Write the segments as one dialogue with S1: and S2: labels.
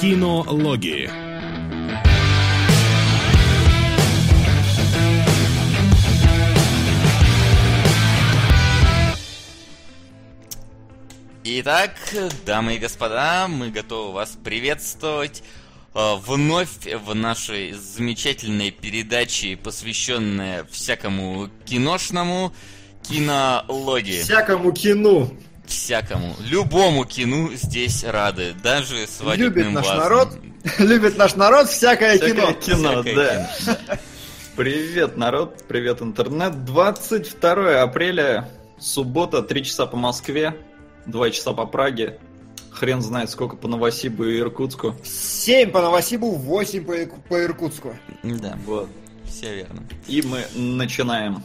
S1: Кинологии.
S2: Итак, дамы и господа, мы готовы вас приветствовать э, вновь в нашей замечательной передаче, посвященной всякому киношному кинологии.
S3: Всякому кину.
S2: Всякому. Любому кину здесь рады. Даже свадебным
S3: Любит наш
S2: вазам.
S3: народ. Любит наш народ всякое
S4: Всякое
S3: кино.
S4: кино,
S2: Всякое
S4: да. Привет, народ, привет, интернет. 22 апреля, суббота, 3 часа по Москве, 2 часа по Праге. Хрен знает, сколько по Новосибу и Иркутску.
S3: 7 по Новосибу, 8 по, по Иркутску.
S2: Да,
S4: Вот.
S2: все верно.
S4: И мы начинаем.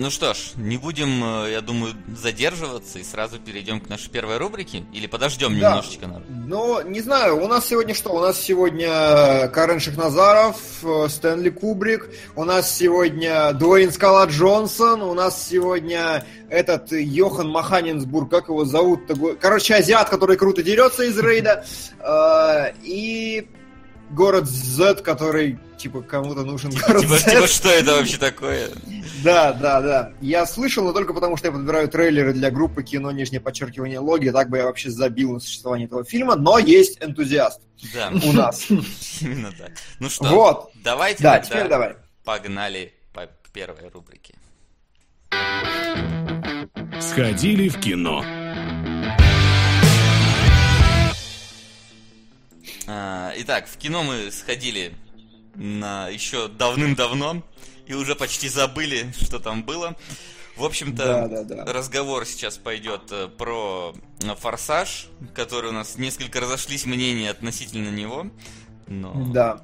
S2: Ну что ж, не будем, э, я думаю, задерживаться и сразу перейдем к нашей первой рубрике? Или подождем
S3: Да.
S2: немножечко, народ?
S3: Ну, не знаю, у нас сегодня что? У нас сегодня Карен Шахназаров, э, Стэнли Кубрик, у нас сегодня Дуэйн Скала Джонсон, у нас сегодня этот Йохан Маханинсбург, как его зовут-то? го- Короче, азиат, который круто дерется из рейда, э, и город Z, который, типа, кому-то нужен город
S2: Типа,
S3: Z.
S2: типа, что это вообще такое?
S3: Да, да, да. Я слышал, но только потому, что я подбираю трейлеры для группы кино нижнее подчеркивание логи. Так бы я вообще забил на существование этого фильма, но есть энтузиаст
S2: Да,
S3: у нас.
S2: именно так. Ну что,
S3: Вот.
S2: давайте
S3: Да,
S2: тогда
S3: теперь давай.
S2: погнали по- к первой рубрике.
S1: Сходили в кино.
S2: Итак, в кино мы сходили на еще давным-давно и уже почти забыли, что там было. В общем-то,
S3: Да, да, да.
S2: разговор сейчас пойдет э, про э, Форсаж, который у нас несколько разошлись мнения относительно него. Но...
S3: Да.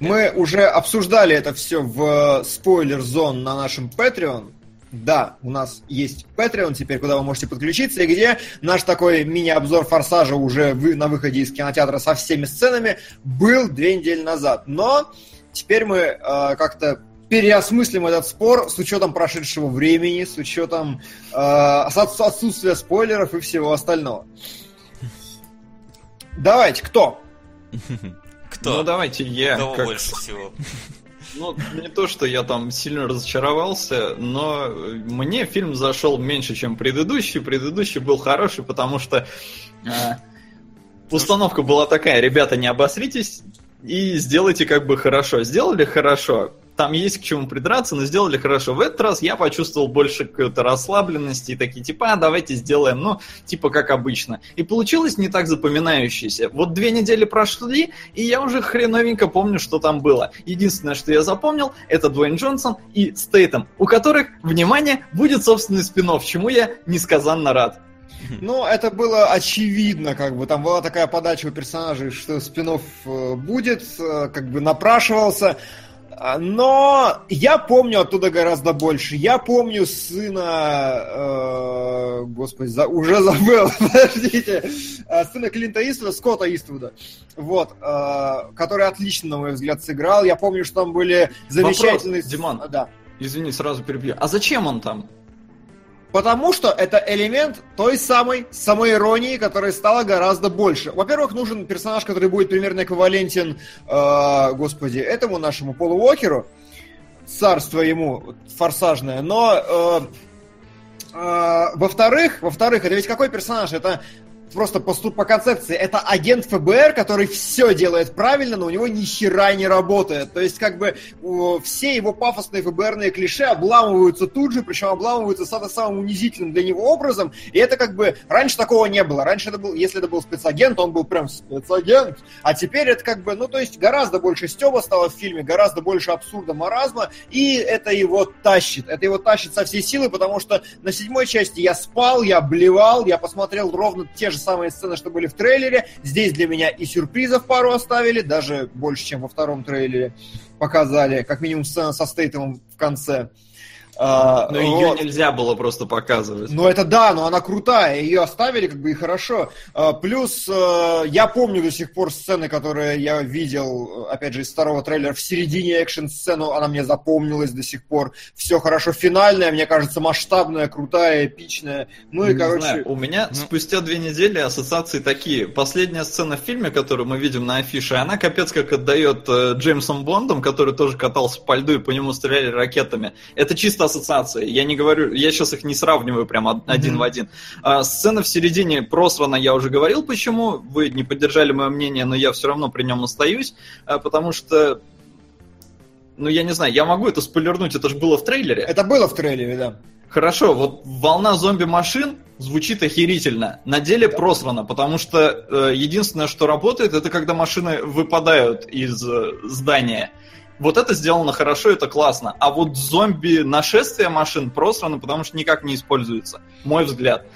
S3: Мы уже обсуждали это все в спойлер-зон на нашем Patreon. Да, у нас есть Patreon теперь, куда вы можете подключиться, и где наш такой мини-обзор Форсажа уже вы, на выходе из кинотеатра со всеми сценами был две недели назад. Но теперь мы э, как-то переосмыслим этот спор с учетом прошедшего времени, с учетом э, отс- отсутствия спойлеров и всего остального. Давайте, кто?
S2: Кто?
S4: Ну давайте я.
S2: Кого
S4: как-
S2: больше всего?
S4: Ну, не то, что я там сильно разочаровался, но мне фильм зашел меньше, чем предыдущий. Предыдущий был хороший, потому что а, установка была такая, ребята, не обосритесь и сделайте как бы хорошо. Сделали хорошо. Там есть к чему придраться, но сделали хорошо. В этот раз я почувствовал больше какой-то расслабленности и такие, типа, а, давайте сделаем, ну, типа, как обычно. И получилось не так запоминающееся. Вот две недели прошли, и я уже хреновенько помню, что там было. Единственное, что я запомнил, это Дуэйн Джонсон и Стейтем, у которых, внимание, будет собственный спин чему я несказанно рад.
S3: Ну, это было очевидно, как бы там была такая подача у персонажей, что спинов будет, э, как бы напрашивался. А, Но я помню оттуда гораздо больше. Я помню сына, э, господи, за- уже забыл, подождите, э, сына Клинта Иствуда, Скотта Иствуда, вот, э, который отлично, на мой взгляд, сыграл. Я помню, что там были замечательные...
S4: Вопрос, Диман.
S3: А, Да.
S4: Извини, сразу перебью. А зачем он там?
S3: Потому что это элемент той самой самоиронии, которая стала гораздо больше. Во-первых, нужен персонаж, который будет примерно эквивалентен, э, господи, этому нашему Полу Уокеру. Царство ему форсажное. Но, э, э, во-вторых, во-вторых, это ведь какой персонаж? Это просто по, по концепции, это агент ФБР, который все делает правильно, но у него ни хера не работает. То есть, как бы, все его пафосные ФБРные клише обламываются тут же, причем обламываются самым унизительным для него образом. И это как бы, раньше такого не было. Раньше это был, если это был спецагент, он был прям спецагент. А теперь это как бы, ну, то есть, гораздо больше стеба стало в фильме, гораздо больше абсурда, маразма, и это его тащит. Это его тащит со всей силы, потому что на седьмой части я спал, я блевал, я посмотрел ровно те же самые сцены, что были в трейлере. Здесь для меня и сюрпризов пару оставили, даже больше, чем во втором трейлере показали, как минимум сцена со Стейтемом в конце. А,
S4: Но ее
S3: вот.
S4: нельзя было просто показывать.
S3: Ну это да, но она крутая, ее оставили как бы и хорошо. А, Плюс э, я помню до сих пор сцены, которые я видел, опять же, из второго трейлера в середине экшн-сцену, она мне запомнилась до сих пор. Все хорошо, финальная, мне кажется, масштабная, крутая, эпичная. Ну и,
S4: Не
S3: короче...
S4: знаю, у меня
S2: ну-
S4: спустя две недели ассоциации такие. Последняя сцена в фильме, которую мы видим на афише, она капец как отдает э, Джеймсом Бондом, который тоже катался по льду и по нему стреляли ракетами. Это чисто ассоциации. Я не говорю, я сейчас их не сравниваю прям од- один
S3: Мгм.
S4: в один. А, сцена в середине просрана, я уже говорил, почему. Вы не поддержали мое мнение, но я все равно при нем остаюсь, а, потому что ну, я не знаю, я могу это спойлернуть, это же было в трейлере.
S3: Это было в трейлере, да.
S4: Хорошо, вот волна зомби-машин звучит охерительно. На деле просрано, потому что э, единственное, что работает, это когда машины выпадают из э, здания. Вот это сделано хорошо, это классно. А вот зомби-нашествие машин просрано, потому что никак не используется. Мой взгляд.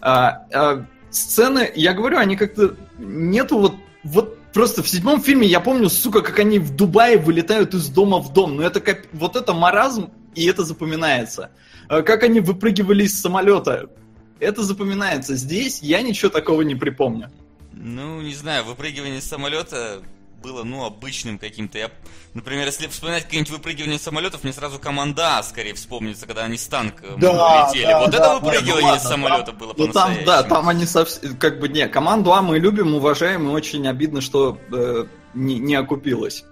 S4: А, а, сцены, я говорю, они как-то... Нету вот... Вот просто в седьмом фильме я помню, сука, как они в Дубае вылетают из дома в дом. Но это как... Вот это маразм, и это запоминается. А Как они выпрыгивали из самолета. Это запоминается. Здесь я ничего такого не припомню.
S2: Ну, не знаю, выпрыгивание с самолета было, ну, обычным каким-то. Я, например, если вспоминать какие-нибудь выпрыгивания самолетов, мне сразу команда А скорее вспомнится, когда они с танка
S3: Да,
S2: летели.
S3: да,
S2: вот
S3: да,
S2: это
S3: да,
S2: выпрыгивание
S4: ну ладно,
S2: самолета
S4: там-
S2: было
S4: Ну там, да, там они совсем, как бы, не, команду А мы любим, уважаем, и очень обидно, что э, не, не окупилось.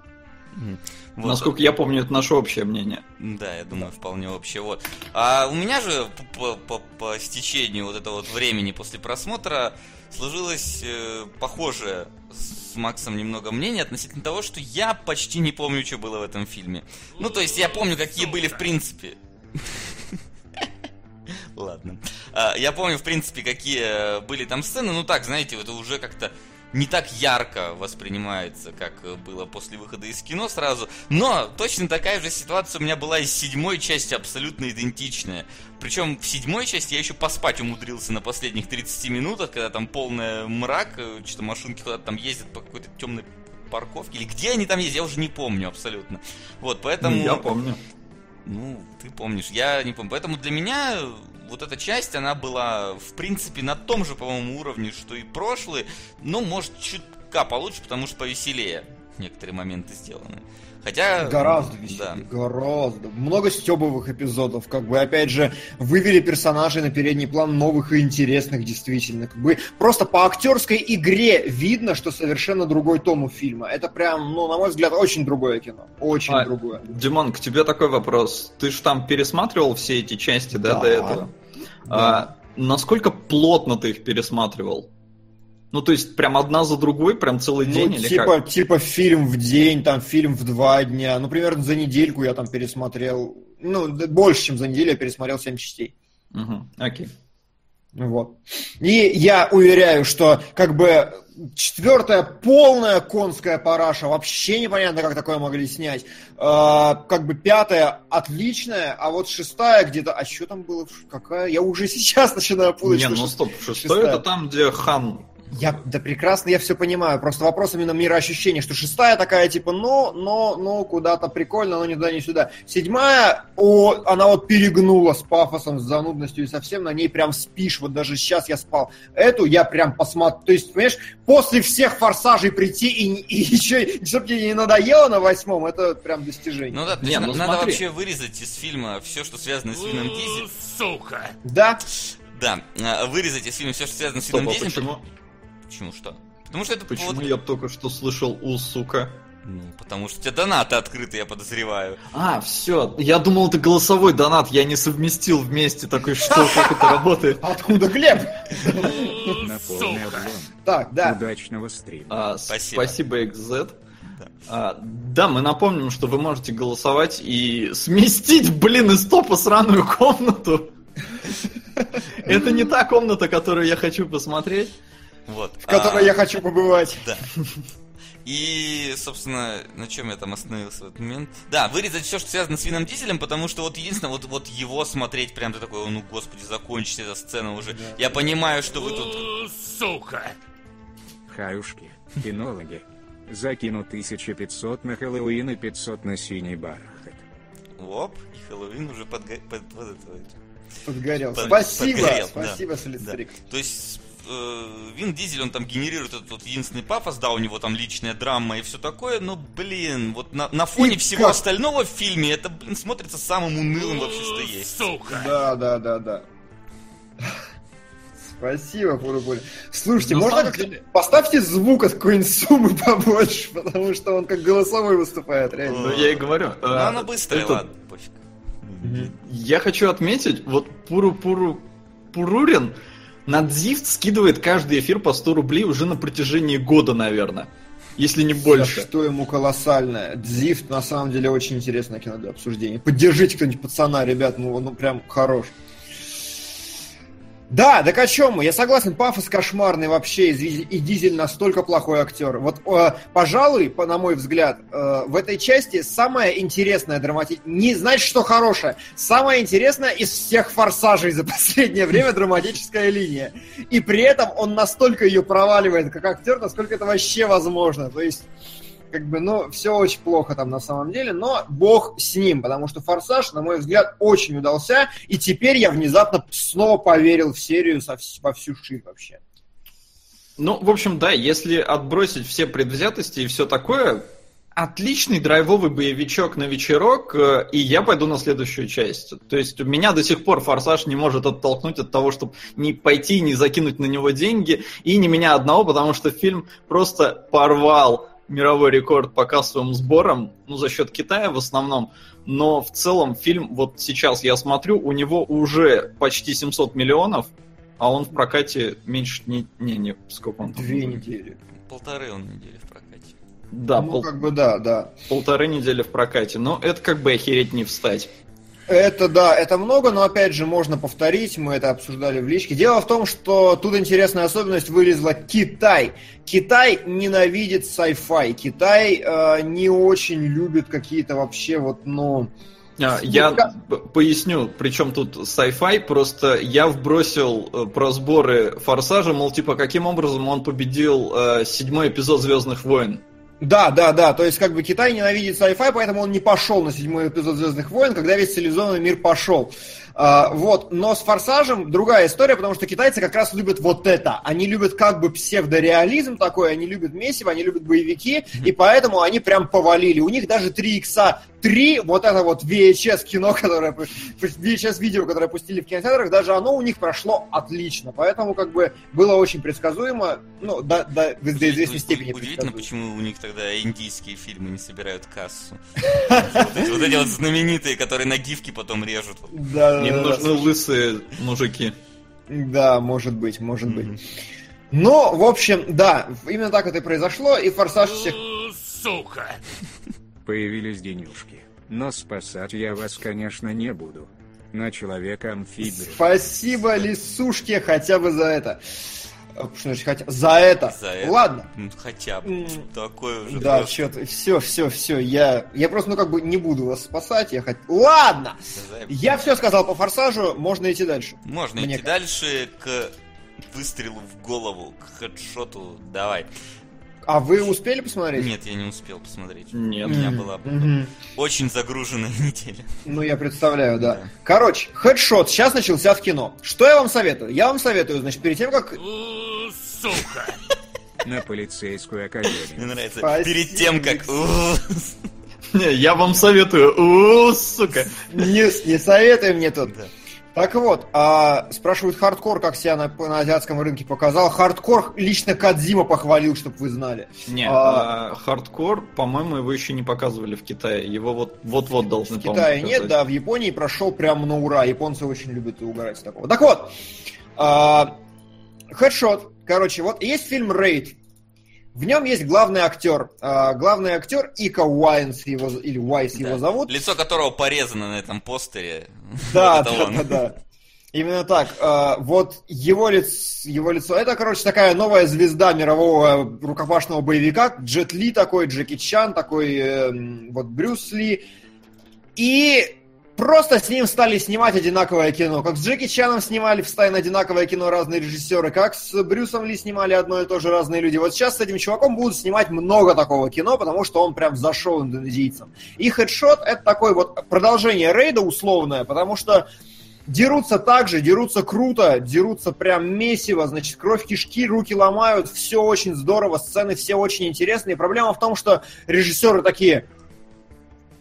S2: Вот.
S4: Насколько я помню, это наше общее мнение.
S2: Да, я думаю, вполне общее. Вот. А у меня же по, по- по стечению вот этого вот времени после просмотра сложилось э, похожее Максом немного мнение относительно того, что я почти не помню, что было в этом фильме. Ну, то есть я помню, какие были в принципе. Ладно. А, Я помню, в принципе, какие были там сцены. Ну так, знаете, это уже как-то не так ярко воспринимается, как э, было после выхода из кино сразу. Но точно такая же ситуация у меня была и с седьмой части, абсолютно идентичная. Причем в седьмой части я еще поспать умудрился на последних 30 минутах, когда там полная мрак, э, что-то машинки куда-то там ездят по какой-то темной парковке. Или где они там ездят, я уже не помню абсолютно. Вот, поэтому...
S4: Я помню.
S2: Ну, ты помнишь, я не помню. Поэтому для меня вот эта часть, она была, в принципе, на том же, по-моему, уровне, что и прошлый. Но, может, чутка получше, потому что повеселее некоторые моменты сделаны. Хотя...
S3: Гораздо
S2: да.
S3: веселее, гораздо. Много стебовых эпизодов, как бы, опять же, вывели персонажей на передний план новых и интересных, действительно. Как бы, просто по актерской игре видно, что совершенно другой тон у фильма. Это прям, ну, на мой взгляд, очень другое кино. Очень
S4: А,
S3: другое.
S4: Димон, к тебе такой вопрос. Ты же там пересматривал все эти части, да,
S3: Да.
S4: до этого? А, насколько плотно ты их пересматривал? Ну, то есть, прям одна за другой, прям целый
S3: Ну,
S4: день или
S3: типа,
S4: как?
S3: типа фильм в день, там фильм в два дня. Ну, примерно за недельку я там пересмотрел. Ну, больше, чем за неделю я пересмотрел семь частей.
S4: Мгм, окей.
S3: Вот. И я уверяю, что как бы четвертая полная конская параша, вообще непонятно, как такое могли снять. А, как бы пятая отличная, а вот шестая где-то... А что там было? Какая? Я уже сейчас начинаю путать.
S4: Не, ну стоп, шестой
S3: шестая.
S4: это там, где хан
S3: Я, да прекрасно, я все понимаю. Просто вопрос именно мироощущения, что шестая такая, типа, ну, ну, ну, куда-то прикольно, но ни туда, ни сюда. Седьмая, о, она вот перегнула с пафосом, с занудностью, и совсем на ней прям спишь. Вот даже сейчас я спал. Эту я прям посмотрю. То есть, понимаешь, после всех форсажей прийти и, и еще, чтобы тебе не надоело на восьмом, это прям достижение.
S2: Ну да, то
S4: Не,
S2: есть
S4: ну
S2: на- надо
S4: смотри.
S2: вообще вырезать из фильма все, что связано с Вином Дизелем.
S1: Сука!
S3: Да?
S2: Да, а, вырезать из фильма все, что связано с
S4: Стоп,
S2: Вином
S4: а
S2: Дизелем.
S4: почему?
S2: Почему что? Потому что это
S4: Почему
S2: вот-
S4: я только что слышал у сука?
S2: Ну, потому что у тебя донаты открыты, я подозреваю.
S4: А, все. Я думал, это голосовой донат, я не совместил вместе такой, что, как это работает.
S3: Откуда Глеб? Так, да.
S5: Удачного стрима.
S4: А,
S2: Спасибо.
S4: Спасибо, XZ.
S2: Да.
S4: А, да, мы напомним, что вы можете голосовать и сместить, блин, из топа сраную комнату. Это не та комната, которую я хочу посмотреть.
S2: Вот.
S3: В которой
S2: А,
S3: я хочу побывать.
S2: Да. И, собственно, на чем я там остановился в этот момент? Да, вырезать все, что связано с Вином Дизелем, потому что вот единственное, вот, вот его смотреть прям ты такой, ну господи, закончится эта сцена уже. Я понимаю, что вы тут...
S1: Сука!
S5: Хаюшки, кинологи. Закину 1500 на Хэллоуин и 500 на синий бархат.
S2: Оп, и Хэллоуин уже подго- под, под это-
S3: Подгорел.
S2: Под-
S3: спасибо,
S2: подгорел,
S3: спасибо,
S2: да.
S3: Солистрик.
S2: То есть э, Вин Дизель, он там генерирует этот вот единственный пафос, да, у него там личная драма и все такое, но, блин, вот на, на фоне
S3: И
S2: всего
S3: как?
S2: остального в фильме это, блин, смотрится самым унылым вообще, что есть.
S1: Сука!
S3: Да, да, да, да. Спасибо, Пурупуля. Слушайте,
S4: На
S3: можно как-то...
S4: деле-
S3: Поставьте звук от какой-нибудь суммы побольше, потому что он как голосовой выступает, реально.
S4: Ну, я и говорю.
S2: Ну,
S4: э,
S2: оно быстрое,
S4: это-
S2: ладно, пофиг.
S4: Я хочу отметить, вот Пуру-Пуру Пурурин на Дзифт скидывает каждый эфир по 100 рублей уже на протяжении года, наверное. Если не больше.
S3: Что ему колоссальное. Дзифт, на самом деле, очень интересное кино для обсуждения. Поддержите кто-нибудь пацана, ребят, ну, ну прям хорош. Да, так о чем мы? Я согласен, пафос кошмарный вообще, и Дизель- настолько плохой актер. Вот, э, пожалуй, по, на мой взгляд, э, в этой части самое интересное драматическое... Не знать, что хорошее. Самое интересное из всех форсажей за последнее время драматическая линия. И при этом он настолько ее проваливает как актер, насколько это вообще возможно. То есть как бы, ну, все очень плохо там на самом деле, но бог с ним, потому что «Форсаж», на мой взгляд, очень удался, и теперь я внезапно снова поверил в серию со во всю ширь вообще.
S4: Ну, в общем, да, если отбросить все предвзятости и все такое, отличный драйвовый боевичок на вечерок, э, и я пойду на следующую часть. То есть меня до сих пор «Форсаж» не может оттолкнуть от того, чтобы не пойти, не закинуть на него деньги, и не меня одного, потому что фильм просто порвал мировой рекорд по кассовым сборам, ну, за счет Китая в основном, но в целом фильм, вот сейчас я смотрю, у него уже почти 700 миллионов, а он в прокате меньше, не, не, не сколько он там?
S3: Две недели.
S2: Полторы он недели в прокате.
S4: Да,
S3: ну,
S4: пол-
S3: как бы да, да.
S4: полторы недели в прокате, но это как бы охереть не встать.
S3: Это да, это много, но опять же можно повторить, мы это обсуждали в личке. Дело в том, что тут интересная особенность вылезла Китай. Китай ненавидит sci-fi. Китай э, не очень любит какие-то вообще вот, ну...
S4: А,
S3: Ну,
S4: Я п- поясню, при чем тут sci-fi, просто я вбросил э, про сборы Форсажа, мол, типа, каким образом он победил э, седьмой эпизод Звездных войн.
S3: Да, да, да, то есть как бы Китай ненавидит sci-fi, поэтому он не пошел на седьмой эпизод Звездных войн, когда весь цивилизованный мир пошел. А, вот, но с Форсажем другая история, потому что китайцы как раз любят вот это. Они любят как бы псевдореализм такой, они любят месиво, они любят боевики, и поэтому они прям повалили. У них даже 3 икса 3, вот это вот VHS кино, которое, VHS видео, которое пустили в кинотеатрах, даже оно у них прошло отлично. Поэтому как бы было очень предсказуемо, ну, до, до, до известной степени
S2: Удивительно, почему у них тогда индийские фильмы не собирают кассу. Вот эти вот знаменитые, которые на гифки потом режут.
S3: Да,
S4: Им нужны лысые мужики.
S3: Да, может быть, может быть. Но, в общем, да, именно так это и произошло, и Форсаж всех...
S1: Сука!
S5: Появились денежки. Но спасать я вас, конечно, не буду. На человека-амфибию.
S3: Спасибо лисушке хотя бы за это. Что значит хотя... За это.
S2: За это.
S3: Ладно.
S2: Ну, хотя бы. Такое уже.
S3: Да,
S2: просто.
S3: что-то, все, все, все, я, я просто, ну, как бы не буду вас спасать, я хот... Ладно! Я все сказал по форсажу, можно идти дальше.
S2: Можно
S3: Мне
S2: идти дальше к выстрелу в голову, к хедшоту. Давай.
S3: А вы успели посмотреть?
S2: Нет, я не успел посмотреть.
S4: Нет.
S2: У меня была очень загруженная неделя.
S3: Ну, я представляю, да.
S2: Да.
S3: Короче, хедшот сейчас начался в кино. Что я вам советую? Я вам советую, значит, перед тем, как
S1: Сука!
S5: На полицейскую
S2: Мне
S5: академию.
S2: нравится.
S3: Спасибо,
S2: Перед тем, как...
S4: Не, я вам советую. Сука.
S3: Не, не советуй мне тут.
S2: Да.
S3: Так вот, а, спрашивают хардкор, как себя на, на азиатском рынке показал. Хардкор лично Кадзима похвалил, чтобы вы знали.
S4: Не,
S3: А-
S4: а, хардкор, по-моему, его еще не показа в Китае. Его вот вот-вот должны,
S3: В Китае нет, да, в Японии прошел прям на ура. Японцы очень любят угорать с такого. Так вот, а, хедшот. Короче, вот есть фильм Рейд. В нем есть главный актер. А, главный актер Ика Уайнс его, или Уайс
S2: Да.
S3: его зовут.
S2: Лицо которого порезано на этом постере.
S3: Да,
S2: Вот
S3: да,
S2: он.
S3: да, да. Именно так. А, Вот его, лиц, его лицо. Это, короче, такая новая звезда мирового рукопашного боевика. Джет Ли такой, Джеки Чан такой, эм, вот Брюс Ли. И просто с ним стали снимать одинаковое кино. Как с Джеки Чаном снимали в Стайн одинаковое кино разные режиссеры, как с Брюсом Ли снимали одно и то же разные люди. Вот сейчас с этим чуваком будут снимать много такого кино, потому что он прям зашел индонезийцам. И хедшот это такой вот продолжение рейда условное, потому что Дерутся так же, дерутся круто, дерутся прям месиво, значит, кровь кишки, руки ломают, все очень здорово, сцены все очень интересные. Проблема в том, что режиссеры такие,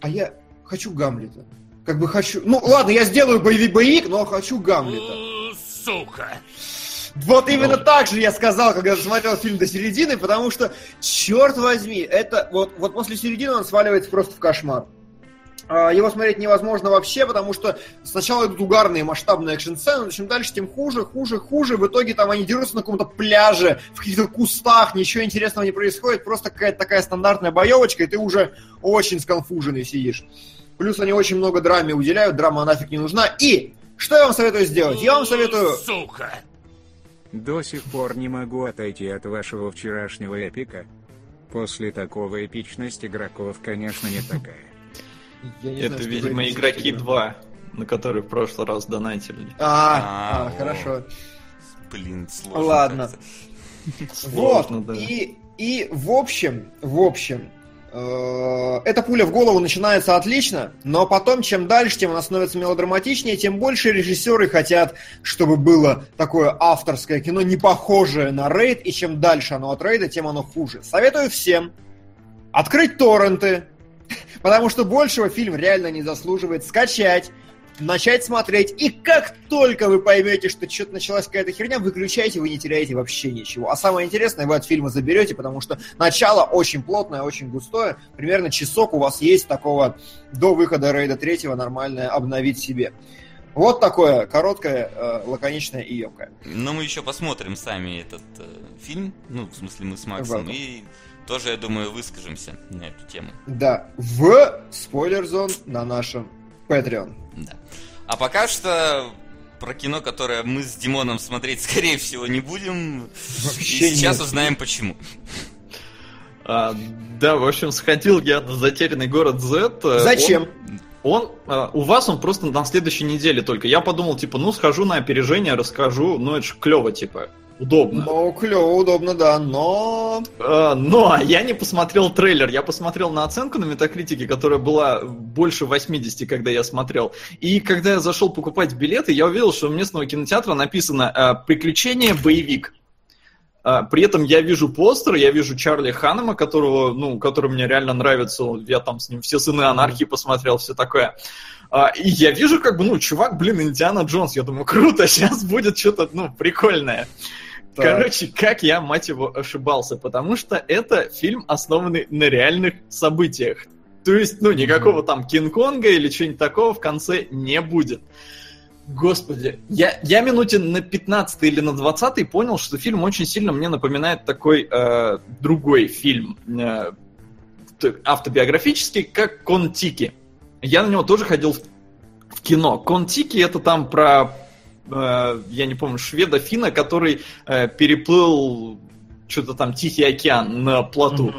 S3: а я хочу Гамлета. Как бы хочу... Ну, ладно, я сделаю боевик, боевик но хочу Гамлета.
S1: Сука.
S3: Вот именно так же я сказал, когда смотрел фильм до середины, потому что, черт возьми, это вот, вот после середины он сваливается просто в кошмар. А, его смотреть невозможно вообще, потому что сначала идут угарные масштабные экшн-сцены, чем дальше, тем хуже, хуже, хуже. В итоге там они дерутся на каком-то пляже, в каких-то кустах, ничего интересного не происходит, просто какая-то такая стандартная боевочка, и ты уже очень сконфуженный сидишь. Плюс они очень много драме уделяют, драма нафиг не нужна. И что я вам советую сделать? Я вам советую...
S1: Сука.
S5: До сих пор не могу отойти от вашего вчерашнего эпика. После такого эпичность игроков, конечно, не такая.
S3: Я не
S4: Это, видимо, игроки
S3: что
S4: 2, на которые в прошлый раз донатили.
S3: А,
S2: А,
S3: хорошо.
S2: Блин, сложно.
S3: Ладно. вот.
S4: да.
S3: И, и в общем, в общем, эта пуля в голову начинается отлично, но потом, чем дальше, тем она становится мелодраматичнее, тем больше режиссеры хотят, чтобы было такое авторское кино, не похожее на рейд, и чем дальше оно от рейда, тем оно хуже. Советую всем открыть торренты, потому что большего фильм реально не заслуживает, скачать, начать смотреть, и как только вы поймете, что что-то началась какая-то херня, выключайте, вы не теряете вообще ничего. А самое интересное вы от фильма заберете, потому что начало очень плотное, очень густое, примерно часок у вас есть такого до выхода рейда третьего нормальное обновить себе. Вот такое короткое, э, лаконичное и емкое.
S2: Но мы еще посмотрим сами этот э, фильм, ну, в смысле мы с Максом, и тоже, я думаю, выскажемся на эту тему.
S3: Да, в спойлер-зон на нашем Patreon.
S2: Да. А пока что про кино, которое мы с Димоном смотреть, скорее всего, не будем.
S3: Вообще
S2: и сейчас
S3: нет.
S2: узнаем почему.
S4: А, да, в общем, сходил я на затерянный город Z.
S3: Зачем?
S4: Он, он, э, у вас он просто на следующей неделе только. Я подумал, типа, ну схожу на опережение, расскажу, ну это ж клево, типа, удобно.
S3: Ну, клево, удобно, да, но...
S4: Э, Но я не посмотрел трейлер, я посмотрел на оценку на Метакритике, которая была больше 80, когда я смотрел. И когда я зашел покупать билеты, я увидел, что у местного кинотеатра написано э, «Приключение боевик». А, При этом я вижу постер, я вижу Чарли Ханнема, которого, ну, который мне реально нравится. Я там с ним все сыны анархии посмотрел, все такое. И я вижу, как бы, ну, чувак, блин, Индиана Джонс. Я думаю, круто, сейчас будет что-то, ну, прикольное.
S3: Так.
S4: Короче, как я, мать его, ошибался, потому что это фильм, основанный на реальных событиях. То есть, ну, никакого там Кинг-Конга или чего-нибудь такого в конце не будет. Господи, я, я минуте на 15 или на 20 понял, что фильм очень сильно мне напоминает такой э, другой фильм, э, автобиографический, как Контики. Я на него тоже ходил в, в кино. Контики это там про, э, я не помню, шведа Фина, который э, переплыл что-то там Тихий океан на плоту.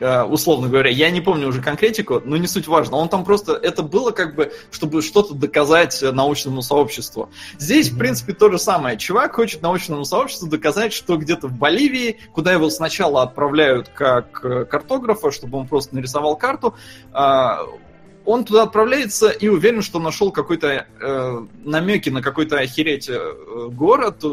S4: Э, условно говоря, я не помню уже конкретику, но не суть важно. Он там просто, это было как бы, чтобы что-то доказать научному сообществу. Здесь, в принципе, то же самое. Чувак хочет научному сообществу доказать, что где-то в Боливии, куда его сначала отправляют как картографа, чтобы он просто нарисовал карту, он туда отправляется и уверен, что нашел какой-то э, намеки на какой-то охереть э, город,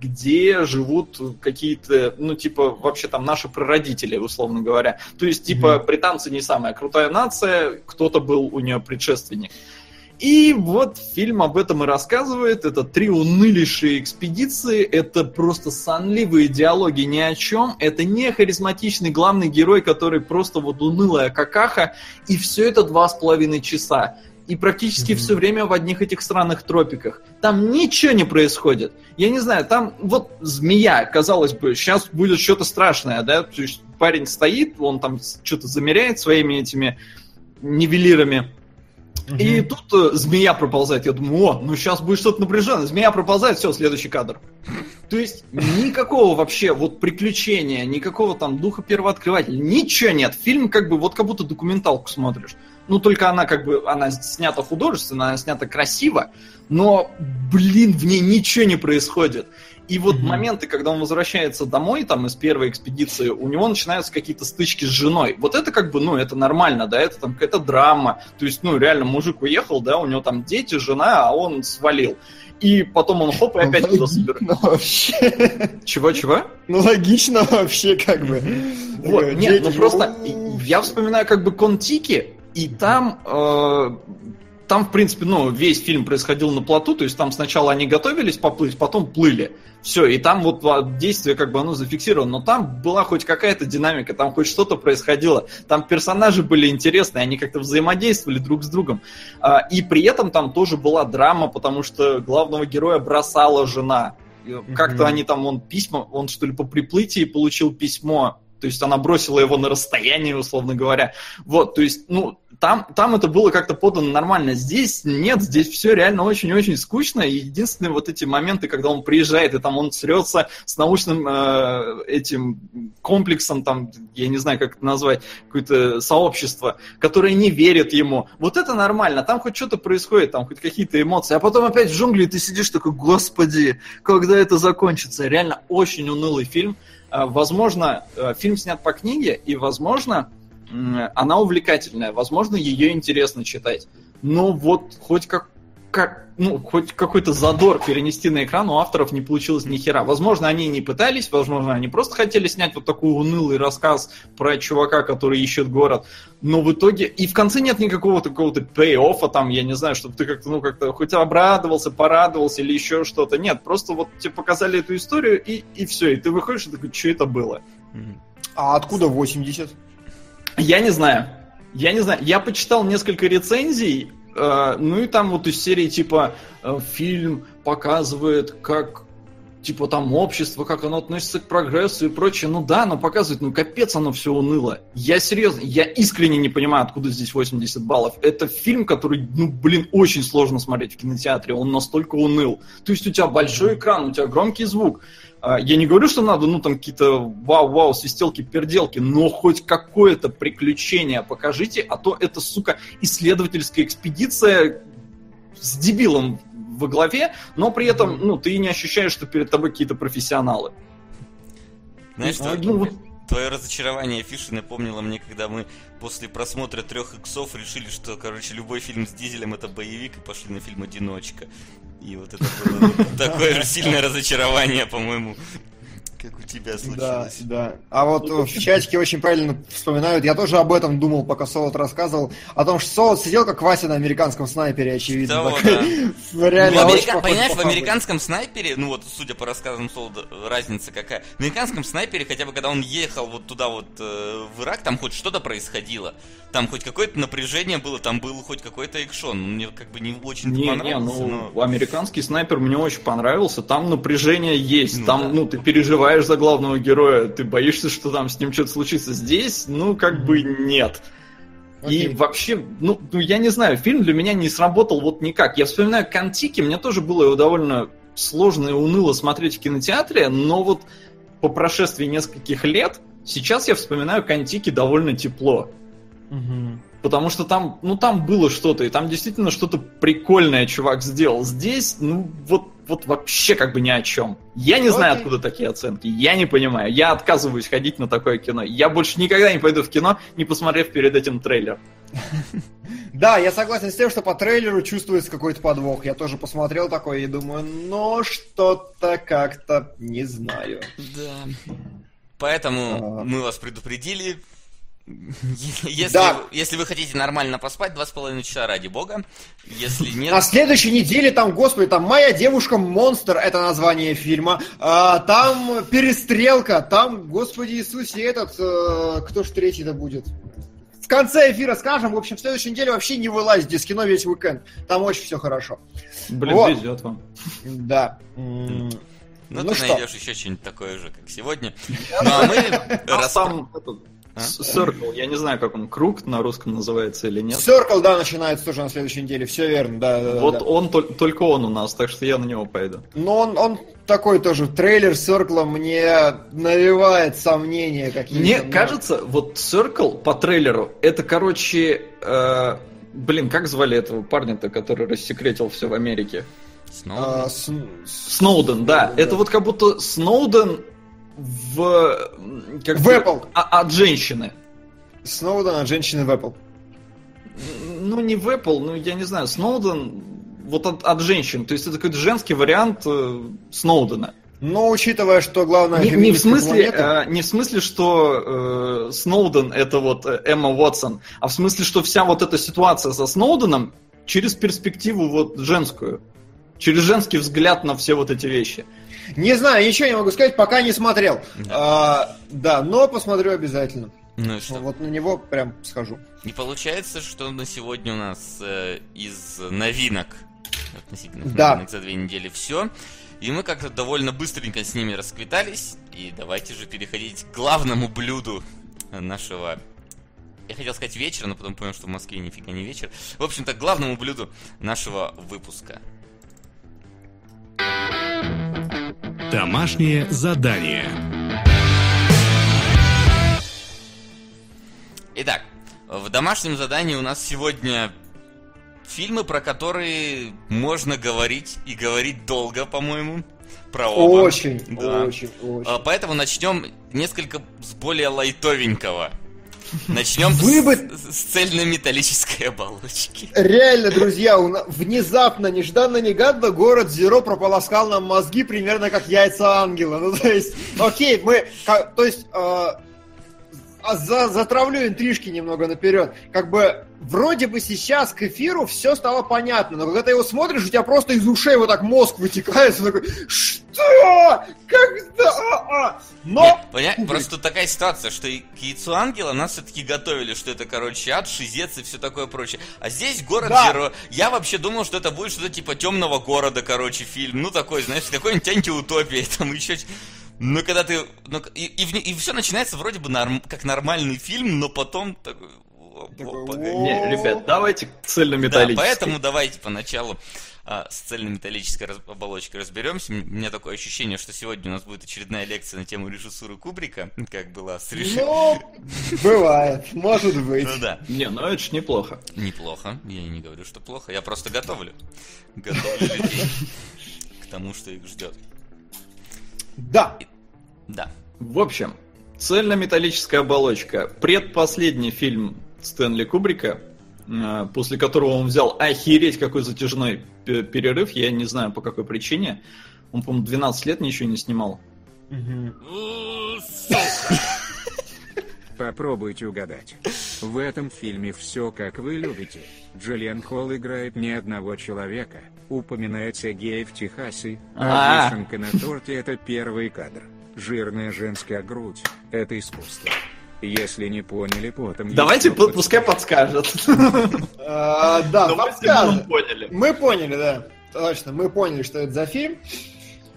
S4: где живут какие-то, ну, типа, вообще там наши прародители, условно говоря. То есть, типа, британцы не самая крутая нация, кто-то был у нее предшественник. И вот фильм об этом и рассказывает. Это три унылейшие экспедиции, это просто сонливые диалоги ни о чем, это не харизматичный главный герой, который просто вот унылая какаха, и все это два с половиной часа. И практически
S3: Мгм.
S4: все время в одних этих странных тропиках. Там ничего не происходит. Я не знаю, там вот змея, казалось бы, сейчас будет что-то страшное, да? То есть парень стоит, он там что-то замеряет своими этими нивелирами, и тут э, змея проползает. Я думаю, о, ну сейчас будет что-то напряженное. Змея проползает, все, следующий кадр. То есть никакого вообще вот приключения, никакого там духа первооткрывателя, ничего нет. Фильм как бы вот как будто документалку смотришь. Ну, только она как бы, она снята художественно, она снята красиво, но, блин, в ней ничего не происходит. И вот
S3: Мгм.
S4: моменты, когда он возвращается домой, там, из первой экспедиции, у него начинаются какие-то стычки с женой. Вот это как бы, ну, это нормально, да, это там какая-то драма. То есть, ну, реально, мужик уехал, да, у него там дети, жена, а он свалил. И потом он хоп, и опять туда собирается.
S3: Ну, вообще.
S4: Чего-чего?
S3: Ну, логично вообще, как бы.
S4: Вот, нет, ну просто я вспоминаю как бы Контики, и там, э, там, в принципе, ну, весь фильм происходил на плоту, то есть там сначала они готовились поплыть, потом плыли. Все, и там вот а, действие как бы оно зафиксировано, но там была хоть какая-то динамика, там хоть что-то происходило, там персонажи были интересные, они как-то взаимодействовали друг с другом. А, и при этом там тоже была драма, потому что главного героя бросала жена. Как-то
S3: Мгм.
S4: они там, он письма, он что ли по приплытии получил письмо, то есть она бросила его на расстояние, условно говоря. Вот, то есть, ну, там, там это было как-то подано нормально. Здесь нет, здесь все реально очень-очень скучно. И единственные вот эти моменты, когда он приезжает, и там он срется с научным э, этим комплексом, там, я не знаю, как это назвать, какое-то сообщество, которое не верит ему. Вот это нормально, там хоть что-то происходит, там хоть какие-то эмоции. А потом опять в джунгли, ты сидишь такой, господи, когда это закончится? Реально очень унылый фильм. А, Возможно, э, фильм снят по книге, и, возможно, она увлекательная, возможно, ее интересно читать. Но вот хоть как, как ну, хоть какой-то задор перенести на экран у авторов не получилось ни хера. Возможно, они не пытались, возможно, они просто хотели снять вот такой унылый рассказ про чувака, который ищет город. Но в итоге... И в конце нет никакого такого-то пей-оффа там, я не знаю, чтобы ты как-то, ну, как-то хоть обрадовался, порадовался или еще что-то. Нет, просто вот тебе показали эту историю, и, и все. И ты выходишь и такой, что это было?
S3: А откуда 80?
S4: Я не знаю. Я не знаю. Я почитал несколько рецензий, ну и там вот из серии типа э, фильм показывает, как типа там общество, как оно относится к прогрессу и прочее. Ну да, оно показывает, ну капец оно все уныло. Я серьезно, я искренне не понимаю, откуда здесь 80 баллов. Это фильм, который, ну блин, очень сложно смотреть в кинотеатре, он настолько уныл. То есть у тебя большой экран, у тебя громкий звук. А, Я не говорю, что надо, ну, там, какие-то вау-вау, свистелки-перделки, но хоть какое-то приключение покажите, а то это, сука, исследовательская экспедиция с дебилом во главе, но при этом, ну, ты не ощущаешь, что перед тобой какие-то профессионалы.
S2: Знаешь,
S4: А,
S2: что,
S4: ну, вот
S2: твое разочарование Фиши напомнило мне, когда мы после просмотра трех иксов решили, что, короче, любой фильм с дизелем это боевик, и пошли на фильм «Одиночка». И вот это было такое же сильное разочарование, по-моему, как у тебя
S3: Да,
S2: случилось.
S3: да. А вот э, в чатике очень правильно вспоминают. Я тоже об этом думал, пока Солод рассказывал. О том, что Солод сидел как Вася на американском снайпере, очевидно.
S2: Того, да.
S3: Реально
S2: Ну, америка- Понимаешь,
S3: по
S2: в американском снайпере, ну вот, судя по рассказам Солода, разница какая. В американском снайпере, хотя бы когда он ехал вот туда вот э, в Ирак, там хоть что-то происходило. Там хоть какое-то напряжение было, там был хоть какой-то экшон. Мне как бы не очень
S4: Не, не,
S2: понравился,
S4: ну,
S2: но...
S4: американский снайпер мне очень понравился. Там напряжение есть.
S2: Ну
S4: там,
S2: да.
S4: ну, ты переживаешь за главного героя, ты боишься, что там с ним что-то случится. Здесь, ну, как бы нет. И вообще, ну, ну, я не знаю, фильм для меня не сработал вот никак. Я вспоминаю Кантики, мне тоже было его довольно сложно и уныло смотреть в кинотеатре, но вот по прошествии нескольких лет, сейчас я вспоминаю Кантики довольно тепло.
S3: Мгм.
S4: Потому что там, ну там было что-то, и там действительно что-то прикольное чувак сделал. Здесь, ну вот, вот вообще как бы ни о чем. Я не знаю, откуда такие оценки. Я не понимаю. Я отказываюсь ходить на такое кино. Я больше никогда не пойду в кино, не посмотрев перед этим трейлер.
S3: Да, я согласен с тем, что по трейлеру чувствуется какой-то подвох. Я тоже посмотрел такое и думаю, но что-то как-то не знаю.
S2: Да. Поэтому
S3: А.
S2: мы вас предупредили. Если,
S3: Да.
S2: если вы хотите нормально поспать, два с половиной часа ради бога. Если нет...
S3: На следующей неделе там, господи, там «Моя девушка монстр» — это название фильма. А, там «Перестрелка», там, господи Иисусе, этот, э, кто ж третий-то будет? В конце эфира скажем. В общем, в следующей неделе вообще не вылазите из кино весь уикенд. Там очень все хорошо.
S4: Блин,
S3: Вот.
S4: везет вам.
S3: Да. М,
S2: Ну,
S3: ну
S2: ты
S3: что?
S2: найдешь еще что-нибудь такое же, как сегодня. Ну, а мы...
S4: А там этот,
S2: А?
S4: С- Circle, я не знаю, как он, круг на русском называется или нет.
S3: Circle, да, начинается тоже на следующей неделе, все верно, да, да, да,
S4: Вот
S3: да.
S4: он, тол- только он у нас, так что я на него пойду.
S3: Но он, он такой тоже, трейлер Circle мне навевает сомнения какие-то.
S4: Мне
S3: но-
S4: кажется, вот Circle по трейлеру, это, короче, э, блин, как звали этого парня-то, который рассекретил все в Америке?
S2: Снова.
S3: а, с-
S4: Сноуден, да.
S3: да.
S4: Это вот как будто Сноуден в... Как
S3: В Apple.
S4: а- от женщины.
S3: Сноуден от женщины в Apple.
S4: Ну, не в Apple, ну, я не знаю, Сноуден вот от, от женщин. То есть это какой-то женский вариант э, Сноудена.
S3: Но учитывая, что главное...
S4: Не, не в смысле,
S3: планеты-
S4: э, не в смысле, что э, Сноуден это вот э, Эмма Уотсон, а в смысле, что вся вот эта ситуация со Сноуденом через перспективу вот женскую, через женский взгляд на все вот эти вещи.
S3: Не знаю, ничего не могу сказать, пока не смотрел.
S2: Да.
S3: А, да, но посмотрю обязательно.
S2: Ну и что?
S3: Вот на него прям схожу.
S2: Не получается, что на сегодня у нас э, из новинок, относительно
S3: Да.
S2: новинок за две недели все. И мы как-то довольно быстренько с ними расквитались. И давайте же переходить к главному блюду нашего... Я хотел сказать вечера, но потом понял, что в Москве нифига не вечер. В общем-то, к главному блюду нашего выпуска.
S1: Домашнее задание.
S2: Итак, в домашнем задании у нас сегодня фильмы, про которые можно говорить и говорить долго, по-моему. Про оба.
S3: Очень,
S2: Да.
S3: очень, очень.
S2: А, Поэтому начнем несколько с более лайтовенького. Начнем
S3: Вы
S2: с,
S3: бы-
S2: с цельнометаллической оболочки.
S3: Реально, друзья, у внезапно, нежданно-негаданно город Зеро прополоскал нам мозги примерно как яйца ангела. Ну, то есть, окей, мы, то есть, э, а за- затравлю интрижки немного наперед. Как бы, вроде бы сейчас к эфиру все стало понятно, но когда ты его смотришь, у тебя просто из ушей вот так мозг вытекает, и такой, что? Когда? А, а». Но...
S2: Нет, поня- Просто такая ситуация, что и к яйцу ангела нас все-таки готовили, что это, короче, ад, шизец и все такое прочее. А здесь город
S3: Да.
S2: Зеро. Я вообще думал, что это будет что-то типа темного города, короче, фильм. Ну, такой, знаешь, какой-нибудь антиутопия, там еще... Ну, когда ты... ну, и, и, все начинается вроде бы норм- как нормальный фильм, но потом такой...
S4: Не, ребят, давайте к
S2: Да,
S4: цельнометаллической.
S2: поэтому давайте поначалу а, с цельнометаллической раз- оболочкой разберемся. У меня такое ощущение, что сегодня у нас будет очередная лекция на тему режиссуры Кубрика, как была с режиссером.
S3: Ну, бывает, может быть.
S2: Ну да,
S4: Не, ну это ж неплохо.
S2: неплохо. Я и не говорю, что плохо. Я просто готовлю. Готовлю людей к тому, что их ждет.
S3: Да.
S2: Да.
S4: В общем, цельнометаллическая оболочка. Предпоследний фильм Стэнли Кубрика, э, после которого он взял охереть какой затяжной перерыв, я не знаю по какой причине. Он, по-моему, 12 лет ничего не снимал.
S5: Попробуйте угадать. В этом фильме все как вы любите. Джиллиан Холл играет не одного человека. Упоминается гей в Техасе, а
S4: А.
S5: вишенка на торте это первый кадр. Жирная женская грудь – это искусство. Если не поняли, потом...
S4: Давайте,
S5: еще
S4: пускай подскажет.
S3: А, Да,
S4: мы. Димоном поняли.
S3: Мы поняли, да. Точно, мы поняли, что это за фильм.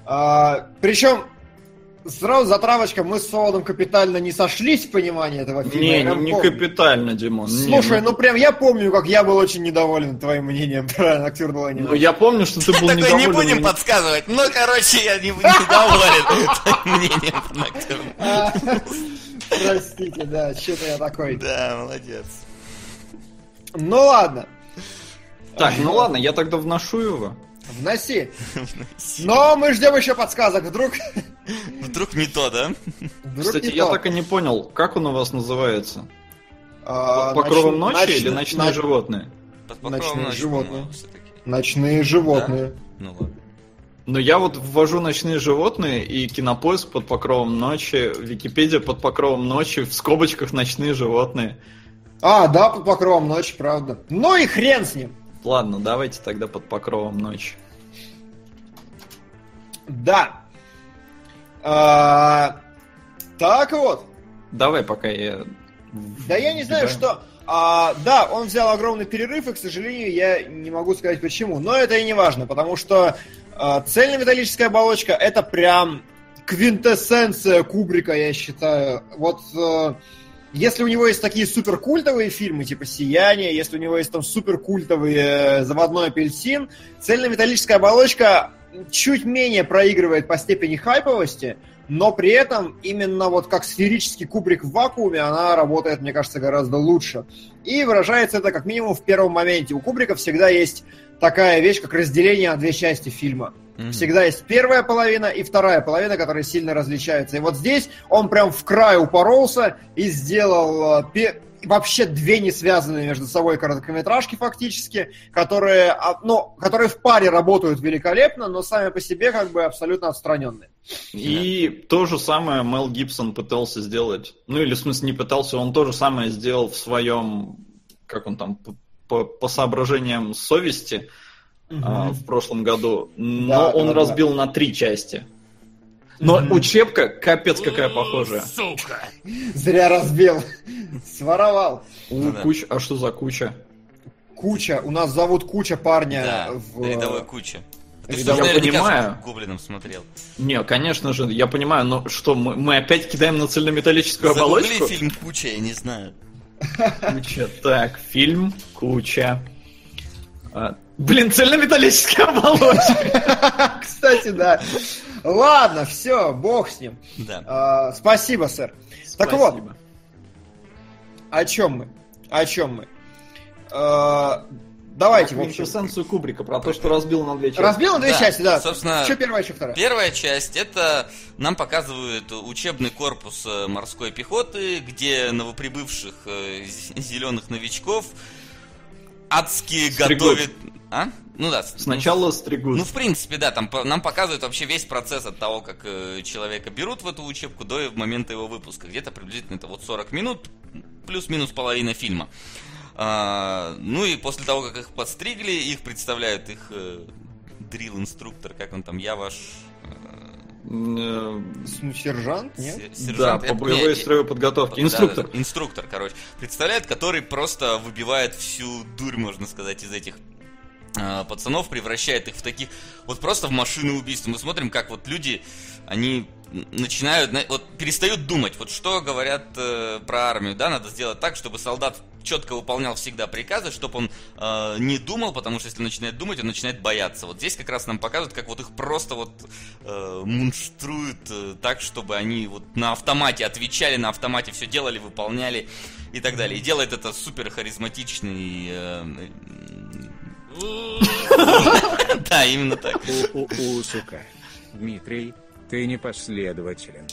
S3: А, причем, сразу затравочка, мы с Солодом капитально не сошлись в понимании этого фильма.
S4: Не, не, не
S3: помню.
S4: капитально, Димон. не,
S3: Слушай, ну прям я помню, как я был очень недоволен твоим мнением про актер Дуани.
S4: ну, я помню, что ты был
S2: Такой, не
S4: недоволен.
S2: будем
S4: мне-
S2: подсказывать. Ну, короче, я не недоволен твоим мнением про Ноктюрн.
S3: А, Простите, да, что-то я такой.
S2: Да, молодец.
S3: Ну ладно,
S4: Так, ну ладно, я тогда вношу его.
S3: вноси. Но мы ждем еще подсказок. Вдруг...
S2: Вдруг не то, да?
S3: вдруг
S4: Кстати, я
S3: то.
S4: так и не понял, как он у вас называется?
S3: А,
S4: Под покровом
S3: ноч-
S4: ночи
S3: ноч-
S4: или ночные
S3: ноч-
S4: животные?
S2: Под
S3: Ночные животные. Ночные животные.
S2: Ну ладно.
S4: Но я вот ввожу ночные животные и кинопоиск под покровом ночи, Википедия под покровом ночи, в скобочках ночные животные.
S3: А, да, под покровом ночи, правда. Ну и хрен с ним.
S4: Ладно, давайте тогда под покровом ночи.
S3: Да. А, так вот.
S4: Давай, пока я...
S3: Да я не знаю, что... а, да, он взял огромный перерыв, и, к сожалению, я не могу сказать почему. Но это и не важно, потому что а, цельнометаллическая оболочка это прям квинтэссенция Кубрика, я считаю. Вот э, если у него есть такие суперкультовые фильмы, типа «Сияние», если у него есть там суперкультовый э, «Заводной апельсин», цельнометаллическая оболочка чуть менее проигрывает по степени хайповости, но при этом именно вот как сферический кубрик в вакууме она работает, мне кажется, гораздо лучше. И выражается это как минимум в первом моменте. У Кубрика всегда есть такая вещь, как разделение на две части фильма. Mm-hmm. Всегда есть первая половина и вторая половина, которые сильно различаются. И вот здесь он прям в край упоролся и сделал э, вообще две не связанные между собой короткометражки фактически, которые, а, ну, которые в паре работают великолепно, но сами по себе как бы абсолютно отстраненные.
S4: И да. то же самое Мел Гибсон пытался сделать. Ну или в смысле не пытался, он то же самое сделал в своем, как он там, по, по соображениям совести угу. а, в прошлом году. Но да, он да, разбил да. на три части. Но mm учебка капец какая похожая.
S1: Сука!
S3: Зря разбил. Своровал.
S4: У ну, куча. А что за куча?
S3: Куча. У нас зовут Куча парня.
S2: Да, в... рядовой Куча.
S4: Ты что, я понимаю.
S2: Гоблином смотрел.
S4: Не, конечно же, я понимаю, но что, мы, мы опять кидаем на цельнометаллическую Загугли оболочку?
S2: фильм Куча, я не знаю.
S4: Куча. Так, фильм Куча. А, блин, цельнометаллическая оболочка.
S3: Кстати, да. Ладно, все, бог с ним. Да. А, спасибо, сэр. Спасибо. Так вот, о чем мы? О чем мы? А, давайте,
S4: в общем. Квинтэссенцию Кубрика, про то, что разбил на две части.
S3: Разбил на две да, части, да.
S2: Собственно,
S3: что первая, что вторая?
S2: Первая часть, это нам показывают учебный корпус э, морской пехоты, где новоприбывших э, зеленых новичков адские готовят...
S4: А? Ну да. Сначала стригут.
S2: Ну, в принципе, да, там нам показывают вообще весь процесс от того, как э, человека берут в эту учебку до момента его выпуска. Где-то приблизительно это вот 40 минут, плюс-минус половина фильма. А, ну и после того, как их подстригли, их представляют их э, дрил-инструктор, как он там, я ваш...
S3: Э, сержант, нет?
S4: Сержант, да, по боевой нет, строевой подготовке. Инструктор.
S2: Да, инструктор, короче. Представляет, который просто выбивает всю дурь, можно сказать, из этих э, пацанов, превращает их в таких, вот просто в машины убийств. Мы смотрим, как вот люди, они начинают, вот перестают думать, вот что говорят э, про армию, да, надо сделать так, чтобы солдат четко выполнял всегда приказы, чтобы он э, не думал, потому что если начинает думать, он начинает бояться. Вот здесь как раз нам показывают, как вот их просто вот э, мунштруют э, так, чтобы они вот на автомате отвечали, на автомате все делали, выполняли и так далее. И делает это супер харизматичный... Э, да, именно так.
S5: У, сука. Дмитрий, ты непоследователен.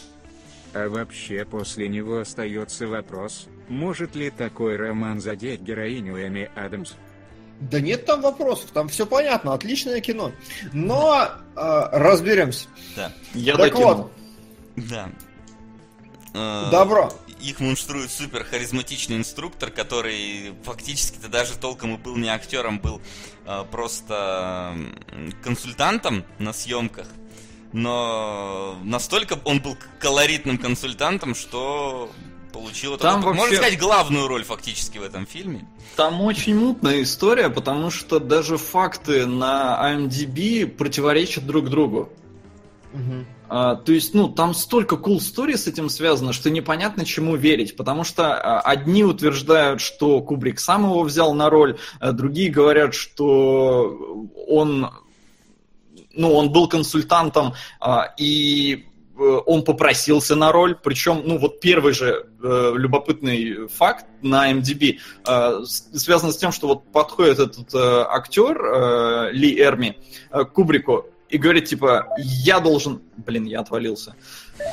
S5: А вообще после него остается вопрос, может ли такой роман задеть героиню Эми Адамс?
S3: Да нет там вопросов, там все понятно, отличное кино. Но э, разберемся.
S2: Да.
S3: Я так докинул. вот.
S2: Да.
S3: Э, Добро.
S2: Их мунштрует супер харизматичный инструктор, который фактически-то даже толком и был не актером, был э, просто консультантом на съемках но настолько он был колоритным консультантом, что получил
S4: там
S2: это,
S4: вообще...
S2: можно сказать, главную роль фактически в этом фильме.
S4: Там очень мутная история, потому что даже факты на IMDb противоречат друг другу. Угу. А, то есть, ну, там столько cool story с этим связано, что непонятно, чему верить. Потому что а, одни утверждают, что Кубрик сам его взял на роль, а другие говорят, что он ну, он был консультантом, а, и он попросился на роль, причем, ну, вот первый же э, любопытный факт на MDB э, связан с тем, что вот подходит этот э, актер э, Ли Эрми э, к Кубрику и говорит, типа, я должен... Блин, я отвалился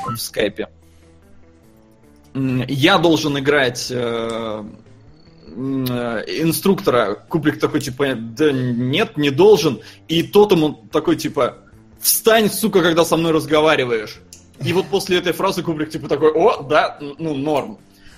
S4: в скайпе. Я должен играть... Э, Э, инструктора Кубрик такой, типа, да нет, не должен. И тот ему такой, типа, встань, сука, когда со мной разговариваешь. И вот после этой фразы Кубрик, типа, такой, о, да, ну, норм.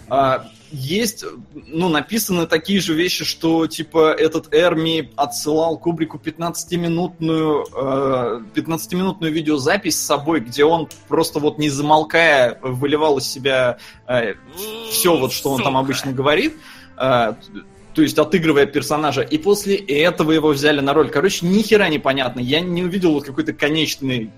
S4: А, есть, ну, написаны такие же вещи, что, типа, этот Эрми отсылал Кубрику 15-минутную, э, 15-минутную видеозапись с собой, где он просто вот не замолкая выливал из себя э, все вот, что он там обычно говорит. А, то есть отыгрывая персонажа, и после этого его взяли на роль. Короче, ни хера непонятно. Я не увидел вот какой-то конечной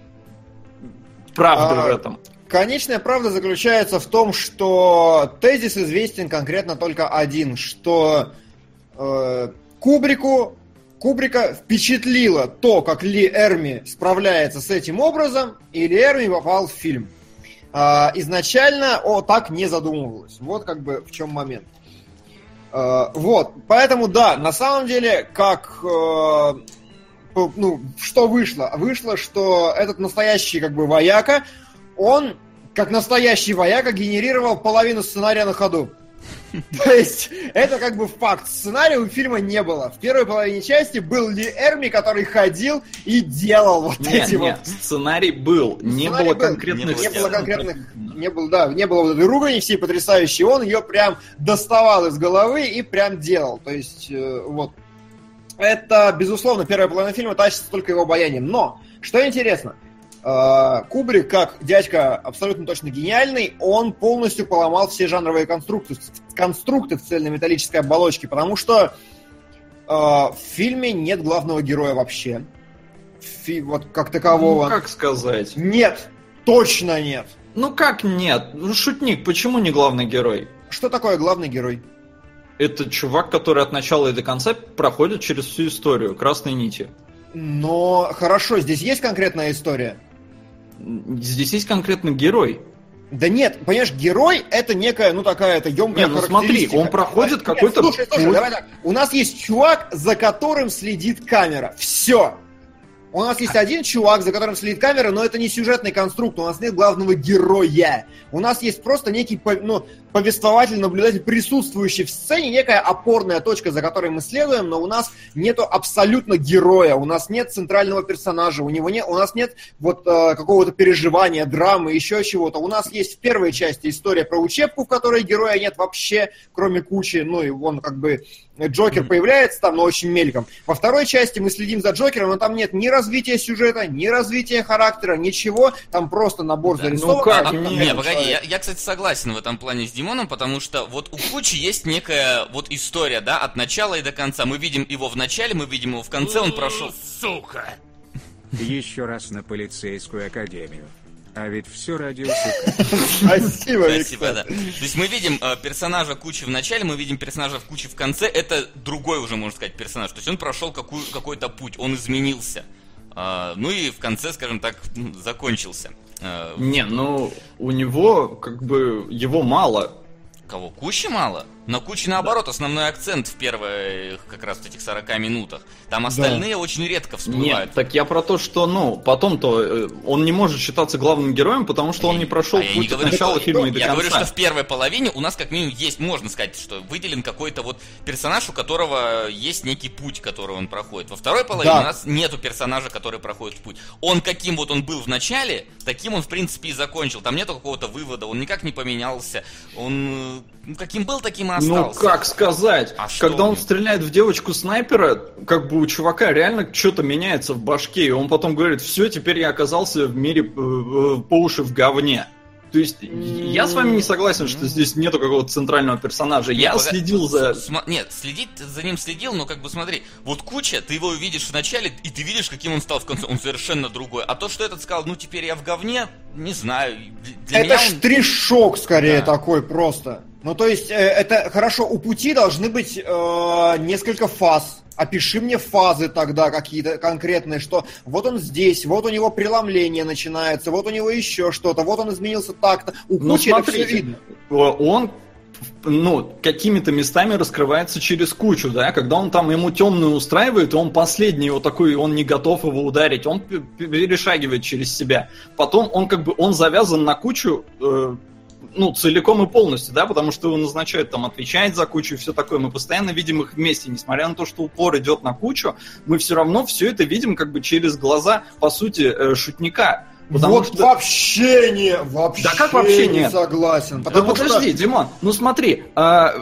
S4: правды а, в этом.
S3: конечная правда заключается в том, что тезис известен конкретно только один, что э, Кубрику Кубрика впечатлило то, как Ли Эрми справляется с этим образом, и Ли Эрми попал в фильм. А, изначально о так не задумывалось. Вот как бы в чем момент. А, вот, поэтому да, на самом деле, как э, ну, что вышло? Вышло, что этот настоящий как бы вояка, он как настоящий вояка генерировал половину сценария на ходу. То есть, это как бы факт. Сценария у фильма не было. В первой половине части был Ли Эрми, который ходил и делал вот
S4: нет,
S3: эти
S4: нет,
S3: вот...
S4: сценарий был, не
S3: Сценарий
S4: было
S3: был,
S4: конкретных
S3: не было конкретных, не было, да, не было вот этой ругани всей потрясающей, он ее прям доставал из головы и прям делал. То есть, э, вот. Это, безусловно, первая половина фильма тащится только его обаянием. Но, что интересно, э, Кубрик, как дядька абсолютно точно гениальный, он полностью поломал все жанровые конструкты, конструкты в цельнометаллической оболочке, потому что э, в фильме нет главного героя вообще. Фи- вот как такового.
S4: Ну, как сказать?
S3: Нет, точно нет.
S4: Ну как нет? Ну, шутник, почему не главный герой?
S3: Что такое главный герой?
S4: Это чувак, который от начала и до конца проходит через всю историю, красной нити.
S3: Но хорошо, здесь есть конкретная история?
S4: Здесь есть конкретный герой.
S3: Да нет, понимаешь, герой это некая, ну такая, это емкая
S4: Не, ну смотри, он проходит
S3: Нет,
S4: какой-то
S3: Слушай, слушай,
S4: путь.
S3: давай так. У нас есть чувак, за которым следит камера. Все. У нас есть один чувак, за которым следит камера, но это не сюжетный конструкт, у нас нет главного героя. У нас есть просто некий ну, повествователь, наблюдатель, присутствующий в сцене, некая опорная точка, за которой мы следуем, но у нас нету абсолютно героя, у нас нет центрального персонажа, у него нет, у нас нет вот э, какого-то переживания, драмы, еще чего-то. У нас есть в первой части история про учебку, в которой героя нет вообще, кроме кучи, ну и он как бы Джокер появляется там, но очень мельком. Во второй части мы следим за Джокером, но там нет ни развития сюжета, ни развития характера, ничего. Там просто набор
S2: Да,
S3: зарисовок.
S4: ну как?
S2: А,
S4: Нет,
S2: не, погоди, я, я, кстати, согласен в этом плане с Димоном, потому что вот у Кучи есть некая вот история, да, от начала и до конца. Мы видим его в начале, мы видим его в конце, он прошел.
S1: Сука!
S5: Еще раз на полицейскую академию. А ведь все ради сука.
S3: Спасибо,
S2: Спасибо, да. То есть мы видим э, персонажа Кучи в начале, мы видим персонажа в Кучи в конце. Это другой уже, можно сказать, персонаж. То есть он прошел какую, какой-то путь, он изменился. А, ну и в конце, скажем так, закончился. А,
S4: Не, ну у него как бы его мало.
S2: Кого? Кучи мало? На Кучи наоборот, основной акцент в первых как раз этих 40 минутах. Там остальные очень редко всплывают.
S4: Нет, так я про то, что, ну, потом-то э, он не может считаться главным героем, потому что он не прошел
S2: А я не
S4: путь от
S2: говорю,
S4: начала
S2: что-
S4: фильма и до
S2: Я
S4: конца.
S2: говорю, что в первой половине у нас как минимум есть, можно сказать, что выделен какой-то вот персонаж, у которого есть некий путь, который он проходит. Во второй половине
S3: Да.
S2: у нас нету персонажа, который проходит путь. Он каким вот он был в начале, таким он в принципе и закончил. Там нету какого-то вывода, он никак не поменялся. Он э, ну, каким был, таким и
S4: Ну,
S2: остался.
S4: как сказать?
S2: А
S4: Когда он стреляет в девочку снайпера, как бы у чувака реально что-то меняется в башке, и он потом говорит, все, теперь я оказался в мире э, э, по уши в говне. То есть, я с вами не согласен, что здесь нету какого-то центрального персонажа. Я
S2: Не, пога-
S4: следил за...
S2: Сма- Нет, следить за ним следил, но как бы смотри, вот Куча, ты его увидишь в начале, и ты видишь, каким он стал в конце. Он совершенно другой. А то, что этот сказал, ну теперь я в говне, не знаю. Для- Для
S3: Это
S2: меня он-
S3: штришок скорее
S2: Да.
S3: такой просто. Ну, то есть, э, это хорошо, у пути должны быть э, несколько фаз. Опиши мне фазы тогда какие-то конкретные, что вот он здесь, вот у него преломление начинается, вот у него еще что-то, вот он изменился так-то. У
S4: Ну,
S3: Кучи это все
S4: смотрите,
S3: видно.
S4: он ну, какими-то местами раскрывается через кучу, да, когда он там ему темную устраивает, он последний, вот такой, он не готов его ударить, он перешагивает через себя. Потом он как бы, он завязан на кучу, э, ну, целиком и полностью, да, потому что его назначают там отвечать за кучу и все такое. Мы постоянно видим их вместе, несмотря на то, что упор идет на кучу, мы все равно все это видим как бы через глаза, по сути, э, шутника. Потому
S3: вот
S4: что-
S3: вообще не, вообще,
S4: Да как вообще
S3: не
S4: нет?
S3: согласен.
S4: Да подожди,
S3: что...
S4: Димон, ну смотри, а,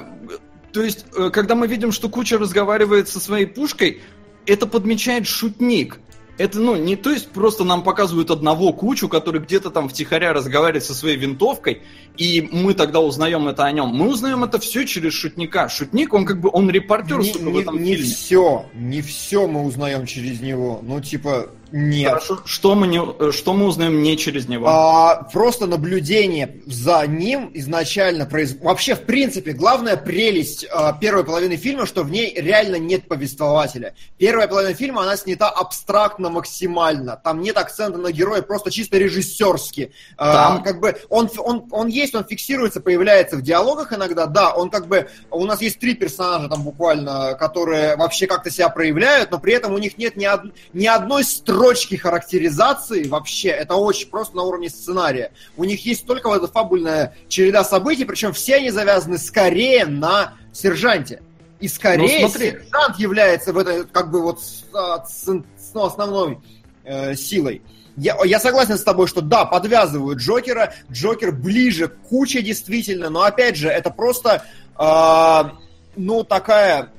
S4: то есть, э, когда мы видим, что Куча разговаривает со своей пушкой, это подмечает шутник. Это, ну, не то есть просто нам показывают одного кучу, который где-то там втихаря разговаривает со своей винтовкой, и мы тогда узнаем это о нем. Мы узнаем это все через шутника. Шутник, он как бы, он репортер,
S3: Не,
S4: сука, в
S3: не-
S4: этом
S3: не
S4: фильме.
S3: все, не все мы узнаем через него. Ну, типа, Нет.
S4: Хорошо, что мы, не, э, что мы узнаем не через него?
S3: А, просто наблюдение за ним изначально произ... Вообще, в принципе, главная прелесть а, первой половины фильма, что в ней реально нет повествователя. Первая половина фильма, она снята абстрактно максимально. Там нет акцента на героя, просто чисто режиссерски. А,
S4: Там-
S3: как бы он, он, он есть, он фиксируется, появляется в диалогах иногда. Да, он как бы... У нас есть три персонажа там буквально, которые вообще как-то себя проявляют, но при этом у них нет ни, од- ни одной строчки характеризации вообще. Это очень просто на уровне сценария. У них есть только вот эта фабульная череда событий, причем все они завязаны скорее на сержанте. И скорее
S4: Ну, смотри.
S3: сержант является в этой как бы вот а, ну, основной э, силой. Я, я согласен с тобой, что да, подвязывают Джокера. Джокер ближе к куче действительно, но опять же, это просто, а, ну, такая,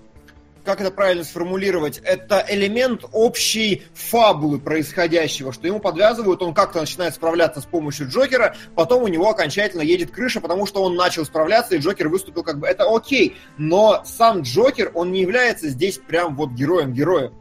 S3: как это правильно сформулировать, это элемент общей фабулы происходящего, что ему подвязывают, он как-то начинает справляться с помощью Джокера, потом у него окончательно едет крыша, потому что он начал справляться, и Джокер выступил как бы, это окей, но сам Джокер, он не является здесь прям вот героем-героем.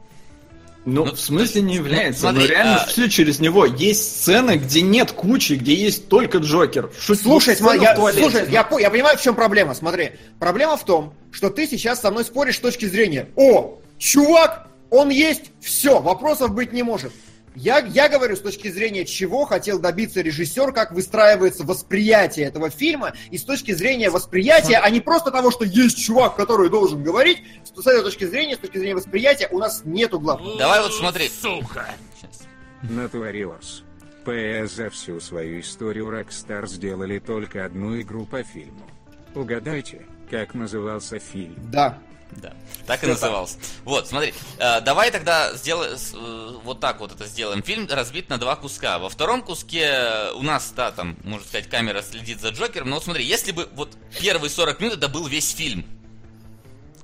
S4: Ну,
S2: Ну,
S4: в смысле не
S2: ну,
S4: является,
S2: смотри,
S4: но реально
S2: а-
S4: все через него. Есть сцены, где нет кучи, где есть только Джокер. Шут-
S3: Слушай, смотри, я, слушай я, я понимаю, в чем проблема. Смотри, проблема в том, что ты сейчас со мной споришь с точки зрения, о, чувак, он есть, все, вопросов быть не может. Я, я говорю с точки зрения, чего хотел добиться режиссер, как выстраивается восприятие этого фильма, и с точки зрения восприятия, а не просто того, что есть чувак, который должен говорить, с этой точки зрения, с точки зрения восприятия, у нас нету главного.
S2: Давай вот смотри.
S1: Сука.
S5: Натворилось. ПС за всю свою историю Rockstar сделали только одну игру по фильму. Угадайте, как назывался фильм?
S3: Да.
S2: Да, так и назывался. Вот, смотри, э, давай тогда сделаем вот так вот это сделаем. Фильм разбит на два куска. Во втором куске э, у нас, да, там, можно сказать, камера следит за Джокером. Но вот смотри, если бы вот первые 40 минут это был весь фильм,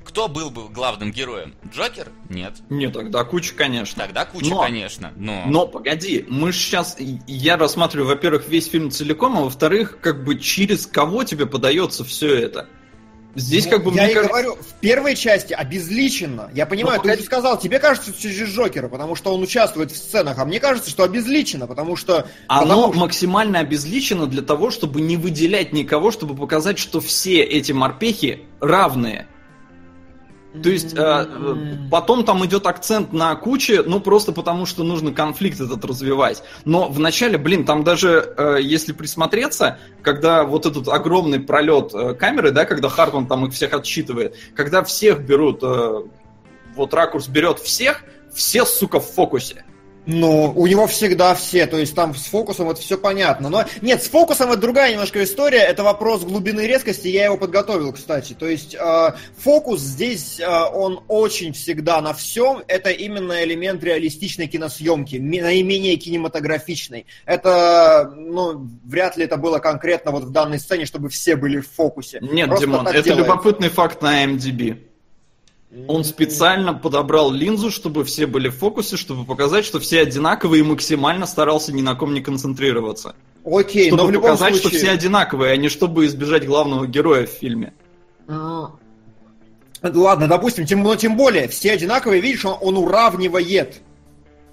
S2: кто был бы главным героем? Джокер? Нет.
S4: Не, тогда куча, конечно.
S2: Тогда куча,
S4: Но-
S2: конечно. Но...
S4: Но погоди, мы же сейчас, я рассматриваю, во-первых, весь фильм целиком, а во-вторых, как бы через кого тебе подается все это. Здесь
S3: Ну,
S4: как бы
S3: я
S4: мне
S3: и
S4: кажется,
S3: говорю, в первой части обезличенно. Я понимаю,
S4: Ну,
S3: ты
S4: погоди.
S3: уже сказал, тебе кажется, что через Джокера, потому что он участвует в сценах, а мне кажется, что обезличено, потому что...
S4: оно
S3: потому
S4: максимально обезличено для того, чтобы не выделять никого, чтобы показать, что все эти морпехи равные. То есть э, потом там идет акцент на куче, ну просто потому, что нужно конфликт этот развивать. Но вначале, блин, там даже, э, если присмотреться, когда вот этот огромный пролет э, камеры, да, когда Хартман там их всех отсчитывает, когда всех берут, э, вот ракурс берет всех, все, сука, в фокусе.
S3: Ну, у него всегда все, то есть там с фокусом это все понятно. Но нет, с фокусом это другая немножко история, это вопрос глубины и резкости, я его подготовил, кстати. То есть э, фокус здесь, э, он очень всегда на всем, это именно элемент реалистичной киносъемки, наименее кинематографичной. Это, ну, вряд ли это было конкретно вот в данной сцене, чтобы все были в фокусе.
S4: Нет,
S3: Просто
S4: Димон, это
S3: делается.
S4: любопытный факт на MDB. Он специально подобрал линзу, чтобы все были в фокусе, чтобы показать, что все одинаковые и максимально старался ни на ком не концентрироваться.
S3: Окей,
S4: чтобы
S3: но в любом
S4: показать,
S3: случае...
S4: что все одинаковые, а не чтобы избежать главного героя в фильме.
S3: М. Ладно, допустим, тем, но тем более, все одинаковые, видишь, он, он уравнивает.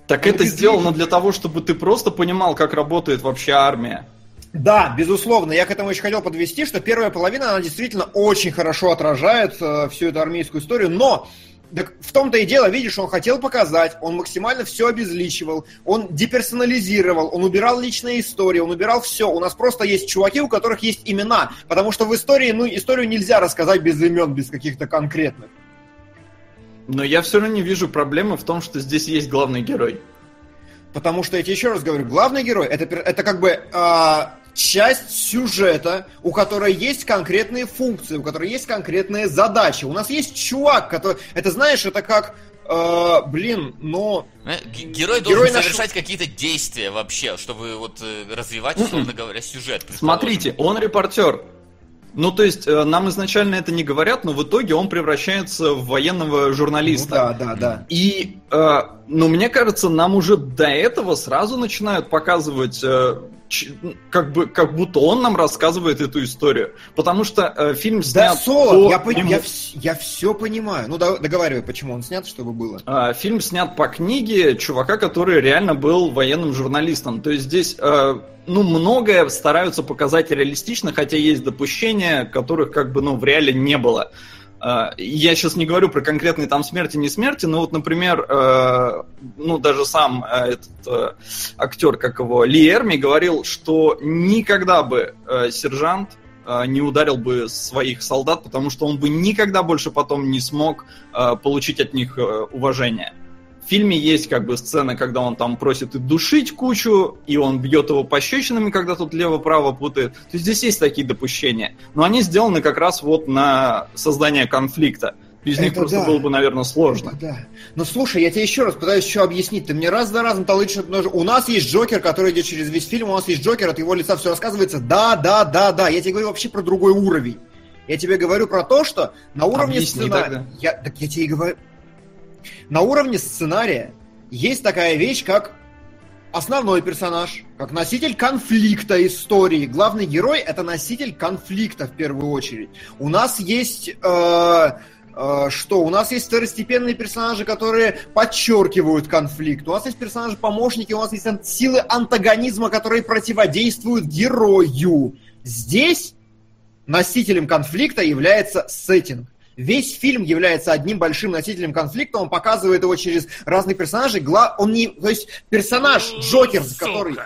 S4: Так
S3: Ну,
S4: это сделано для того, чтобы ты просто понимал, как работает вообще армия.
S3: Да, безусловно, я к этому еще хотел подвести, что первая половина, она действительно очень хорошо отражает э, всю эту армейскую историю, но так в том-то и дело, видишь, он хотел показать, он максимально все обезличивал, он деперсонализировал, он убирал личные истории, он убирал все. У нас просто есть чуваки, у которых есть имена, потому что в истории, ну, историю нельзя рассказать без имен, без каких-то конкретных.
S4: Но я все равно не вижу проблемы в том, что здесь есть главный герой.
S3: Потому что я тебе еще раз говорю, главный герой это, это как бы а, часть сюжета, у которой есть конкретные функции, у которой есть конкретные задачи. У нас есть чувак, который. Это знаешь, это как. э, блин, но.
S2: Э, Герой должен
S3: Герой наш-
S2: совершать какие-то действия вообще, чтобы вот э, развивать, условно говоря, сюжет.
S4: Смотрите, он репортер. Ну, то есть, э, нам изначально это не говорят, но в итоге он превращается в военного
S3: Ну
S4: журналиста.
S3: да, да, да.
S4: И э, но мне кажется, нам уже до этого сразу начинают показывать, э, как, бы, как будто он нам рассказывает эту историю. Потому что э, фильм снят...
S3: Да, Соло,
S4: по
S3: я, пон-
S4: ему-
S3: я, я все понимаю. Ну, да- договаривай, почему он снят, чтобы было.
S4: А, Фильм снят по книге чувака, который реально был военным журналистом. То есть здесь, э, ну, многое стараются показать реалистично, хотя есть допущения, которых как бы, ну, в реале не было. А, Я сейчас не говорю про конкретные там смерти, не смерти, но вот, например, э, ну, даже сам э, этот э, актер, как его, Ли Эрми, говорил, что никогда бы сержант не ударил бы своих солдат, потому что он бы никогда больше потом не смог получить от них уважение. В фильме есть как бы сцена, когда он там просит и душить кучу, и он бьет его пощечинами, когда тут лево-право путает. То есть здесь есть такие допущения. Но они сделаны как раз вот на создание конфликта. Без них
S3: Это
S4: просто
S3: да.
S4: было бы, наверное, сложно.
S3: Да, да. Ну слушай, я тебе еще раз пытаюсь еще объяснить. Ты мне раз за разом толычешь одно же. У нас есть Джокер, который идет через весь фильм, у нас есть Джокер, от его лица все рассказывается. Да, да, да, да. Я тебе говорю вообще про другой уровень. Я тебе говорю про то, что на уровне
S4: Объясни
S3: сценария...
S4: тогда.
S3: Я, так я тебе и говорю... На уровне сценария есть такая вещь, как основной персонаж, как носитель конфликта истории. Главный герой это носитель конфликта в первую очередь. У нас есть э, э, что? У нас есть второстепенные персонажи, которые подчеркивают конфликт. У нас есть персонажи-помощники, у нас есть силы антагонизма, которые противодействуют герою. Здесь носителем конфликта является сеттинг. Весь фильм является одним большим носителем конфликта, он показывает его через разных персонажей. Гла... Он не... То есть персонаж Джокер,
S1: Сука.
S3: который...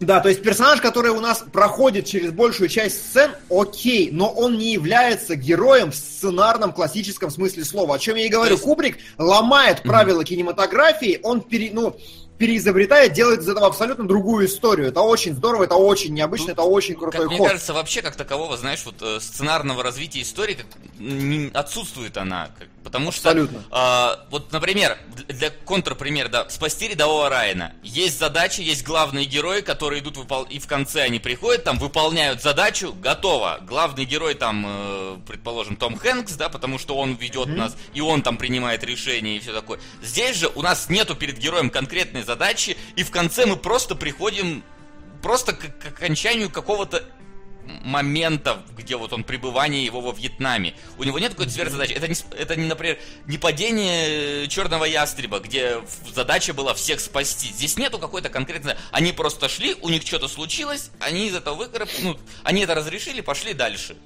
S3: Да, то есть персонаж, который у нас проходит через большую часть сцен, окей, но он не является героем в сценарном классическом смысле слова. О чем я и говорю.
S2: есть-
S3: Кубрик ломает правила кинематографии, он пере, ну, переизобретает, делает из этого абсолютно другую историю. Это очень здорово, это очень необычно, это очень крутой
S2: Как мне
S3: ход.
S2: кажется, вообще как такового, знаешь, вот э, сценарного развития истории как, не- отсутствует она. как- потому что,
S3: Абсолютно.
S2: а, вот, например, для контрпример, да, спасти рядового Райана. Есть задачи, есть главные герои, которые идут выпол- и в конце они приходят, там выполняют задачу, готово. Главный герой там, э, предположим, Том Хэнкс, да, потому что он ведет нас, и он там принимает решения и все такое. Здесь же у нас нету перед героем конкретной задачи, и в конце мы просто приходим просто к, к окончанию какого-то момента, где вот он пребывание его во Вьетнаме. У него нет какой-то сверхзадачи. Это, не, это не, например, не падение черного ястреба, где задача была всех спасти. Здесь нету какой-то конкретной... Они просто шли, у них что-то случилось, они из этого выкараб... Ну, они это разрешили, пошли дальше.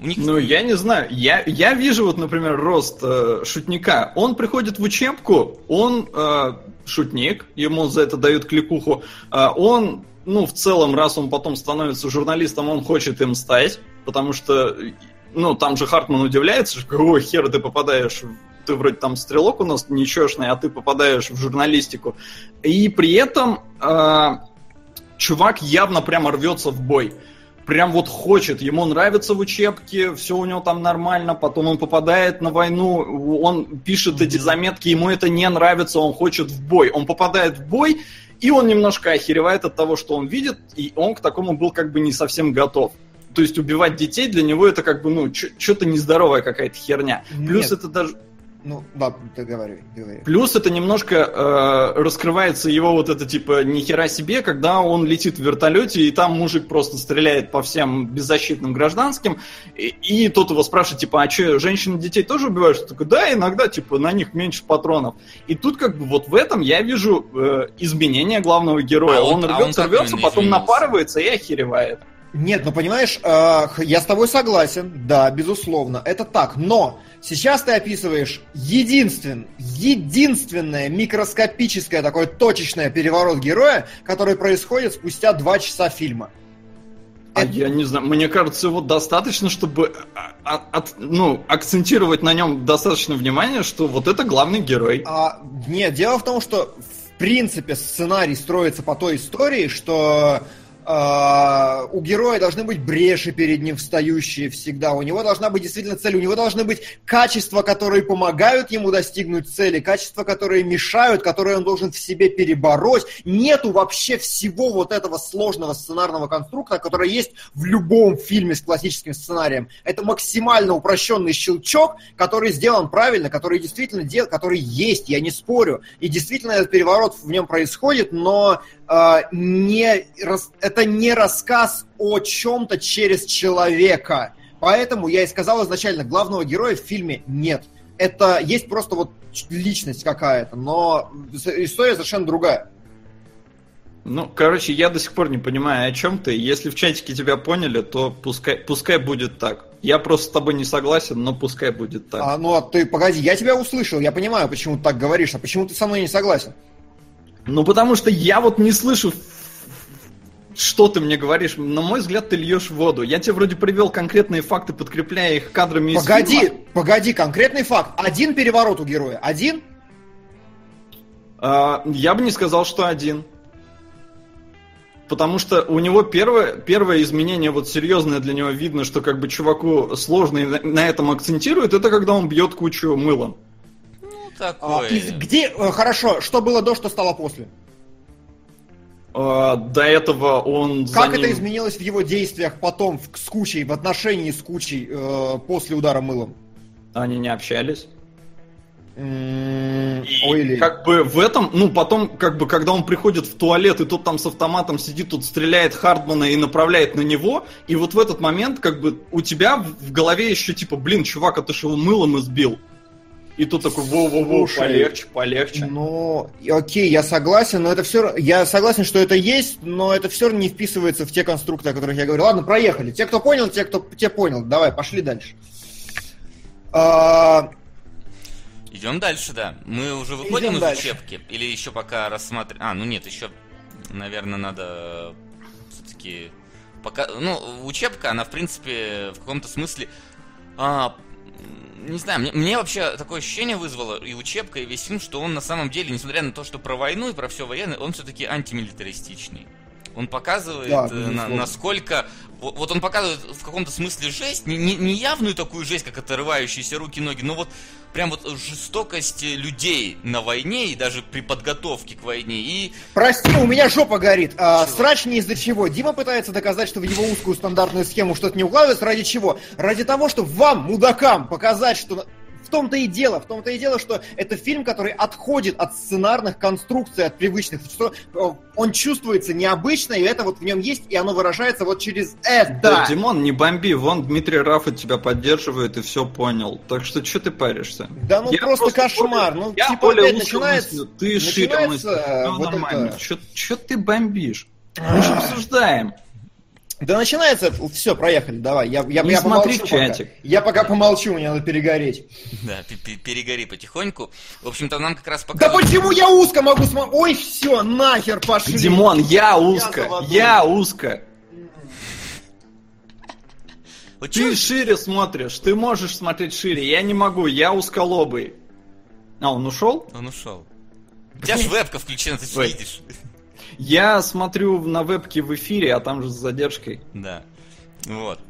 S2: Них...
S4: Ну, я не знаю. Я, я вижу, вот, например, рост э, шутника. Он приходит в учебку, он э, шутник, ему за это дают кликуху. Э, он, ну, в целом, раз он потом становится журналистом, он хочет им стать, потому что, ну, там же Хартман удивляется, что какого хера ты попадаешь ты вроде там стрелок у нас ничешный, а ты попадаешь в журналистику. И при этом э, чувак явно прямо рвется в бой прям вот хочет, ему нравится в учебке, все у него там нормально, потом он попадает на войну, он пишет эти заметки, ему это не нравится, он хочет в бой. Он попадает в бой, и он немножко охеревает от того, что он видит, и он к такому был как бы не совсем готов. То есть убивать детей для него это как бы, ну, что-то нездоровая какая-то херня. Плюс
S3: Нет.
S4: это даже...
S3: Ну, да, ты говори, говори.
S4: Плюс это немножко э, раскрывается его вот это типа нихера себе, когда он летит в вертолете, и там мужик просто стреляет по всем беззащитным гражданским, и, и тот его спрашивает, типа, а что, женщины детей тоже убивают? Что такое, да, иногда, типа, на них меньше патронов. И тут как бы вот в этом я вижу э, изменение главного героя.
S2: А он-
S4: он,
S2: а он
S4: рвется, рвется, потом напарывается и охеревает.
S3: Нет, ну понимаешь, э, я с тобой согласен, да, безусловно, это так, но сейчас ты описываешь единствен, единственное микроскопическое такое точечное переворот героя, который происходит спустя два часа фильма.
S4: А
S3: Это-
S4: я не знаю, мне кажется, его достаточно, чтобы а, а, от- ну, акцентировать на нем достаточно внимания, что вот это главный герой.
S3: А, нет, дело в том, что в принципе сценарий строится по той истории, что у героя должны быть бреши перед ним встающие всегда. У него должна быть действительно цель. У него должны быть качества, которые помогают ему достигнуть цели, качества, которые мешают, которые он должен в себе перебороть. Нету вообще всего вот этого сложного сценарного конструкта, который есть в любом фильме с классическим сценарием. Это максимально упрощенный щелчок, который сделан правильно, который действительно дел, который есть, я не спорю. И действительно этот переворот в нем происходит, но не, это не рассказ о чем-то через человека. Поэтому я и сказал изначально, главного героя в фильме нет. Это есть просто вот личность какая-то, но история совершенно другая.
S4: Ну, короче, я до сих пор не понимаю, о чем ты. Если в чатике тебя поняли, то пускай, пускай будет так. Я просто с тобой не согласен, но пускай будет так.
S3: А, ну, а ты, погоди, я тебя услышал, я понимаю, почему ты так говоришь, а почему ты со мной не согласен?
S4: Ну, потому что я вот не слышу, что ты мне говоришь. На мой взгляд, ты льешь воду. Я тебе вроде привел конкретные факты, подкрепляя их кадрами
S3: из Погоди, погоди, конкретный факт. Один переворот у героя, один?
S4: А, я бы не сказал, что один. Потому что у него первое, первое изменение, вот серьезное для него видно, что как бы чуваку сложно и на этом акцентирует, это когда он бьет кучу мылом
S3: такое. А, из, где, э, хорошо, что было до, что стало после?
S4: А, до этого он...
S3: Как ним... это изменилось в его действиях потом в, с кучей, в отношении с кучей э, после удара мылом?
S4: Они не общались. Ой, как бы в этом, ну потом, как бы, когда он приходит в туалет, и тот там с автоматом сидит, тут стреляет Хардмана и направляет на него, и вот в этот момент, как бы, у тебя в голове еще типа, блин, чувак, а ты же его мылом избил. И тут такой, во-во-во, полегче, полегче.
S3: Ну, окей, я согласен, но это все... Я согласен, что это есть, но это все равно не вписывается в те конструкты, о которых я говорю. Ладно, проехали. Те, кто понял, те, кто те понял. Давай, пошли дальше.
S2: А... Идем дальше, да. Мы уже выходим Идем из дальше. учебки? Или еще пока рассматриваем... А, ну нет, еще, наверное, надо все-таки... Пока... Ну, учебка, она, в принципе, в каком-то смысле... А, не знаю, мне, мне вообще такое ощущение вызвало и учебка, и весь фильм, что он на самом деле, несмотря на то, что про войну и про все военное, он все-таки антимилитаристичный. Он показывает, да, э, на, насколько... Вот он показывает в каком-то смысле жесть, не, не, не явную такую жесть, как отрывающиеся руки-ноги, но вот прям вот жестокость людей на войне и даже при подготовке к войне. И...
S3: Прости, у меня жопа горит. А, срач не из-за чего. Дима пытается доказать, что в его узкую стандартную схему что-то не укладывается. Ради чего? Ради того, чтобы вам, мудакам, показать, что в том-то и дело, в том-то и дело, что это фильм, который отходит от сценарных конструкций, от привычных, что он чувствуется необычно, и это вот в нем есть, и оно выражается вот через это. Да,
S4: Димон, не бомби, вон Дмитрий Рафа тебя поддерживает и все понял. Так что что ты паришься?
S3: Да ну я просто, просто кошмар. Более, ну, я типа более опять начинается...
S4: Ты шире мысли. Все вот нормально. Это... Что ты бомбишь? Мы же обсуждаем.
S3: Да начинается, все, проехали, давай. Я, я,
S4: Не я смотри помолчу чатик.
S3: Пока. Я пока помолчу, мне надо перегореть.
S2: Да, перегори потихоньку. В общем-то, нам как раз пока.
S3: Да почему я узко могу смотреть? Ой, все, нахер пошли.
S4: Димон, я узко, я, я узко. Вот ты шире смотришь, ты можешь смотреть шире, я не могу, я узколобый. А, он ушел?
S2: Он ушел. У тебя же вебка включена, ты же видишь.
S4: Я смотрю на вебке в эфире, а там же с задержкой.
S2: Да. Вот.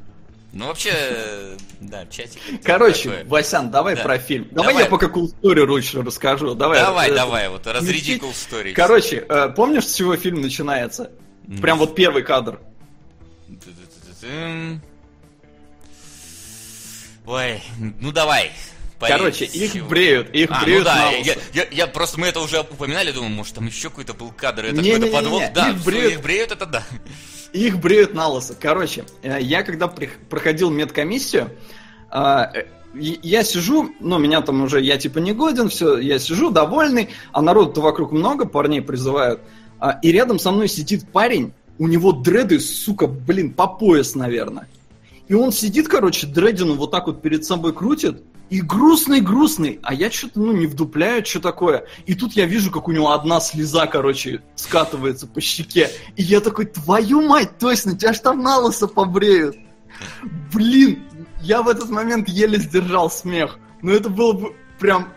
S2: Ну, вообще, да, чатик.
S4: Короче, такое. Васян, давай да. про фильм. Давай, давай я пока cool story лучше расскажу. Давай,
S2: давай, э, давай вот разряди cool story.
S4: Короче, э, помнишь, с чего фильм начинается? Mm. Прям вот первый кадр.
S2: Ой, ну давай.
S4: Короче, их чего? бреют, их а, ну бреют ну да,
S2: я, я, я просто мы это уже упоминали, думаю, может там еще какой-то был кадр, это какой-то подвох. Не, не. Да, их бреют, их бреют, это да.
S4: Их бреют на лысо. Короче, э, я когда проходил медкомиссию, э, я сижу, ну, меня там уже, я типа не годен, все, я сижу довольный, а народу-то вокруг много, парней призывают, а, и рядом со мной сидит парень, у него дреды, сука, блин, по пояс, наверное. И он сидит, короче, дредину вот так вот перед собой крутит, и грустный-грустный, а я что-то, ну, не вдупляю, что такое. И тут я вижу, как у него одна слеза, короче, скатывается по щеке. И я такой, твою мать, точно, тебя ж там на лысо побреют. Блин, я в этот момент еле сдержал смех. Но это было бы прям...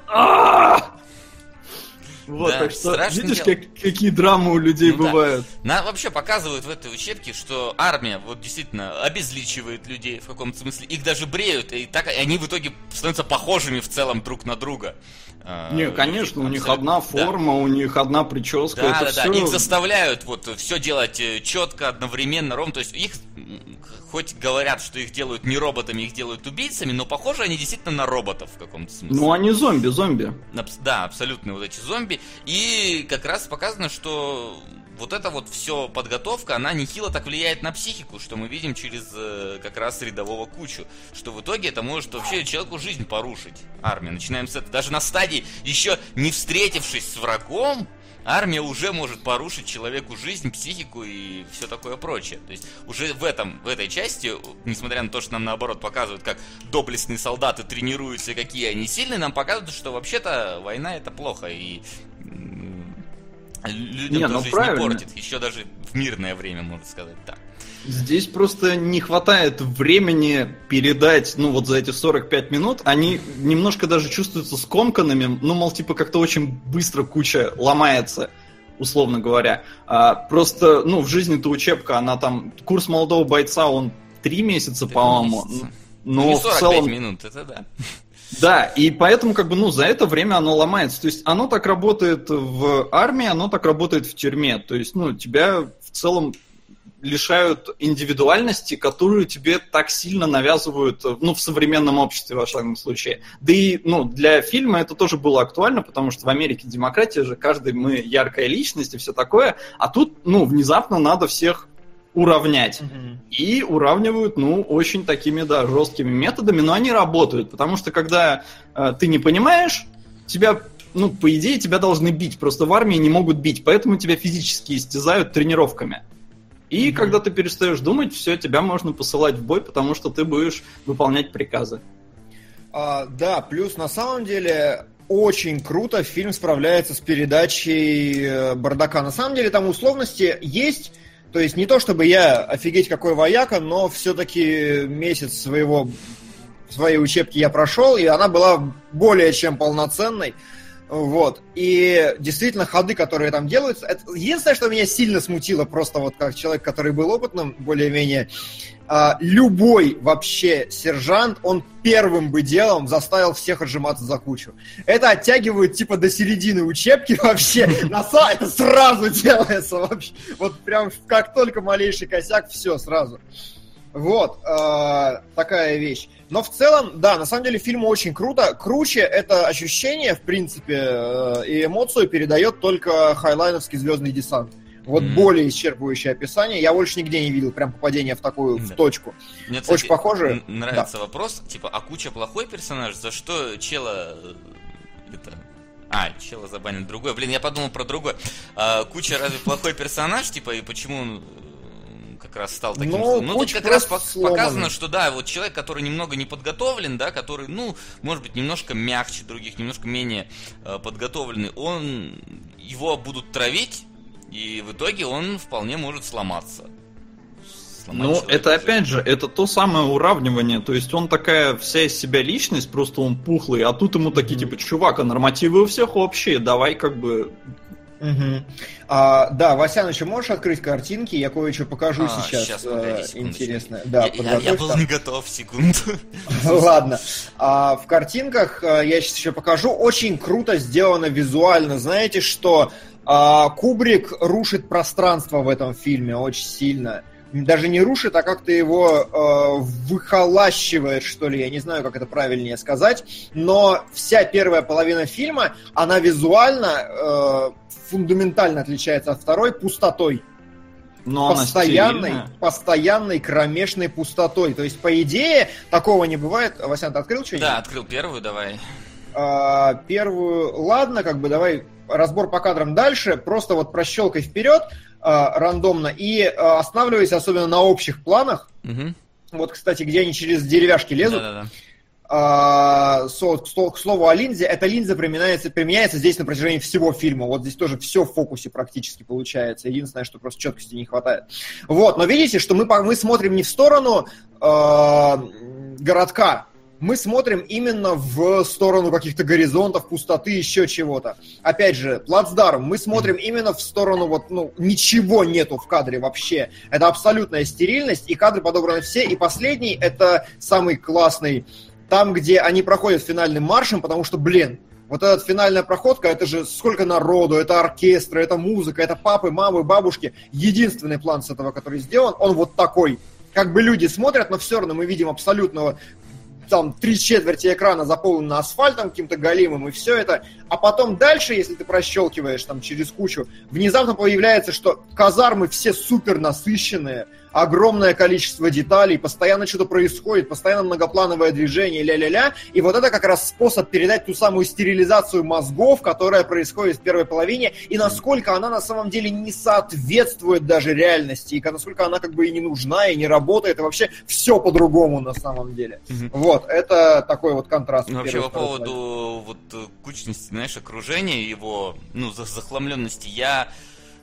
S4: Вот,
S2: Да,
S4: так что видишь,
S2: дело.
S4: как- какие драмы у людей
S2: Ну да.
S4: бывают.
S2: На, вообще показывают в этой учебке, что армия вот действительно обезличивает людей в каком-то смысле. Их даже бреют, и так и они в итоге становятся похожими в целом друг на друга. А,
S4: Не, конечно, у них одна
S2: Да.
S4: форма, у них одна прическа.
S2: Да, да, да.
S4: всё-
S2: Их заставляют вот все делать четко, одновременно, ровно. То есть их хоть говорят, что их делают не роботами, их делают убийцами, но похожи они действительно на роботов в каком-то смысле.
S4: Ну, они зомби, зомби.
S2: Да, абсолютно вот эти зомби. И как раз показано, что вот эта вот все подготовка, она нехило так влияет на психику, что мы видим через э, как раз рядового кучу. Что в итоге это может вообще человеку жизнь порушить. Армия. Начинаем с этого. Даже на стадии, еще не встретившись с врагом, армия уже может порушить человеку жизнь, психику и все такое прочее. То есть уже в этом, в этой части, несмотря на то, что нам наоборот показывают, как доблестные солдаты тренируются, и какие они сильные, нам показывают, что вообще-то война это плохо и людям
S4: Не, ну
S2: жизнь
S4: правильно.
S2: не портит. Еще даже в мирное время, можно сказать так.
S4: Здесь просто не хватает времени передать, ну вот за эти 45 минут, они немножко даже чувствуются скомканными, ну, мол, типа как-то очень быстро куча ломается, условно говоря. А, просто, ну, в жизни-то учебка, она там, курс молодого бойца, он три месяца,
S2: Три
S4: по-моему.
S2: месяца.
S4: Но
S2: не
S4: в
S2: 45
S4: целом...
S2: минут, это да.
S4: Да, и поэтому как бы, ну, за это время оно ломается. То есть оно так работает в армии, оно так работает в тюрьме. То есть, ну, тебя в целом лишают индивидуальности, которую тебе так сильно навязывают, ну, в современном обществе, во всяком случае. Да и, ну, для фильма это тоже было актуально, потому что в Америке демократия же, каждый мы яркая личность и все такое, а тут, ну, внезапно надо всех уравнять. И уравнивают, ну, очень такими, да, жесткими методами, но они работают, потому что когда э, ты не понимаешь, тебя, ну, по идее, тебя должны бить, просто в армии не могут бить, поэтому тебя физически истязают тренировками. И
S3: Мгм.
S4: когда ты перестаешь думать, все, тебя можно посылать в бой, потому что ты будешь выполнять приказы.
S3: А, да, плюс на самом деле очень круто фильм справляется с передачей э, бардака. На самом деле там условности есть, то есть не то чтобы я офигеть какой вояка, но все-таки месяц своего своей учебки я прошел, и она была более чем полноценной. Вот. И действительно, ходы, которые там делаются, это единственное, что меня сильно смутило, просто вот как человек, который был опытным, более-менее, а, любой вообще сержант, он первым бы делом заставил всех отжиматься за кучу. Это оттягивают типа до середины учебки вообще. На это сразу делается вообще. Вот прям как только малейший косяк, все сразу. Вот, э, такая вещь. Но в целом, да, на самом деле фильм очень круто. Круче это ощущение, в принципе, э, и эмоцию передает только хайлайновский звездный десант. Вот
S2: Мгм.
S3: более исчерпывающее описание. Я больше нигде не видел прям попадения в такую в
S2: Да.
S3: точку.
S2: Мне, кстати,
S3: Очень похоже.
S2: нравится вопрос, типа, а Куча плохой персонаж? За что Чела... э, Это... А, Чела забанил другой. Блин, я подумал про другой. А, Куча разве плохой персонаж, типа, и почему он как раз стал таким...
S3: Ну,
S2: злым? ну тут как раз
S3: сломанный.
S2: показано, что да, вот человек, который немного не подготовлен, да, который, ну, может быть, немножко мягче других, немножко менее э, подготовленный, он... Его будут травить, и в итоге он вполне может сломаться. Сломать
S4: Ну,
S2: человека
S4: это опять же, это то самое уравнивание. То есть он такая вся из себя личность, просто он пухлый, а тут ему такие, типа, чувак, а нормативы у всех общие, давай как бы...
S3: Мгм. А, да, Васяныч, можешь открыть картинки? Я кое-что покажу
S2: А,
S3: сейчас.
S2: щас,
S3: э,
S2: погоди секундочку.
S3: интересное. Да,
S2: я, я- я был
S3: там.
S2: не готов, секунду.
S3: Ладно. А, в картинках а, я сейчас еще покажу. Очень круто сделано визуально. Знаете, что а, Кубрик рушит пространство в этом фильме очень сильно. Даже не рушит, а как-то его э, выхолащивает, что ли, я не знаю, как это правильнее сказать. Но вся первая половина фильма, она визуально э, фундаментально отличается от второй пустотой
S4: Но
S3: постоянной, постоянной кромешной пустотой. То есть, по идее, такого не бывает. Васян, ты открыл что-нибудь?
S2: Да, открыл первую, давай.
S3: А, первую, ладно, как бы давай разбор по кадрам дальше, просто вот прощелкай вперед а, рандомно и а, останавливайся особенно на общих планах.
S2: Мгм.
S3: Вот, кстати, где они через деревяшки лезут.
S2: Да-да-да.
S3: А, со- к сло- к слову о линзе, эта линза применяется, применяется здесь на протяжении всего фильма. Вот здесь тоже все в фокусе практически получается. Единственное, что просто четкости не хватает. Вот, но видите, что мы, мы смотрим не в сторону э, городка, мы смотрим именно в сторону каких-то горизонтов, пустоты, еще чего-то. Опять же, плацдарм, мы смотрим именно в сторону вот, ну, ничего нету в кадре вообще. Это абсолютная стерильность, и кадры подобраны все. И последний, это самый классный, там, где они проходят финальным маршем, потому что, блин, вот эта финальная проходка, это же сколько народу, это оркестр, это музыка, это папы, мамы, бабушки. Единственный план с этого, который сделан, он вот такой. Как бы люди смотрят, но все равно мы видим абсолютного там три четверти экрана заполнено асфальтом каким-то галимым, и все это. А потом дальше, если ты прощелкиваешь там через кучу, внезапно появляется, что казармы все супер насыщенные, огромное количество деталей, постоянно что-то происходит, постоянно многоплановое движение, ля-ля-ля. И вот это как раз способ передать ту самую стерилизацию мозгов, которая происходит в первой половине, и насколько она на самом деле не соответствует даже реальности, и насколько она как бы и не нужна, и не работает, и вообще все по-другому на самом деле. Угу. Вот, это такой вот контраст.
S2: Ну, вообще по поводу вот э, кучности, знаешь, окружения его, ну, захламленности, я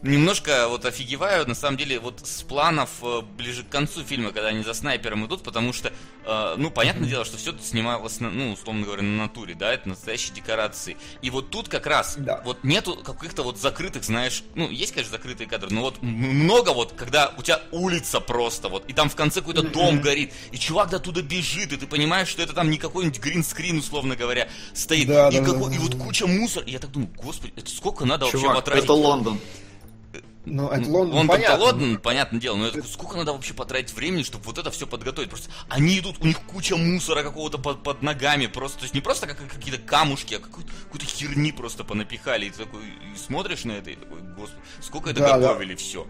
S2: немножко вот офигеваю, на самом деле, вот с планов э, ближе к концу фильма, когда они за снайпером идут, потому что, э, ну, понятное дело, что все это снималось, на, ну, условно говоря, на натуре, да, это настоящие декорации. И вот тут как раз, да. вот нету каких-то вот закрытых, знаешь, ну, есть, конечно, закрытые кадры, но вот много вот, когда у тебя улица просто, вот, и там в конце какой-то дом горит, и чувак до туда бежит, и ты понимаешь, что это там не какой-нибудь гринскрин, условно говоря, стоит, да, и, да, какой, да, и вот куча мусора, и я так думаю, господи, это сколько надо
S4: Чувак,
S2: вообще
S4: потратить? это Лондон.
S3: Ну, это Лондон,
S2: Лондон понятно. Лондон, понятное дело, но это, сколько надо вообще потратить времени, чтобы вот это все подготовить? Просто они идут, у них куча мусора какого-то под, под ногами, просто, то есть не просто как какие-то камушки, а какую-то, какую-то херни просто понапихали, и ты такой и смотришь на это, и такой, господи, сколько это да, готовили, да. все.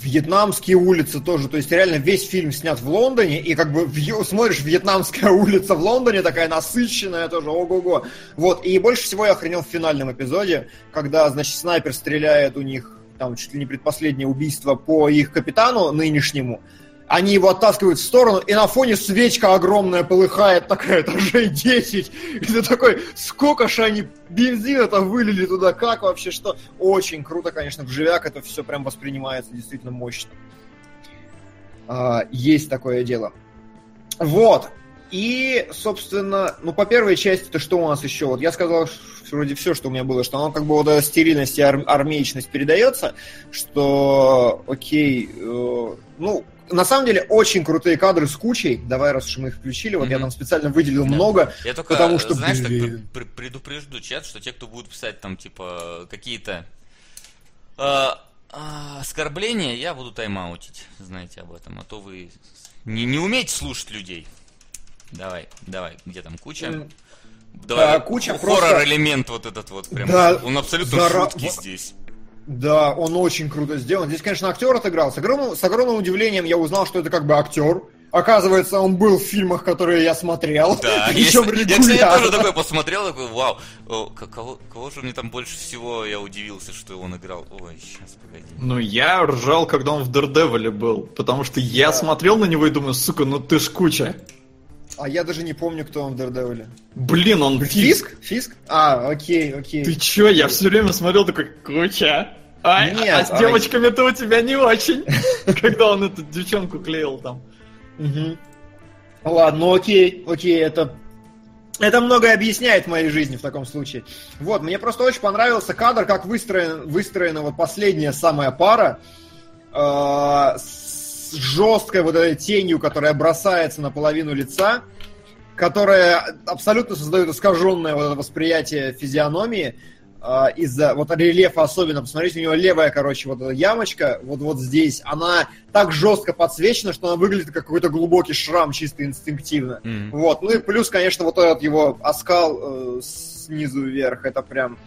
S3: Вьетнамские улицы тоже, то есть реально весь фильм снят в Лондоне, и как бы смотришь, вьетнамская улица в Лондоне такая насыщенная тоже, ого-го. Вот, и больше всего я охренел в финальном эпизоде, когда, значит, снайпер стреляет у них там чуть ли не предпоследнее убийство по их капитану нынешнему, они его оттаскивают в сторону, и на фоне свечка огромная полыхает, такая этажей 10. И ты такой, сколько же они бензина-то вылили туда, как вообще, что? Очень круто, конечно, в живяк это все прям воспринимается действительно мощно. А, есть такое дело. Вот. И, собственно, ну, по первой части, то что у нас еще? Вот я сказал, вроде все, что у меня было, что оно как бы вот эта стерильность и ар- армеечность передается, что, окей, э, ну, на самом деле очень крутые кадры с кучей. Давай, раз уж мы их включили, вот mm-hmm. я там специально выделил да. много.
S2: Я только, потому что, знаешь, так предупрежду чат, что те, кто будут писать там, типа, какие-то э, э, оскорбления, я буду тайм-аутить. Знаете об этом, а то вы не, не умеете слушать людей. Давай, давай, где там куча? Давай, а, куча хоррор-элемент просто... вот этот вот прям. Да, он абсолютно зара... шутки здесь.
S3: Да, он очень круто сделан. Здесь, конечно, актер отыграл. С огромным, с огромным удивлением я узнал, что это как бы актер. Оказывается, он был в фильмах, которые я смотрел.
S2: Да, Причем я, я, кстати, тоже такой посмотрел, такой, вау, кого, кого же мне там больше всего я удивился, что он играл. Ой, сейчас, погоди.
S4: Ну, я ржал, когда он в Дердевиле был, потому что я да. смотрел на него и думаю, сука, ну ты ж куча.
S3: А я даже не помню, кто он в Дердевиле.
S4: Блин, он
S3: Фиск? Фиск? А, окей, окей.
S4: Ты чё, я все время смотрел такой, куча. А, Нет, а с а девочками-то у тебя не очень. Когда он эту девчонку клеил там.
S3: Ладно, ну окей, окей, это это многое объясняет в моей жизни в таком случае. Вот, мне просто очень понравился кадр, как выстроен, выстроена вот последняя самая пара э, с жесткой вот этой тенью, которая бросается на половину лица, которая абсолютно создает искаженное вот это восприятие физиономии э, из-за вот рельефа особенно. Посмотрите, у него левая, короче, вот эта ямочка, вот вот здесь, она так жестко подсвечена, что она выглядит как какой-то глубокий шрам чисто инстинктивно. Mm-hmm. Вот. Ну и плюс, конечно, вот этот его оскал э, снизу вверх, это прям...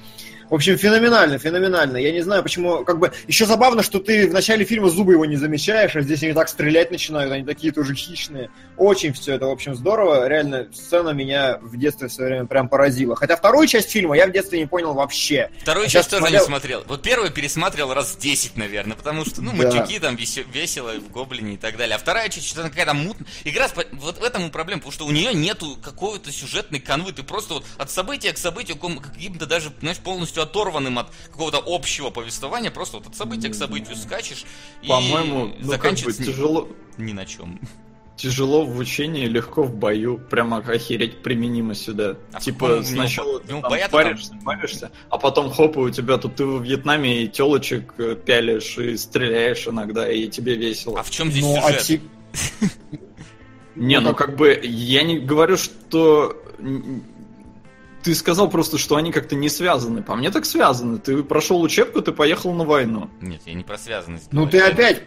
S3: В общем, феноменально, феноменально. Я не знаю, почему, как бы, еще забавно, что ты в начале фильма зубы его не замечаешь, а здесь они так стрелять начинают, они такие тоже хищные. Очень все это, в общем, здорово. Реально, сцена меня в детстве в свое время прям поразила. Хотя вторую часть фильма я в детстве не понял вообще.
S2: Вторую а часть тоже смотрел... не смотрел. Вот первую пересматривал раз 10, наверное, потому что, ну, да. матюки там весело в Гоблине и так далее. А вторая часть что-то какая-то мутная. Игра, вот в этом и проблема, потому что у нее нету какой-то сюжетной канвы. Ты просто вот от события к событию каким-то даже, знаешь, полностью полностью оторванным от какого-то общего повествования, просто вот от события к событию скачешь
S4: По-моему,
S2: и ну, заканчивается
S4: как бы тяжело...
S2: ни на чем.
S4: тяжело в учении, легко в бою. Прямо охереть применимо сюда.
S2: А в
S4: типа сначала
S2: у
S4: ты
S2: него
S4: там паришься, паришься, а потом хоп, и у тебя тут ты во Вьетнаме и телочек э, пялишь и стреляешь иногда, и тебе весело.
S2: А в чем здесь
S3: Ну, а
S2: сюжет?
S3: ти-
S4: Не, ну как бы я не говорю, что ты сказал просто, что они как-то не связаны. По мне так связаны. Ты прошел учебку, ты поехал на войну.
S2: Нет, я не про связанность.
S3: Ну
S2: говорю.
S3: ты опять...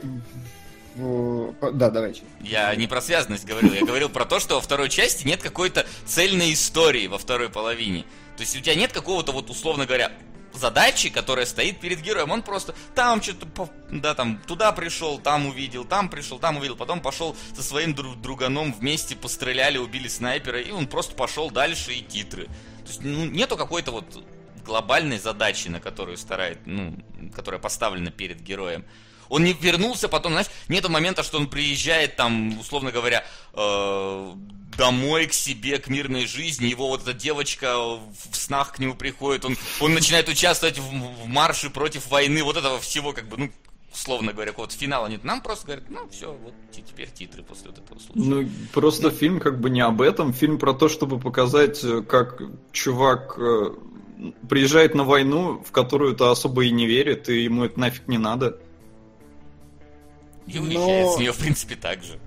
S3: э, Да, давайте.
S2: Я не про связанность говорил, я говорил про то, что во второй части нет какой-то цельной истории во второй половине. То есть у тебя нет какого-то вот, условно говоря, задачи, которая стоит перед героем. Он просто там что-то, да, там туда пришел, там увидел, там пришел, там увидел, потом пошел со своим дру- друганом вместе постреляли, убили снайпера, и он просто пошел дальше и титры. То есть ну, нету какой-то вот глобальной задачи, на которую старает, ну, которая поставлена перед героем. Он не вернулся потом, знаешь, нету момента, что он приезжает там, условно говоря, э, домой к себе, к мирной жизни, его вот эта девочка в снах к нему приходит, он, он начинает участвовать в, в марше против войны, вот этого всего, как бы, ну, условно говоря, какого-то финала нет. Нам просто говорят, ну, все, вот те- теперь титры после вот этого случая.
S4: Ну, просто фильм как бы не об этом. Фильм про то, чтобы показать, э, как чувак э, приезжает на войну, в которую-то особо и не верит, и ему это нафиг не надо.
S2: И
S3: но-
S2: уезжает с нее, в принципе, так же.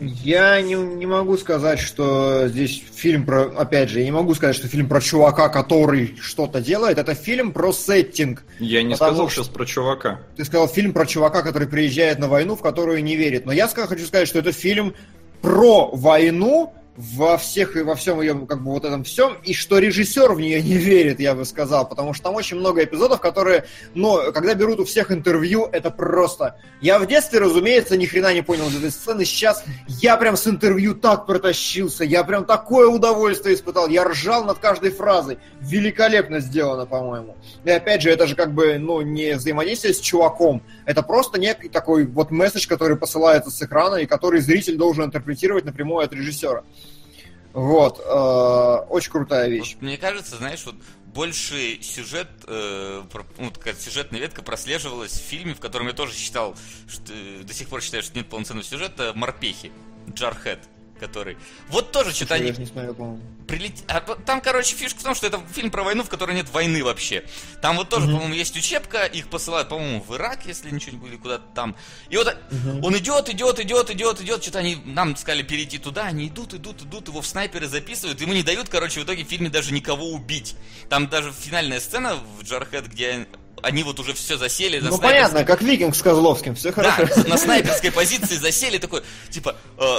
S3: Я не, не могу сказать, что здесь фильм про... Опять же, я не могу сказать, что фильм про чувака, который что-то делает. Это фильм про сеттинг.
S4: Я не сказал
S3: что-
S4: сейчас про чувака.
S3: Ты сказал фильм про чувака, который приезжает на войну, в которую не верит. Но я хочу сказать, что это фильм про войну во всех и во всем ее, как бы вот этом всем, и что режиссер в нее не верит, я бы сказал, потому что там очень много эпизодов, которые, но когда берут у всех интервью, это просто. Я в детстве, разумеется, ни хрена не понял из этой сцены. Сейчас я прям с интервью так протащился, я прям такое удовольствие испытал, я ржал над каждой фразой. Великолепно сделано, по-моему. И опять же, это же как бы, ну, не взаимодействие с чуваком, это просто некий такой вот месседж, который посылается с экрана и который зритель должен интерпретировать напрямую от режиссера. Вот, э, очень крутая вещь.
S2: Мне кажется, знаешь, вот больше сюжет, э, ну, такая сюжетная ветка прослеживалась в фильме, в котором я тоже считал, что до сих пор считаю, что нет полноценного сюжета, Морпехи, Джархед, который. Вот тоже что-то они
S3: не по-моему.
S2: прилет... а там, короче, фишка в том, что это фильм про войну, в которой нет войны вообще. Там вот тоже, по-моему, есть учебка, их посылают, по-моему, в Ирак, если ничего не были, куда-то там. И вот он идет, идет, идет, идет, идет, что-то они нам сказали перейти туда, они идут, идут, идут, его в снайперы записывают, ему не дают, короче, в итоге в фильме даже никого убить. Там даже финальная сцена в Джархед, где они вот уже все засели
S3: Ну
S2: снайперской-
S3: понятно, как викинг с Козловским, все
S2: да,
S3: хорошо.
S2: на снайперской позиции засели, такой, типа,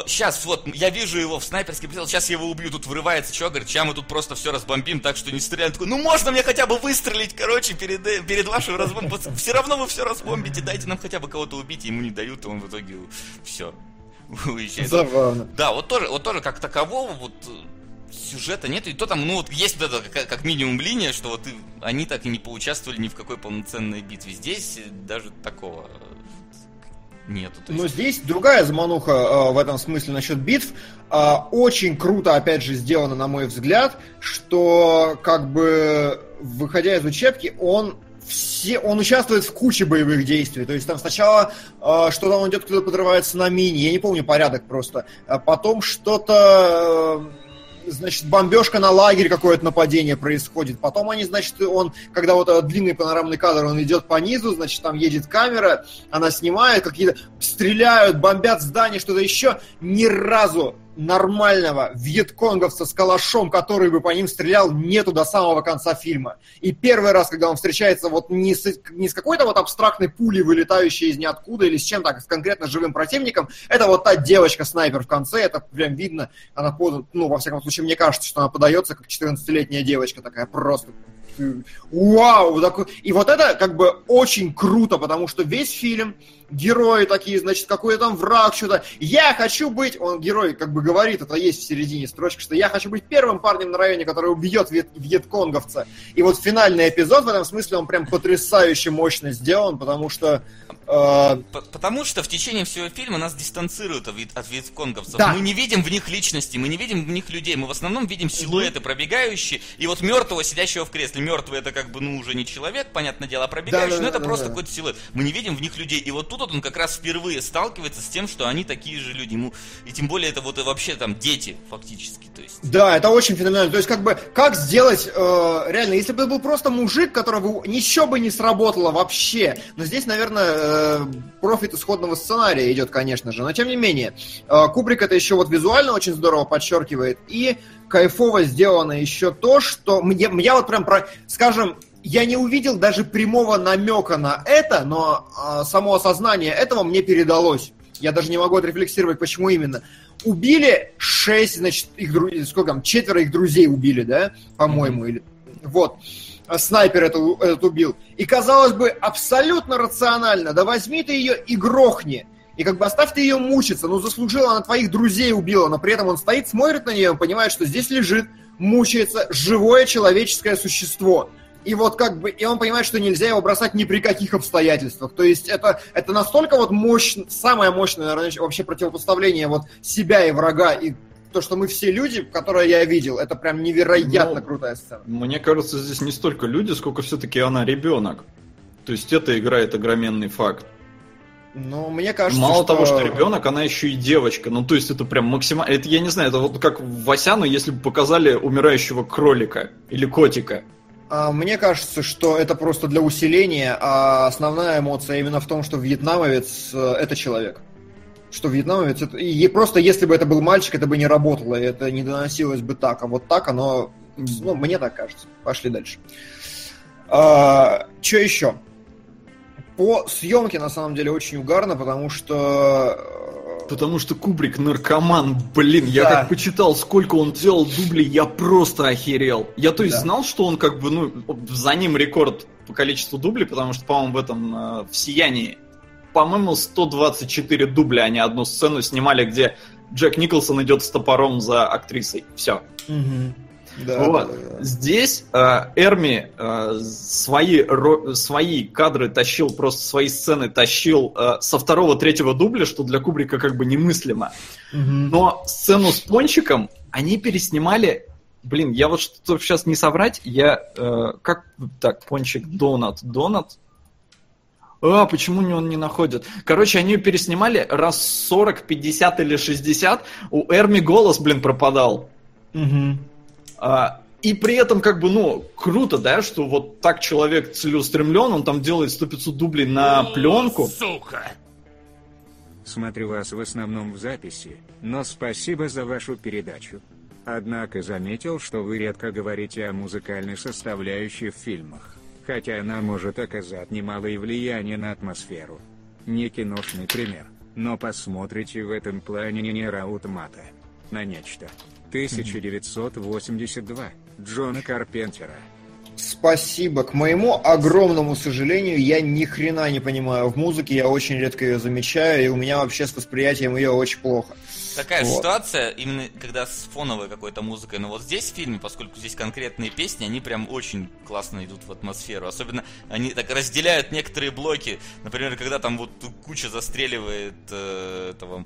S2: сейчас вот, я вижу его в снайперский прицел, сейчас я его убью, тут вырывается чувак, говорит, сейчас мы тут просто все разбомбим, так что не стреляем. Такой, ну можно мне хотя бы выстрелить, короче, перед, э, перед вашим разбомбом, все равно вы все разбомбите, дайте нам хотя бы кого-то убить, ему не дают, и он в итоге все уезжает.
S3: Забавно.
S2: Да, вот тоже, вот тоже как такового вот э, сюжета нет, и то там, ну вот есть вот это как, как минимум линия, что вот и- они так и не поучаствовали ни в какой полноценной битве. Здесь э, даже такого э, нету. То
S3: Но
S2: есть,
S3: здесь другая замануха э, в этом смысле насчет битв. А, очень круто, опять же, сделано, на мой взгляд, что как бы выходя из учебки, он все, он участвует в куче боевых действий. То есть там сначала э, что-то он идет, кто-то подрывается на мине, я не помню порядок просто. А потом что-то э, значит, бомбежка на лагерь, какое-то нападение происходит. Потом они, значит, он, когда вот этот длинный панорамный кадр, он идет по низу, значит, там едет камера, она снимает, какие-то стреляют, бомбят здание, что-то еще. Ни разу нормального вьетконговца с калашом, который бы по ним стрелял, нету до самого конца фильма. И первый раз, когда он встречается вот не с, не с какой-то вот абстрактной пулей, вылетающей из ниоткуда, или с чем-то, а с конкретно живым противником, это вот та девочка-снайпер в конце, это прям видно, она подана, ну, во всяком случае, мне кажется, что она подается как 14-летняя девочка такая просто Вау! такой- И вот это как бы очень круто, потому что весь фильм, герои такие, значит, какой там враг, что-то. Я хочу быть, он герой как бы говорит, это есть в середине строчки, что я хочу быть первым парнем на районе, который убьет вьет, вьетконговца. И вот финальный эпизод в этом смысле, он прям потрясающе мощно сделан, потому что Э,
S2: П- Потому что в течение всего фильма нас дистанцируют от, витконговцев.
S3: Да.
S2: Мы не видим в них личности, мы не видим в них людей. Мы в основном видим силуэты пробегающие. И вот мертвого, сидящего в кресле. Мертвый это как бы, ну, уже не человек, понятное дело, а пробегающий,
S3: Да-да-да-да-да.
S2: но это просто какой-то силуэт. Мы не видим в них людей. И вот тут вот он как раз впервые сталкивается с тем, что они такие же люди. Ему, и тем более это вот и вообще там дети, фактически. То есть.
S3: Да, это очень феноменально. То есть, как бы, как сделать, э, реально, если бы это был просто мужик, которого ничего бы не сработало вообще. Но здесь, наверное, э, профит исходного сценария идет, конечно же. Но тем не менее, э, Кубрик это еще вот визуально очень здорово подчеркивает. И кайфово сделано еще то, что мне, я вот прям про, скажем, я не увидел даже прямого намека на это, но э, само осознание этого мне передалось. Я даже не могу отрефлексировать, почему именно. Убили шесть, значит, их дру- сколько там, четверо их друзей убили, да, по-моему, или вот. А Снайпер это, этот убил. И казалось бы, абсолютно рационально. Да возьми ты ее и грохни. И как бы оставь ты ее мучиться. Ну, заслужила она твоих друзей убила, но при этом он стоит, смотрит на нее, он понимает, что здесь лежит, мучается живое человеческое существо. И вот как бы, и он понимает, что нельзя его бросать ни при каких обстоятельствах. То есть это, это настолько вот мощно, самое мощное, наверное, вообще противопоставление вот себя и врага, и то, что мы все люди, которые я видел, это прям невероятно
S4: Ну,
S3: крутая сцена.
S4: Мне кажется, здесь не столько люди, сколько все-таки она ребенок. То есть это играет огроменный факт.
S3: Ну, мне кажется,
S4: Мало
S3: что...
S4: того, что ребенок, она еще и девочка. Ну, то есть это прям максимально... Это, я не знаю, это вот как в Васяну, если бы показали умирающего кролика или котика.
S3: А, Мне кажется, что это просто для усиления, а основная эмоция именно в том, что вьетнамовец э, это человек. Что вьетнамовец это... И просто если бы это был мальчик, это бы не работало, это не доносилось бы так. А вот так оно... Ну, мне так кажется. Пошли дальше. А, что еще? По съемке, на самом деле, очень угарно, потому что... э,
S4: Потому что Кубрик наркоман, блин, я
S3: Да.
S4: как почитал, сколько он делал дублей, я просто охерел. Я то есть
S3: Да.
S4: знал, что он как бы, ну, за ним рекорд по количеству дублей, потому что, по-моему, в этом, э, в «Сиянии», по-моему, 124 дубля они одну сцену снимали, где Джек Николсон идет с топором за актрисой. Все.
S3: Да,
S4: Вот.
S3: да, да.
S4: Здесь э, Эрми э, свои, ро- свои кадры тащил, просто свои сцены тащил э, со второго-третьего дубля, что для Кубрика как бы немыслимо.
S3: Мгм.
S4: Но сцену с Пончиком они переснимали... Блин, я вот чтобы сейчас не соврать, я... э, как... Так, Пончик, Донат, Донат? А, почему не- он не находит? Короче, они ее переснимали раз 40, 50 или 60. У Эрми голос, блин, пропадал.
S3: Мгм.
S4: А, и при этом, как бы, ну, круто, да, что вот так человек целеустремлен, он там делает 100-500 дублей на пленку.
S1: Сука!
S5: Смотрю вас в основном в записи, но спасибо за вашу передачу. Однако заметил, что вы редко говорите о музыкальной составляющей в фильмах, хотя она может оказать немалое влияние на атмосферу. Не киношный пример, но посмотрите в этом плане не Нера Аутомата. На нечто. 1982. Джона Карпентера.
S3: Спасибо. К моему огромному сожалению, я ни хрена не понимаю в музыке, я очень редко ее замечаю, и у меня вообще с восприятием ее очень плохо.
S2: Такая
S3: Вот.
S2: ситуация, именно когда с фоновой какой-то музыкой, но вот здесь в фильме, поскольку здесь конкретные песни, они прям очень классно идут в атмосферу. Особенно они так разделяют некоторые блоки. Например, когда там вот куча застреливает э, этого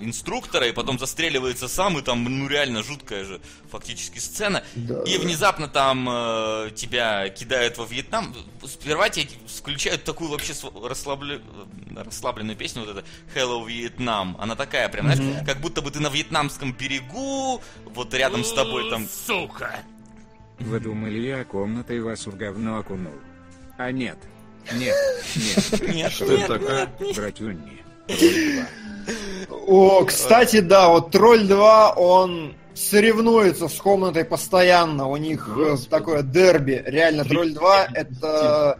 S2: инструктора, и потом застреливается сам, и там, ну, реально жуткая же фактически сцена.
S3: Да,
S2: и внезапно там э, тебя кидают во Вьетнам. Сперва тебе включают такую вообще расслабле- э, расслабленную песню, вот это Hello Vietnam. Она такая прям, знаешь, как будто бы ты на вьетнамском берегу, вот рядом с тобой там...
S1: Сука!
S5: Вы думали, я комнатой вас в говно окунул? А нет. Нет, нет.
S2: Нет,
S4: Что это такое?
S5: Братюнни.
S3: О, кстати, да, вот Тролль 2, он соревнуется с комнатой постоянно. У них э,
S4: Господи.
S3: такое дерби. Реально, Тролль 2 это...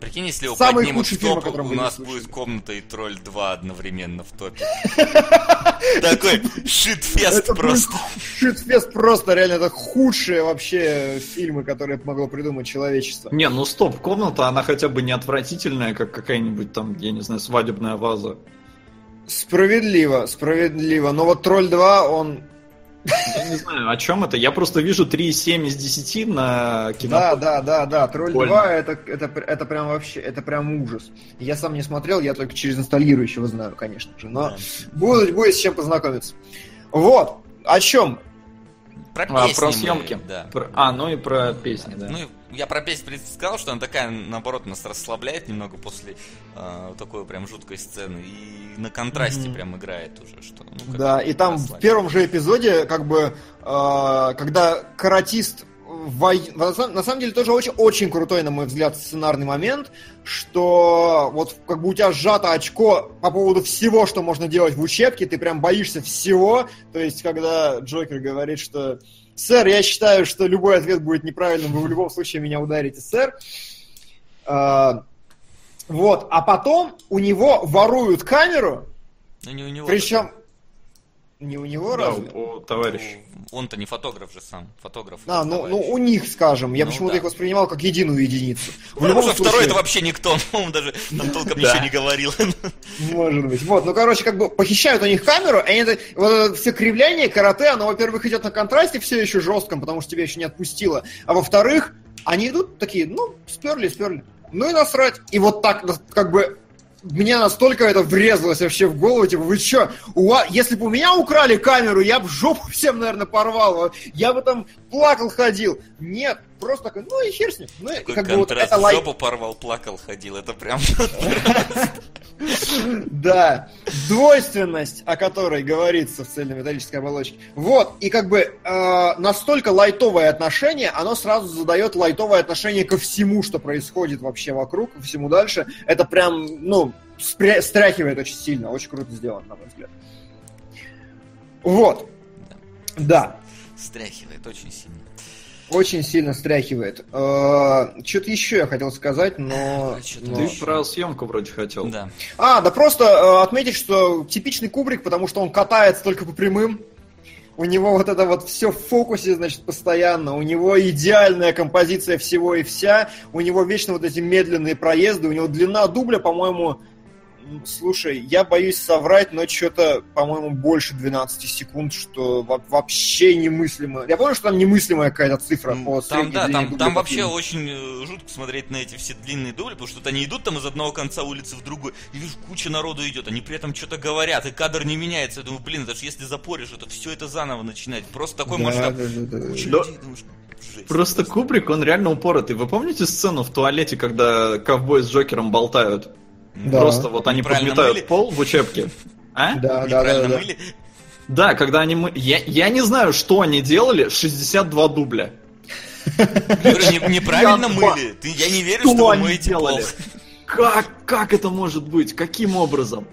S2: Прикинь, если его
S3: Самый
S2: поднимут
S3: худший
S2: в
S3: фильм,
S2: топ,
S3: котором
S2: у нас
S3: слышали.
S2: будет комната и Тролль 2 одновременно в топе. Такой
S3: shitfest
S2: просто.
S3: Shitfest просто, реально, это худшие вообще фильмы, которые могло придумать человечество.
S4: Не, ну стоп, комната, она хотя бы не отвратительная, как какая-нибудь там, я не знаю, свадебная ваза.
S3: Справедливо, справедливо. Но вот Тролль 2, он
S4: Я не знаю, о чем это. Я просто вижу 3,7 из 10 на кино.
S3: Да, да, да, да. Тролль
S4: Больно.
S3: 2 это, это, это прям вообще, это прям ужас. Я сам не смотрел, я только через инсталирующего знаю, конечно же. Но
S2: Да.
S3: будет, будет с чем познакомиться. Вот. О чем?
S2: Про
S4: А,
S2: песни
S4: про
S2: мы,
S4: съемки.
S2: Да.
S4: Про- А, ну и про песни, да.
S2: Ну, и я про песню в принципе, сказал, что она такая, наоборот, нас расслабляет немного после э, такой прям жуткой сцены. И на контрасте
S3: Мгм.
S2: прям играет уже, что... ну,
S3: Да, и там в первом же эпизоде, как бы, э, когда каратист самом- на самом деле тоже очень, очень крутой, на мой взгляд, сценарный момент, что вот как бы у тебя сжато очко по поводу всего, что можно делать в учебке, ты прям боишься всего. То есть, когда Джокер говорит, что «Сэр, я считаю, что любой ответ будет неправильным, вы в любом случае меня ударите, сэр». А, вот, а потом у него воруют камеру,
S2: не у него.
S3: причем не у него
S4: Да,
S3: разве?
S4: у товарища.
S2: Он-то не фотограф же сам, фотограф.
S3: А, ну,
S2: товарищ.
S3: ну, у них, скажем. Я
S2: Ну,
S3: почему-то
S2: да.
S3: их воспринимал как единую единицу. В
S2: Ну,
S3: любом случае,
S2: второй это вообще никто, он, даже там толком
S4: Да.
S2: ничего не говорил.
S3: Может быть. Вот, ну, короче, как бы похищают у них камеру, и они, это- вот это все кривляние, карате, оно, во-первых, идет на контрасте все еще жестком, потому что тебя еще не отпустило. А во-вторых, они идут такие, ну, сперли, сперли. Ну и насрать. И вот так, как бы, мне настолько это врезалось вообще в голову, типа, вы чё, у вас, если бы у меня украли камеру, я бы жопу всем, наверное, порвал, я бы там плакал, ходил. Нет, просто такой, ну и хер с ним. Ну,
S2: Такой
S3: как бы вот это лайк.
S2: жопу порвал, плакал, ходил. Это прям...
S3: Да, двойственность, о которой говорится в цельнометаллической оболочке. Вот, и как бы э, настолько лайтовое отношение, оно сразу задает лайтовое отношение ко всему, что происходит вообще вокруг, ко всему дальше. Это прям, ну, спря- стряхивает очень сильно, очень круто сделано, на мой взгляд. Вот. Да,
S2: Стряхивает очень сильно.
S3: Очень сильно стряхивает. Что-то еще я хотел сказать, но...
S2: А,
S3: но-
S4: Ты про съемку вроде хотел.
S2: Да.
S3: А, да просто э, отметить, что типичный Кубрик, потому что он катается только по прямым. У него вот это вот все в фокусе, значит, постоянно. У него идеальная композиция всего и вся. У него вечно вот эти медленные проезды. У него длина дубля, по-моему, слушай, я боюсь соврать, но что-то, по-моему, больше 12 секунд, что во- вообще немыслимо. Я помню, что там немыслимая какая-то цифра по
S2: Там, да, там, там вообще очень э, жутко смотреть на эти все длинные дубли, потому что они идут там из одного конца улицы в другой, и вижу, куча народу идет, они при этом что-то говорят, и кадр не меняется. Я думаю, блин, даже если запоришь, это все это заново начинать. Просто такой
S3: Да,
S2: масштаб.
S3: да, да, да.
S2: Куча
S4: Да.
S2: людей, думаешь, жесть.
S4: Просто Кубрик, он реально упоротый. Вы помните сцену в туалете, когда ковбой с Джокером болтают?
S3: Да.
S4: Просто вот они подметают
S2: мыли?
S4: пол в учебке. А?
S3: Да, да, да,
S2: Неправильно
S3: да.
S2: мыли?
S4: Да, когда они мы... Я, я не знаю, что они делали, 62 дубля.
S2: Говорю, не- неправильно
S4: Я
S2: мыли. Ты, я не верю,
S4: Что
S2: что вы
S4: они
S2: моете
S4: делали?
S2: пол.
S4: Как, как это может быть? Каким образом?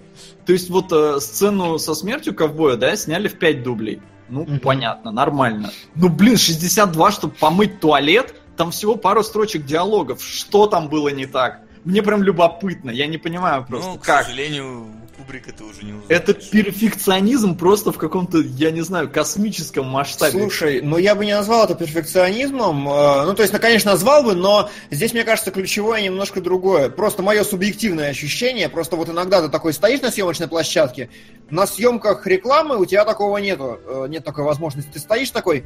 S4: То есть вот э, сцену со смертью ковбоя, да, сняли в 5 дублей. Ну,
S3: Мгм.
S4: понятно, нормально. Ну, блин, 62, чтобы помыть туалет, там всего пару строчек диалогов. Что там было не так? Мне прям любопытно, я не понимаю просто,
S2: Ну, к
S4: как.
S2: сожалению, Кубрика ты уже не узнаешь.
S4: Это перфекционизм просто в каком-то, я не знаю, космическом масштабе.
S3: Слушай, ну я бы не назвал это перфекционизмом. э, Ну, то есть, ну, конечно, назвал бы, но здесь, мне кажется, ключевое немножко другое. Просто мое субъективное ощущение. Просто вот иногда ты такой стоишь на съемочной площадке, на съемках рекламы у тебя такого нету. э, Нет такой возможности. Ты стоишь такой,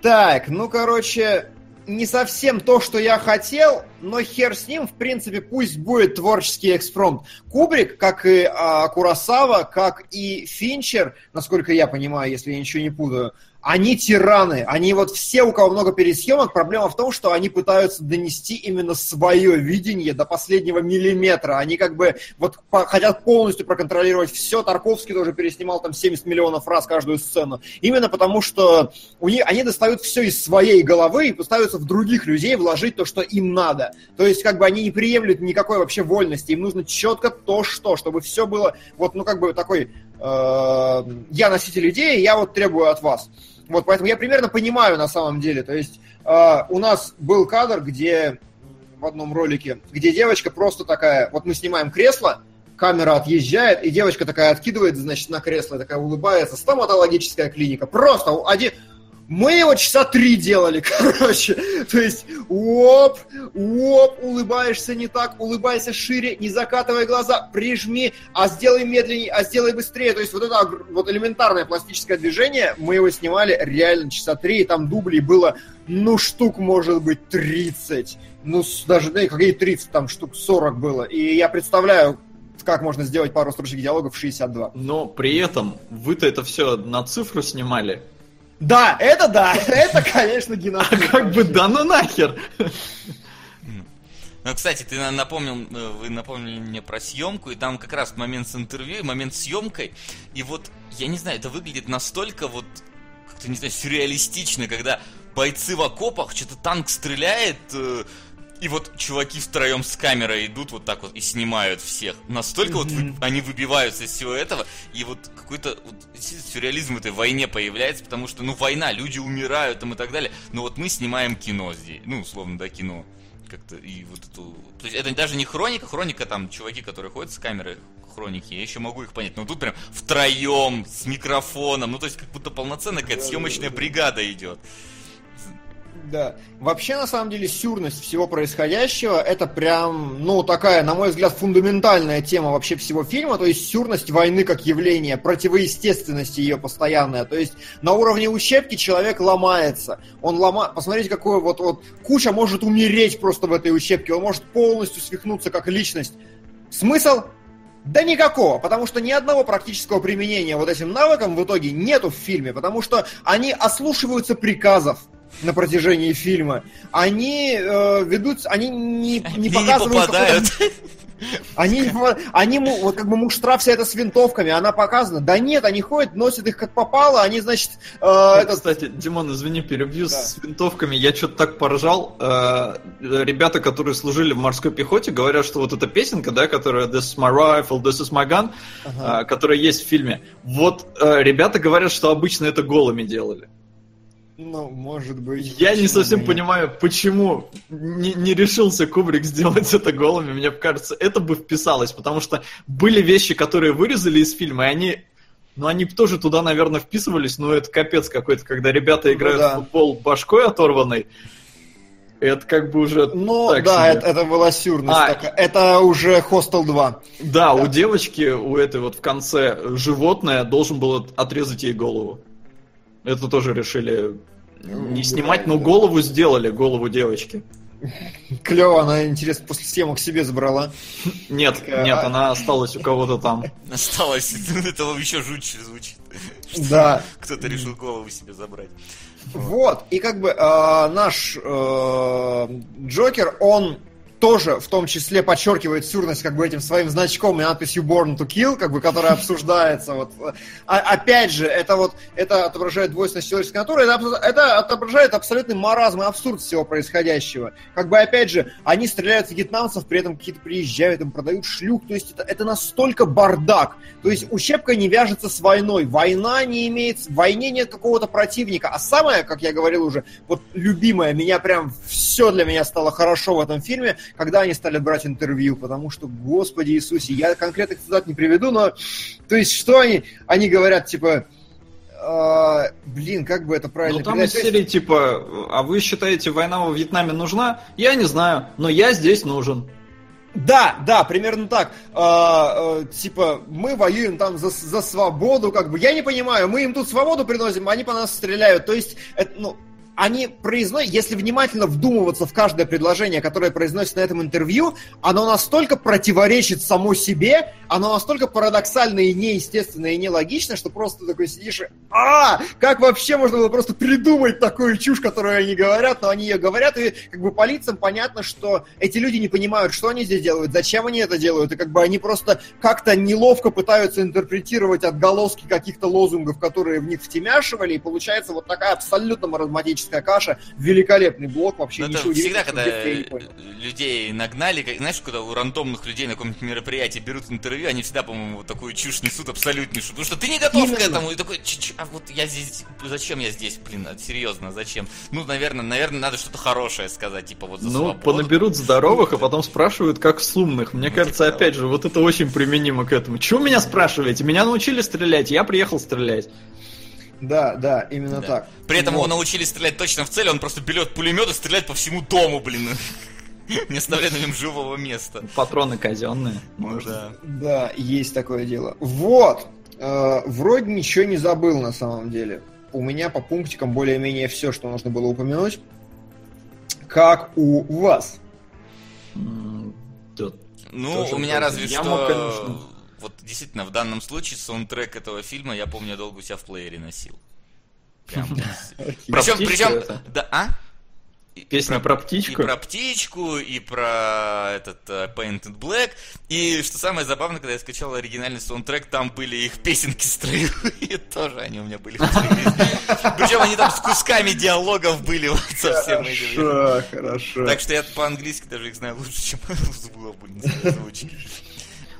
S3: так, ну, короче, не совсем то, что я хотел, но хер с ним, в принципе, пусть будет творческий экспромт. Кубрик, как и а, Курасава, как и Финчер, насколько я понимаю, если я ничего не путаю, они тираны. Они вот все, у кого много пересъемок, проблема в том, что они пытаются донести именно свое видение до последнего миллиметра. Они как бы вот хотят полностью проконтролировать все. Тарковский тоже переснимал там 70 миллионов раз каждую сцену. Именно потому, что у них, они достают все из своей головы и пытаются в других людей вложить то, что им надо. То есть как бы они не приемлют никакой вообще вольности. Им нужно четко то, что, чтобы все было вот, ну как бы такой э, я носитель идеи, я вот требую от вас. Вот, поэтому я примерно понимаю на самом деле. То есть э, у нас был кадр, где в одном ролике, где девочка просто такая, вот мы снимаем кресло, камера отъезжает, и девочка такая откидывает, значит, на кресло, такая улыбается, стоматологическая клиника. Просто один, Мы его часа три делали, короче. То есть, оп, оп, улыбаешься не так, улыбайся шире, не закатывай глаза, прижми, а сделай медленнее, а сделай быстрее. То есть вот это вот элементарное пластическое движение, мы его снимали реально часа три, и там дублей было, ну, штук, может быть, 30. Ну, даже, да, какие 30, там штук 40 было. И я представляю, как можно сделать пару строчек диалогов в 62.
S4: Но при этом вы-то это все на цифру снимали.
S3: Да, это да, это, конечно, геноцид.
S4: А как бы да ну нахер.
S2: Ну, кстати, ты напомнил, э, вы напомнили мне про съемку, и там как раз момент с интервью, момент с съемкой, и вот, я не знаю, это выглядит настолько вот, как-то, не знаю, сюрреалистично, когда бойцы в окопах, что-то танк стреляет, э, и вот чуваки втроем с камерой идут вот так вот и снимают всех. Настолько mm-hmm. вот вы, они выбиваются из всего этого, и вот какой-то вот, сюрреализм в этой войне появляется, потому что, ну, война, люди умирают там и так далее. Но вот мы снимаем кино здесь, ну, условно, да, кино. Как-то, и вот эту... То есть это даже не хроника, хроника там, чуваки, которые ходят с камерой, хроники, я еще могу их понять. Но тут прям втроем, с микрофоном, ну, то есть как будто полноценная какая-то съемочная бригада идет.
S3: Да. Вообще, на самом деле, сюрность всего происходящего, это прям, ну, такая, на мой взгляд, фундаментальная тема вообще всего фильма, то есть сюрность войны как явление, противоестественность ее постоянная, то есть на уровне ущепки человек ломается, он ломает, посмотрите, какой вот, вот куча может умереть просто в этой ущепке, он может полностью свихнуться как личность. Смысл? Да никакого, потому что ни одного практического применения вот этим навыкам в итоге нету в фильме, потому что они ослушиваются приказов на протяжении фильма, они э, ведут, они не, не показывают... Не попадают. Они, они, вот как бы муштра вся это с винтовками, она показана. Да нет, они ходят, носят их как попало, они, значит...
S4: Э, этот... Кстати, Димон, извини, перебью, да. с винтовками я что-то так поражал. Э, ребята, которые служили в морской пехоте, говорят, что вот эта песенка, да, которая This is my rifle, this is my gun, ага. э, которая есть в фильме, вот э, ребята говорят, что обычно это голыми делали.
S3: Ну, может быть.
S4: Я не совсем нет. понимаю, почему не, не решился Кубрик сделать это голыми. Мне кажется, это бы вписалось, потому что были вещи, которые вырезали из фильма, и они ну, они тоже туда, наверное, вписывались, но это капец какой-то, когда ребята ну играют ну, да. в футбол башкой оторванной. Это как бы уже...
S3: Ну, да, это, это была сюрность. А, такая. это уже Hostel 2.
S4: Да, да, у девочки, у этой вот в конце животное должен был отрезать ей голову. Это тоже решили не снимать, но голову сделали, голову девочки.
S3: Клево, она, интересно, после съемок себе забрала.
S4: Нет, Такая... нет, а она осталась у кого-то там.
S2: Осталась, это еще жутче звучит.
S3: Да.
S2: Кто-то решил голову себе забрать.
S3: Вот, и как бы э, наш э, Джокер, он тоже в том числе подчеркивает сюрность как бы этим своим значком и надписью Born to Kill, как бы, которая обсуждается. Вот. А, опять же, это вот это отображает двойственность человеческой натуры, это, это отображает абсолютный маразм и абсурд всего происходящего. Как бы, опять же, они стреляют в вьетнамцев, при этом какие-то приезжают, им продают шлюх, то есть это, это настолько бардак. То есть ущепка не вяжется с войной, война не имеет, в войне нет какого-то противника. А самое, как я говорил уже, вот любимое, меня прям все для меня стало хорошо в этом фильме, когда они стали брать интервью, потому что, Господи Иисусе, я конкретных цитат не приведу, но, то есть, что они, они говорят, типа, Uh, блин, как бы это правильно
S4: Ну там из серии типа, а вы считаете, война во Вьетнаме нужна? Я не знаю, но я здесь нужен.
S3: Да, да, примерно так. А, а, типа, мы воюем там за, за свободу, как бы. Я не понимаю, мы им тут свободу приносим, а они по нас стреляют. То есть, это, ну, они произносят, если внимательно вдумываться в каждое предложение, которое произносится на этом интервью, оно настолько противоречит само себе, оно настолько парадоксально и неестественно и нелогично, что просто такой сидишь и а, как вообще можно было просто придумать такую чушь, которую они говорят, но они ее говорят, и как бы по лицам понятно, что эти люди не понимают, что они здесь делают, зачем они это делают, и как бы они просто как-то неловко пытаются интерпретировать отголоски каких-то лозунгов, которые в них втемяшивали, и получается вот такая абсолютно маразматичная политическая каша, великолепный блок, вообще
S2: Но ничего всегда, когда людей нагнали, как, знаешь, когда у рандомных людей на каком-нибудь мероприятии берут интервью, они всегда, по-моему, вот такую чушь несут абсолютнейшую, потому что ты не готов Именно. к этому, и такой, а вот я здесь, зачем я здесь, блин, а, серьезно, зачем? Ну, наверное, наверное, надо что-то хорошее сказать, типа вот за
S4: Ну, свободу. понаберут здоровых, а потом спрашивают, как с умных. Мне ну, кажется, типа опять же, вот это очень применимо к этому. Чего меня спрашиваете? Меня научили стрелять, я приехал стрелять.
S3: Да, да, именно
S2: Да.
S3: так.
S2: При этом
S3: Вот.
S2: его научили стрелять точно в цель, он просто берет пулемет и стреляет по всему дому, блин. Не оставляя на нем живого места.
S4: Патроны казенные. Можно.
S3: Да, есть такое дело. Вот. Э, вроде ничего не забыл на самом деле. У меня по пунктикам более-менее все, что нужно было упомянуть. Как у вас?
S2: Ну, у меня разве
S4: Я
S2: что... Вот действительно, в данном случае саундтрек этого фильма, я помню, я долго у себя в плеере носил. Прям. Причем, причем, да, а? И
S4: Песня про
S2: И
S4: птичку.
S2: про птичку, и про этот э, Painted Black. И что самое забавное, когда я скачал оригинальный саундтрек, там были их песенки строевые, тоже они у меня были. Причем они там с кусками диалогов были вот совсем.
S3: Хорошо, хорошо.
S2: Так что я по-английски даже их знаю лучше, чем в блин, озвучки.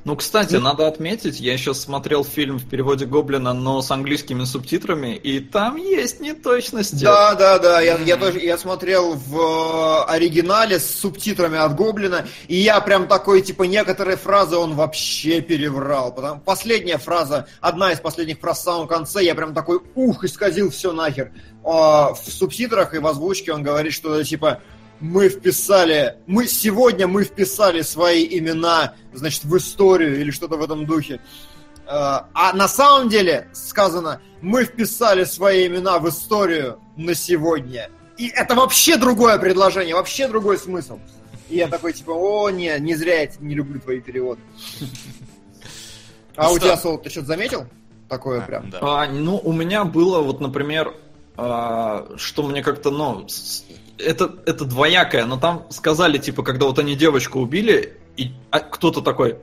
S4: Ну, кстати, надо отметить, я сейчас смотрел фильм в переводе Гоблина, но с английскими субтитрами, и там есть неточности.
S3: Да, да, да, я, я тоже я смотрел в э, оригинале с субтитрами от Гоблина, и я прям такой, типа, некоторые фразы он вообще переврал. Потому, последняя фраза, одна из последних фраз в самом конце, я прям такой, ух, исказил все нахер. А в субтитрах и в озвучке он говорит что-то типа, мы вписали, мы сегодня мы вписали свои имена, значит, в историю или что-то в этом духе. Э, А на самом деле сказано, мы вписали свои имена в историю на сегодня. И это вообще другое предложение, вообще другой смысл. И я такой, типа, о, не, не зря я не люблю твои переводы. А у тебя, Сол, ты что-то заметил? Такое прям.
S4: А, ну, у меня было, вот, например, а, что мне как-то, ну, это, это двоякое, но там сказали, типа, когда вот они девочку убили, и а, кто-то такой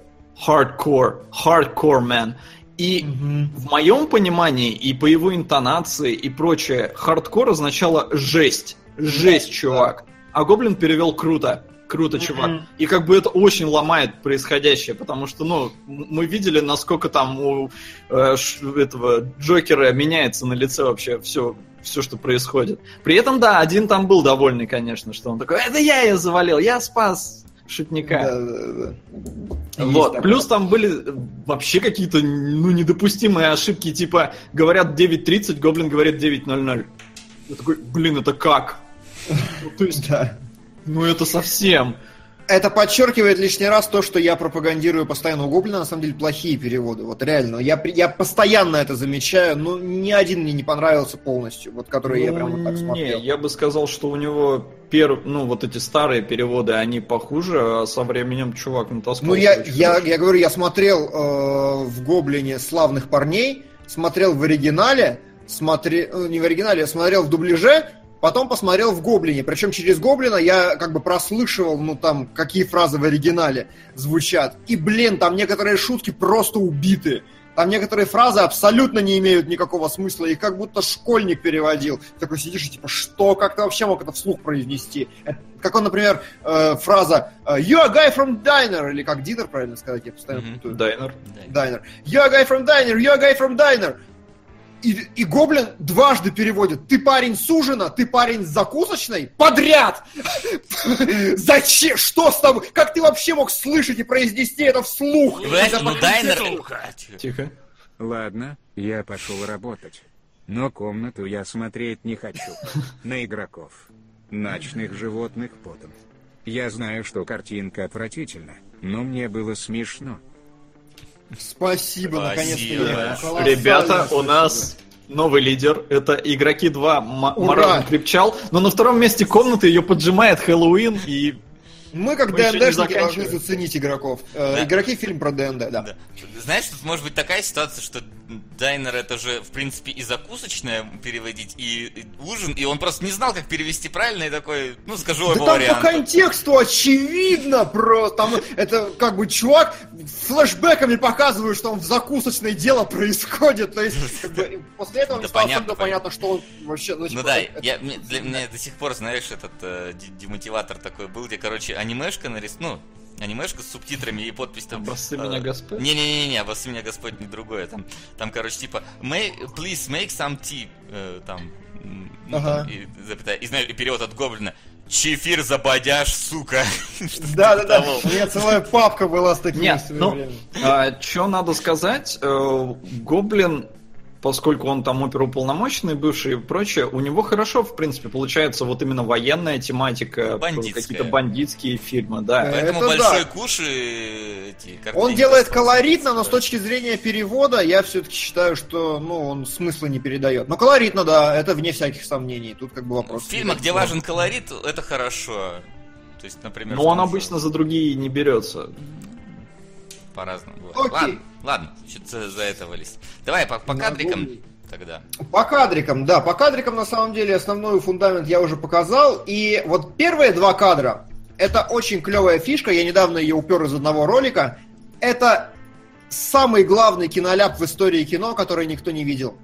S4: hardcore, hardcore man. И в моем понимании, и по его интонации, и прочее, хардкор означало жесть. Жесть, чувак. А Гоблин перевел круто. Круто, чувак. И как бы это очень ломает происходящее, потому что, ну, мы видели, насколько там у э, этого Джокера меняется на лице вообще все, все, что происходит. При этом, да, один там был довольный, конечно, что он такой, это я ее завалил, я спас шутника.
S3: Да, да, да. Есть
S4: Вот.
S3: такое.
S4: Плюс там были вообще какие-то ну, недопустимые ошибки, типа говорят 9.30, Гоблин говорит 9.00. Я такой, блин, это как? Ну, то есть,
S3: Да.
S4: Ну это совсем.
S3: Это подчеркивает лишний раз то, что я пропагандирую постоянно у Гоблина, на самом деле плохие переводы. Вот реально. Я, я постоянно это замечаю, но ни один мне не понравился полностью, вот который я прям вот так
S4: Ну,
S3: смотрел.
S4: Не, я бы сказал, что у него пер... ну вот эти старые переводы, они похуже, а со временем чувак натаскал.
S3: Ну, я, я, я говорю, я смотрел э, в Гоблине славных парней, смотрел в оригинале, смотрел, не в оригинале, я смотрел в дубляже, потом посмотрел в Гоблине. Причем через Гоблина я как бы прослышивал, ну там, какие фразы в оригинале звучат. И, блин, там некоторые шутки просто убиты. Там некоторые фразы абсолютно не имеют никакого смысла, их как будто школьник переводил. Такой сидишь и типа, что, как ты вообще мог это вслух произнести? Как он, например, э, фраза э, «You're a guy from diner», или как «Динер», правильно сказать, я постоянно
S2: Мгм.
S3: путаю.
S4: Дайнер.
S3: Дайнер. You're a guy from diner, you're a guy from diner. И, и Гоблин дважды переводит. Ты парень с ужина, ты парень с закусочной. Подряд! Зачем? Что с тобой? Как ты вообще мог слышать и произнести это вслух?
S2: Ну
S3: контексту.
S4: Тихо.
S5: Ладно, я пошел работать. Но комнату я смотреть не хочу. На игроков. Ночных животных потом. Я знаю, что картинка отвратительна, но мне было смешно.
S3: Спасибо, наконец-то.
S4: Ребята, у нас новый лидер. Это игроки 2 М-
S3: Ура!
S4: Маран Крепчал. Но на втором месте комнаты ее поджимает Хэллоуин и
S3: Мы как ДНДшники должны заценить игроков. Э,
S2: Да.
S3: Игроки фильм про ДНД, да.
S2: Да. Знаешь, тут может быть такая ситуация, что Дайнер это же, в принципе, и закусочная переводить, и и ужин, и он просто не знал, как перевести правильно, и такой, ну, скажу
S3: Да
S2: его
S3: там по
S2: вариант.
S3: контексту очевидно просто. Там это как бы чувак флешбеками показывает, что он в закусочной дело происходит. То есть как бы, после этого
S2: Да
S3: стало
S2: понятно,
S3: понятно, что он вообще... Ну,
S2: да, я, для меня до сих пор, знаешь, этот э, де- демотиватор такой был, где, короче, анимешка нарис... ну, анимешка с субтитрами и подпись там...
S4: «Образцы меня, Господь».
S2: Не-не-не, образцы меня, Господь, не другое. Там, там короче, типа, «May- please make some tea, э, там, ну,
S3: Ага.
S2: там, и, запятая, и, знаешь, и перевод от Гоблина, чефир забодяж, сука. Что-то
S3: Да, да,
S2: типа
S3: да. У меня целая папка была с такими
S4: Нет, ну,
S3: время.
S4: что надо сказать, э, Гоблин поскольку он там оперуполномоченный бывший и прочее, у него хорошо, в принципе, получается вот именно военная тематика,
S2: Бандитская.
S4: какие-то бандитские фильмы, да.
S2: Поэтому
S3: Это
S2: большой
S3: да.
S2: куш и эти
S3: Он делает колоритно, но с точки зрения перевода я все-таки считаю, что ну, он смысла не передает. Но колоритно, да, это вне всяких сомнений. Тут как бы вопрос.
S2: В фильмах, где важен колорит, это хорошо. То есть, например...
S4: Но он обычно за другие не берется.
S2: По-разному бывает.
S3: Окей.
S2: Ладно, ладно, что-то заэтовались. Давай по, по кадрикам тогда.
S3: По кадрикам, да, по кадрикам на самом деле основной фундамент я уже показал. И вот первые два кадра, это очень клевая фишка, я недавно ее упер из одного ролика. Это самый главный киноляп в истории кино, который никто не видел.